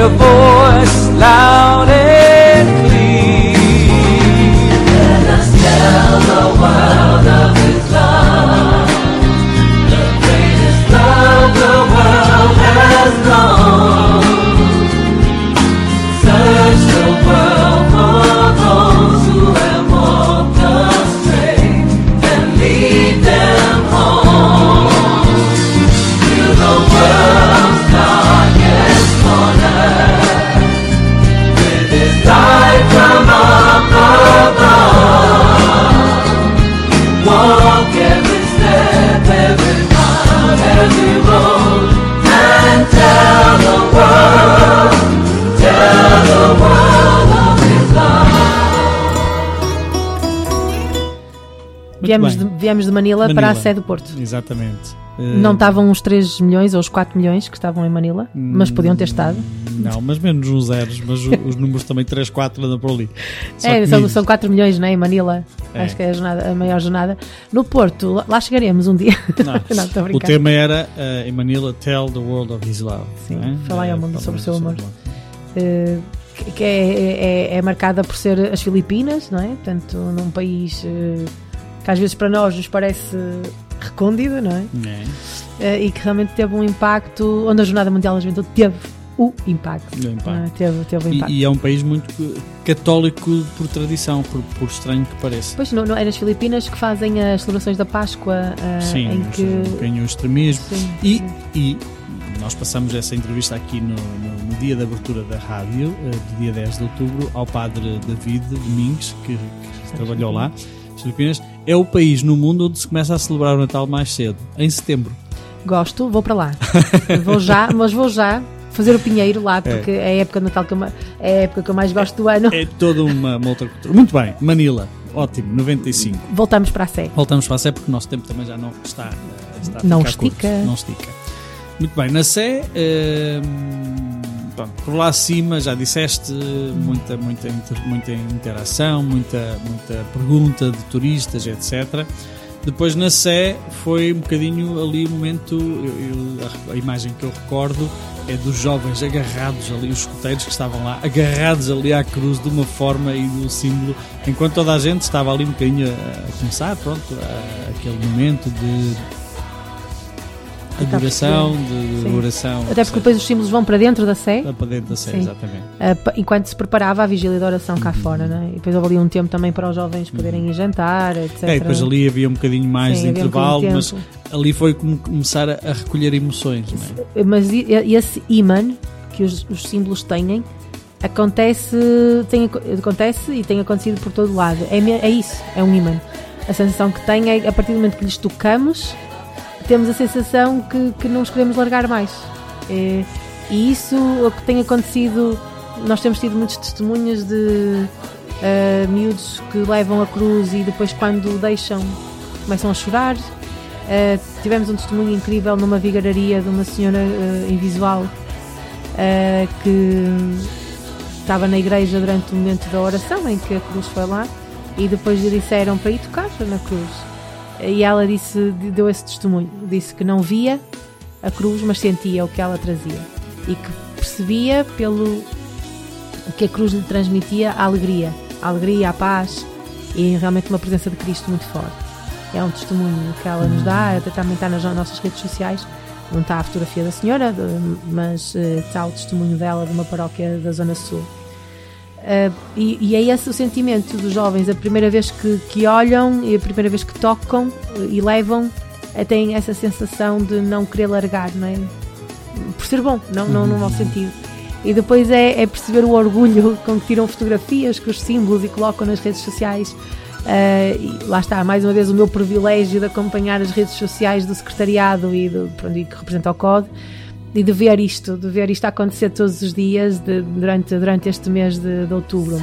beautiful Viemos de, de Manila, para a Manila. sede do Porto. Exatamente. Eh, Não estavam os 3 milhões ou os 4 milhões que estavam em Manila, mas podiam ter estado. Não, mas menos uns zeros, mas os números também 3, 4 andam por ali. Só É, são, são 4 milhões, né, em Manila. É. Acho que é a, jornada- a maior jornada. No Porto, lá- chegaremos um dia. Não, Não, o tema era eh, em Manila Tell the World of His Love. Sim, é? falar ao Eh, mundo sobre o seu amor. Eh, que- é, é- é marcada por ser as Filipinas, não é? Portanto, num país eh, que às vezes para nós nos parece recôndito, não é? É, Eh, e que realmente teve um impacto, onde a Jornada Mundial da Juventude teve o impacto. o impacto. não é? Teve, teve o impacto. E, e é um país muito católico por tradição, por, por estranho que pareça. Pois não, não é nas Filipinas que fazem as celebrações da Páscoa eh, Sim, em que. um bocadinho o extremismo. Sim, E, sim. e nós passamos essa entrevista aqui no, no- no dia da abertura da rádio, eh, do dia 10 de outubro, ao padre David Domingues, que, que trabalhou lá, nas Filipinas. É o país no mundo onde se começa a celebrar o Natal mais cedo, em setembro. Gosto, vou para lá. vou já, mas vou já fazer o pinheiro lá, porque é, a época de Natal que eu, é a época que eu mais gosto do ano. É toda uma, uma outra cultura. Muito bem, Manila, ótimo, 95. Voltamos para a Sé. Voltamos para a Sé porque o nosso tempo também já não está, está a Não ficar curto. estica. Não estica. Muito bem, na Sé, eh, pronto, por lá acima já disseste muita, muita, muita interação, muita, muita pergunta de turistas, etc. Depois na Sé foi um bocadinho ali o momento, eu- eu- a imagem que eu recordo é dos jovens agarrados ali, os escuteiros que estavam lá, agarrados ali à cruz de uma forma e do símbolo, enquanto toda a gente estava ali um bocadinho a, a começar, pronto, a- aquele momento de De, de Sim. oração. Até porque depois os símbolos vão para dentro da Sé, para dentro da Sé, Sim. exatamente. pa- enquanto se preparava a vigília de oração cá fora, né? E depois houve ali um tempo também para os jovens poderem ir jantar, etc. É, depois ali havia um bocadinho mais Sim, de um intervalo, bocadinho mas de ali foi como começar a, a recolher emoções, não é? Mas e- esse imã que os, os símbolos têm acontece, tem, aco- acontece e tem acontecido por todo lado. É, é isso, é um imã. A sensação que tem é a partir do momento que lhes tocamos, temos a sensação que, que não os queremos largar mais. É, e isso o que tem acontecido, nós temos tido muitos testemunhos de ah, miúdos que levam a cruz e depois quando deixam começam a chorar. Ah, tivemos um testemunho incrível numa vigararia de uma senhora ah, invisual ah, que estava na igreja durante o momento da oração em que a cruz foi lá e depois lhe disseram para ir tocar na cruz. E ela disse, deu esse testemunho, disse que não via a cruz, mas sentia o que ela trazia e que percebia pelo que a cruz lhe transmitia a alegria, a alegria, a paz e realmente uma presença de Cristo muito forte. É um testemunho que ela nos dá, até também está nas nossas redes sociais. Não está a fotografia da senhora, mas eh, está o testemunho dela de uma paróquia da Zona Sul. Uh, e, e é esse o sentimento dos jovens, a primeira vez que, que olham e a primeira vez que tocam e levam, eh, têm essa sensação de não querer largar, não é? Por ser bom, não, não no mau sentido. E depois é, é perceber o orgulho com que tiram fotografias com os símbolos e colocam nas redes sociais. Uh, lá está, mais uma vez, o meu privilégio de acompanhar as redes sociais do secretariado e, do, pronto, e que representa o CODE e de ver isto, de ver isto acontecer todos os dias de- durante, durante este mês de, de outubro.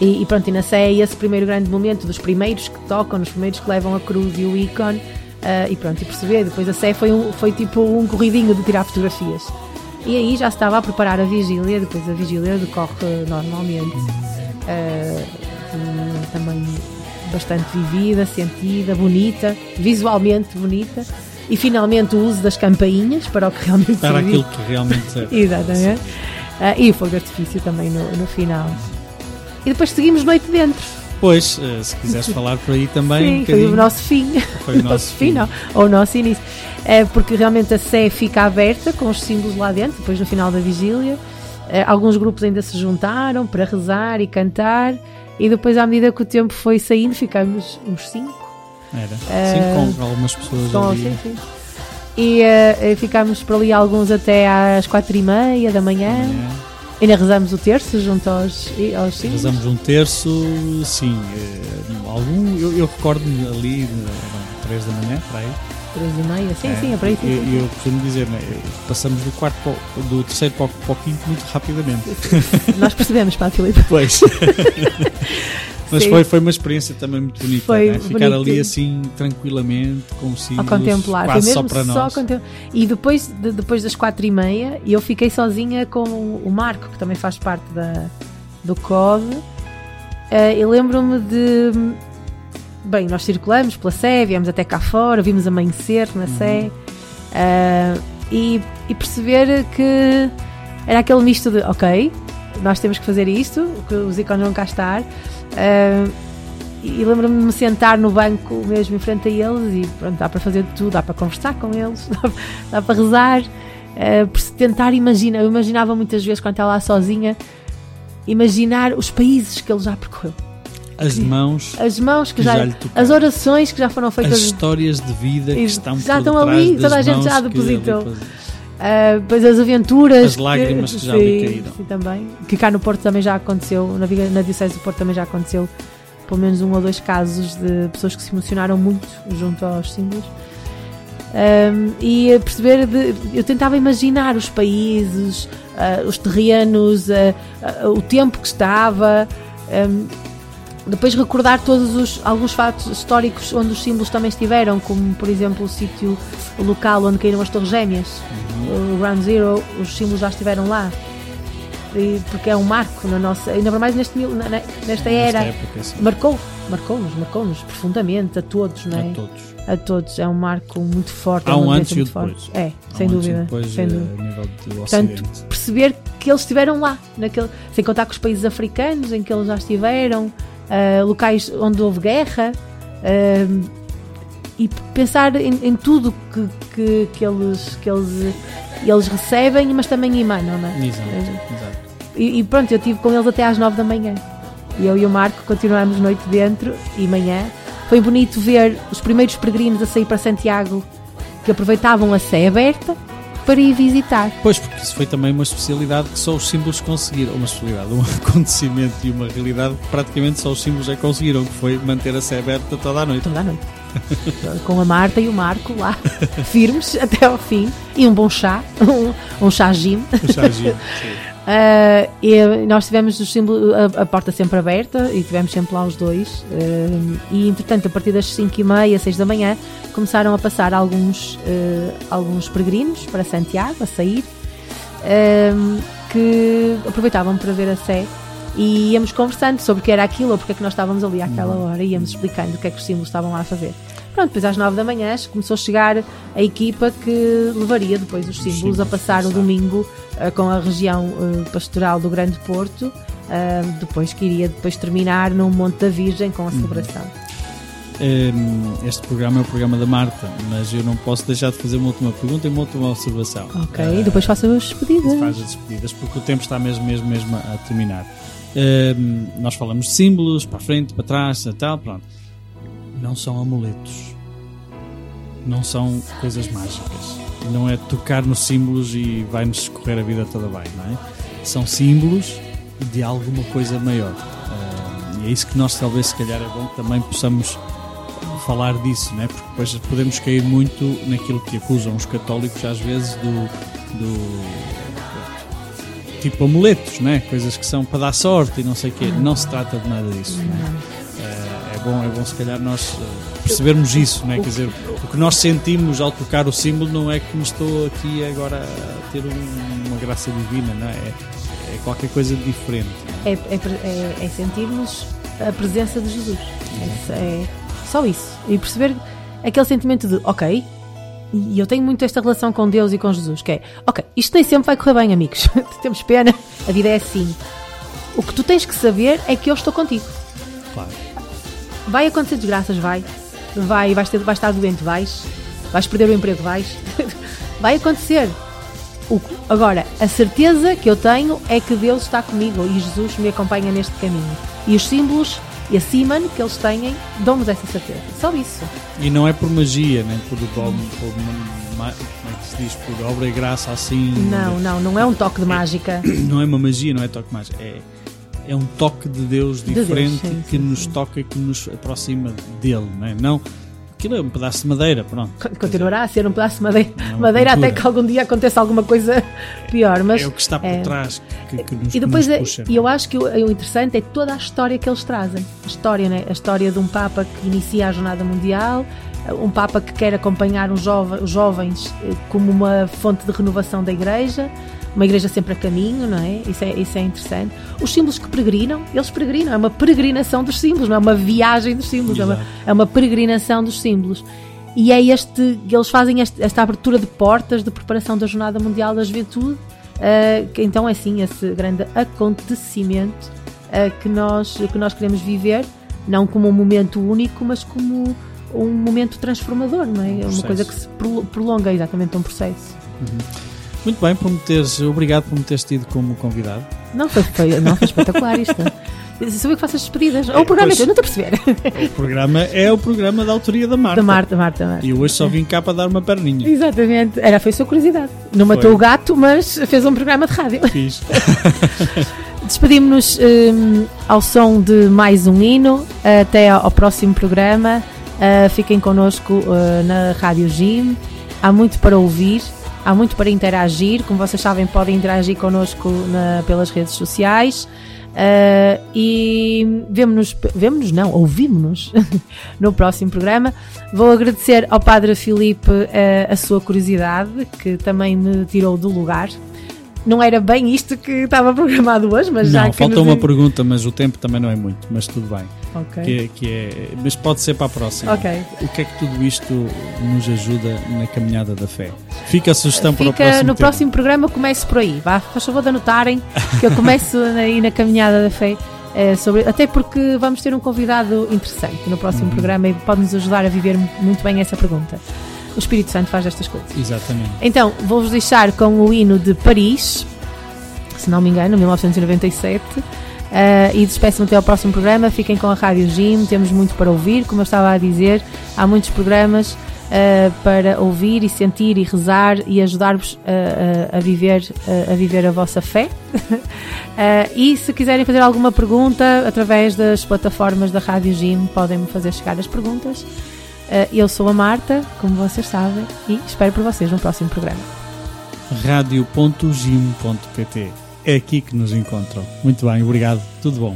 E, e pronto, e na Sé é esse primeiro grande momento dos primeiros que tocam, dos primeiros que levam a cruz e o ícone. ah, e pronto, e perceber, depois a Sé foi, um, foi tipo um corridinho de tirar fotografias. E aí já se estava a preparar a vigília, depois a vigília decorre normalmente. Hum, também bastante vivida, sentida, bonita, visualmente bonita. E finalmente o uso das campainhas para o que realmente Para serviu. aquilo que realmente é. Exatamente. Ah, e o fogo de artifício também no, no final. E depois seguimos noite dentro. Pois, eh, se quiseres falar por aí também, um Sim, foi bocadinho, o nosso fim. foi o nosso fim. não, ou o nosso início. É porque realmente a Sé fica aberta com os símbolos lá dentro, depois no final da vigília. Eh, alguns grupos ainda se juntaram para rezar e cantar. E depois, à medida que o tempo foi saindo, ficamos uns cinco. Era. Eh, Sim, com algumas pessoas Com, ali. sim, sim. E eh, ficámos por ali alguns até às quatro e meia da manhã. É, Ainda rezamos o terço junto aos, aos. Rezamos um terço, sim. algum, eu, eu recordo-me ali, eh, três da manhã, para aí. Três e meia, sim, É, sim, é para aí. sim, E sim, eu, costumo dizer, né, passamos do, quarto para o- do terceiro para o, para o quinto muito rapidamente. Nós percebemos, Padre Filipe. Pois. Mas Sim. foi, foi uma experiência também muito bonita, Foi né? Ficar bonito. ali assim tranquilamente, com símbolos, contemplar, foi quase mesmo só para só nós. contem- E depois, de- depois das quatro e meia, eu fiquei sozinha com o Marco, que também faz parte da, do COD. Eh, eu lembro-me de. Bem, nós circulamos pela Sé, viemos até cá fora, vimos amanhecer na Sé eh, e, e perceber que era aquele misto de ok, nós temos que fazer isto, que os ícones vão cá estar. eh, e lembro-me de me sentar no banco mesmo em frente a eles e pronto, dá para fazer tudo, dá para conversar com eles, dá, dá para rezar, eh, por se tentar imaginar. Eu imaginava muitas vezes quando estava lá sozinha, imaginar os países que ele já percorreu, As mãos, as mãos que, Que já, já tocaram. as orações que já foram as feitas, histórias de vida que estão já estão ali, toda a gente já que depositou. pos- ah, depois as aventuras, As lágrimas que já ali caíram. sim, também. Que cá no Porto também já aconteceu, na, na Diocese do Porto também já aconteceu pelo menos um ou dois casos de pessoas que se emocionaram muito junto aos símbolos. Um, e a perceber, de- eu tentava imaginar os países, ah, os terrenos, ah, o tempo que estava. um, depois recordar todos os alguns fatos históricos onde os símbolos também estiveram, como por exemplo o sítio o local onde caíram as Torres Gêmeas, o Ground Zero, os símbolos já estiveram lá. E- porque é um marco na nossa, ainda mais neste, mil- na- nesta era. Nesta época, assim, Marcou, marcou-nos, marcou-nos profundamente a todos, não é? a todos. A todos, é um marco muito forte. Há é um antes e um depois. forte. É, Há sem um dúvida. Depois, sem eh, dúvida. nível do Portanto, perceber que eles estiveram lá, naquele, sem contar com os países africanos em que eles já estiveram, ah, locais onde houve guerra, ah, e pensar em, em tudo que, que, que eles, que eles, eles recebem, mas também emanam, não é? Exato, exato. E, e pronto, eu estive com eles até às 9 da manhã. E eu e o Marco continuamos noite dentro e manhã. Foi bonito ver os primeiros peregrinos a sair para Santiago que aproveitavam a Sé aberta para ir visitar. Pois, porque isso foi também uma especialidade que só os símbolos conseguiram. Uma especialidade, um acontecimento e uma realidade que praticamente só os símbolos é que conseguiram, que foi manter a sé aberta toda a noite. toda a noite. Com a Marta e o Marco lá, firmes até ao fim. E um bom chá, um, um chá gin. O chá giro, sim. Ah, e nós tivemos o símbolo, a, a porta sempre aberta e tivemos sempre lá os dois. Ah, e entretanto, a partir das 5 e meia, 6 da manhã, começaram a passar alguns, ah, alguns peregrinos para Santiago a sair que aproveitavam para ver a Sé. E íamos conversando sobre o que era aquilo ou porque é que nós estávamos ali àquela hora, e íamos explicando o que é que os símbolos estavam lá a fazer. Pronto, depois às 9 da manhã começou a chegar a equipa que levaria depois os símbolos a passar o domingo eh, com a região eh, pastoral do Grande Porto, eh, depois que iria depois terminar no Monte da Virgem com a celebração. Hum, Este programa é o programa da Marta, mas eu não posso deixar de fazer uma última pergunta e uma última observação. Ok, depois faço as despedidas. faz as despedidas, porque o tempo está mesmo, mesmo, mesmo a terminar. Hum, nós falamos de símbolos, para frente, para trás, e tal, pronto. Não são amuletos. Não são coisas mágicas. Não é tocar nos símbolos e vai-nos escorrer a vida toda bem, não é? São símbolos de alguma coisa maior. Hum, e é isso que nós, talvez, se calhar, é bom que também possamos falar disso, né? porque depois podemos cair muito naquilo que acusam os católicos às vezes do, do tipo amuletos, né? coisas que são para dar sorte e não sei o quê. Não se trata de nada disso. né? É, é bom, é bom se calhar nós eh, percebermos isso, né? quer dizer, o que nós sentimos ao tocar o símbolo não é que me estou aqui agora a ter um- uma graça divina, não é? É, é qualquer coisa de diferente. É, é, é- é sentirmos a presença de Jesus. É, é só isso. E perceber aquele sentimento de, ok, e eu tenho muito esta relação com Deus e com Jesus, que é, ok, isto nem sempre vai correr bem, amigos. Temos pena, a vida é assim. O que tu tens que saber é que eu estou contigo. Claro. Vai acontecer desgraças, vai. Vai, vais, ter, vais estar doente, vais. Vais perder o emprego, vais. vai acontecer. O- agora, a certeza que eu tenho é que Deus está comigo e Jesus me acompanha neste caminho. E os símbolos e a Siman que eles têm dão-nos essa certeza. Só isso. E não é por magia, nem por, por, por como é que se diz, por obra e graça assim. Não, não, não é um toque de mágica. Não é uma magia, não é toque mágico. É, é um toque de Deus Deus, diferente sim, que sim, nos sim. toca e que nos aproxima dele, não é? Não, aquilo é um pedaço de madeira, pronto. Continuará a ser um pedaço de madeira, É madeira até que algum dia aconteça alguma coisa pior. Mas é o que está por é- trás que, que nos, E depois, que é- nos puxa. e eu acho que o, o interessante é toda a história que eles trazem. A história, né? A história de um Papa que inicia a Jornada Mundial, um Papa que quer acompanhar os, jove- os jovens eh, como uma fonte de renovação da Igreja, uma Igreja sempre a caminho, não é? Isso é, isso é interessante. Os símbolos que peregrinam, eles peregrinam, é uma peregrinação dos símbolos, não é uma viagem dos símbolos, é uma, é uma peregrinação dos símbolos. E é este, eles fazem este- esta abertura de portas de preparação da Jornada Mundial da Juventude, Uh, que então é sim esse grande acontecimento uh, que, nós, que nós queremos viver, não como um momento único, mas como um momento transformador, não é? É uma processo. coisa que se prolo- prolonga exatamente um processo. Muito bem, por me teres, obrigado por me teres tido como convidado. Não foi, foi, não, foi espetacular isto. Eu que faço as despedidas. Ou o programa é pois. teu, não estou a perceber. O programa é o programa da autoria da Marta. Da Marta, Marta, Marta. E hoje só vim cá para dar uma perninha. Exatamente. Era, foi a sua curiosidade. Não matou Foi. o gato, mas fez um programa de rádio. Fiz. Despedimos-nos hum, ao som de mais um hino. Até ao próximo programa. Uh, fiquem connosco uh, na Rádio Gym. Há muito para ouvir, há muito para interagir. Como vocês sabem, podem interagir connosco na- pelas redes sociais. Uh, e vemo-nos, vemo-nos não, ouvimos-nos no próximo programa. Vou agradecer ao Padre Filipe uh, a sua curiosidade, que também me tirou do lugar. Não era bem isto que estava programado hoje, mas já Não, que faltou nos- uma pergunta, mas o tempo também não é muito, mas tudo bem. Ok. Que, é- que é, mas pode ser para a próxima. Ok. O que é que tudo isto nos ajuda na caminhada da fé? Fica a sugestão para o Fica próximo no tema. próximo programa, começo por aí. Vá, faz favor de anotarem que eu começo aí na caminhada da fé. eh, sobre, até porque vamos ter um convidado interessante no próximo Uhum. programa e pode nos ajudar a viver muito bem essa pergunta. O Espírito Santo faz estas coisas. Exatamente. Então, vou-vos deixar com o hino de Paris, se não me engano, 1997. eh, e despeço-me até ao próximo programa. Fiquem com a Rádio Jim, temos muito para ouvir. Como eu estava a dizer, há muitos programas eh, para ouvir e sentir e rezar e ajudar-vos eh, a, a viver, eh, a viver a vossa fé. Eh, e se quiserem fazer alguma pergunta através das plataformas da Rádio Jim, podem-me fazer chegar as perguntas. Eh, eu sou a Marta, como vocês sabem, e espero por vocês no próximo programa. radio.gim.pt É aqui que nos encontram. Muito bem, obrigado. Tudo bom.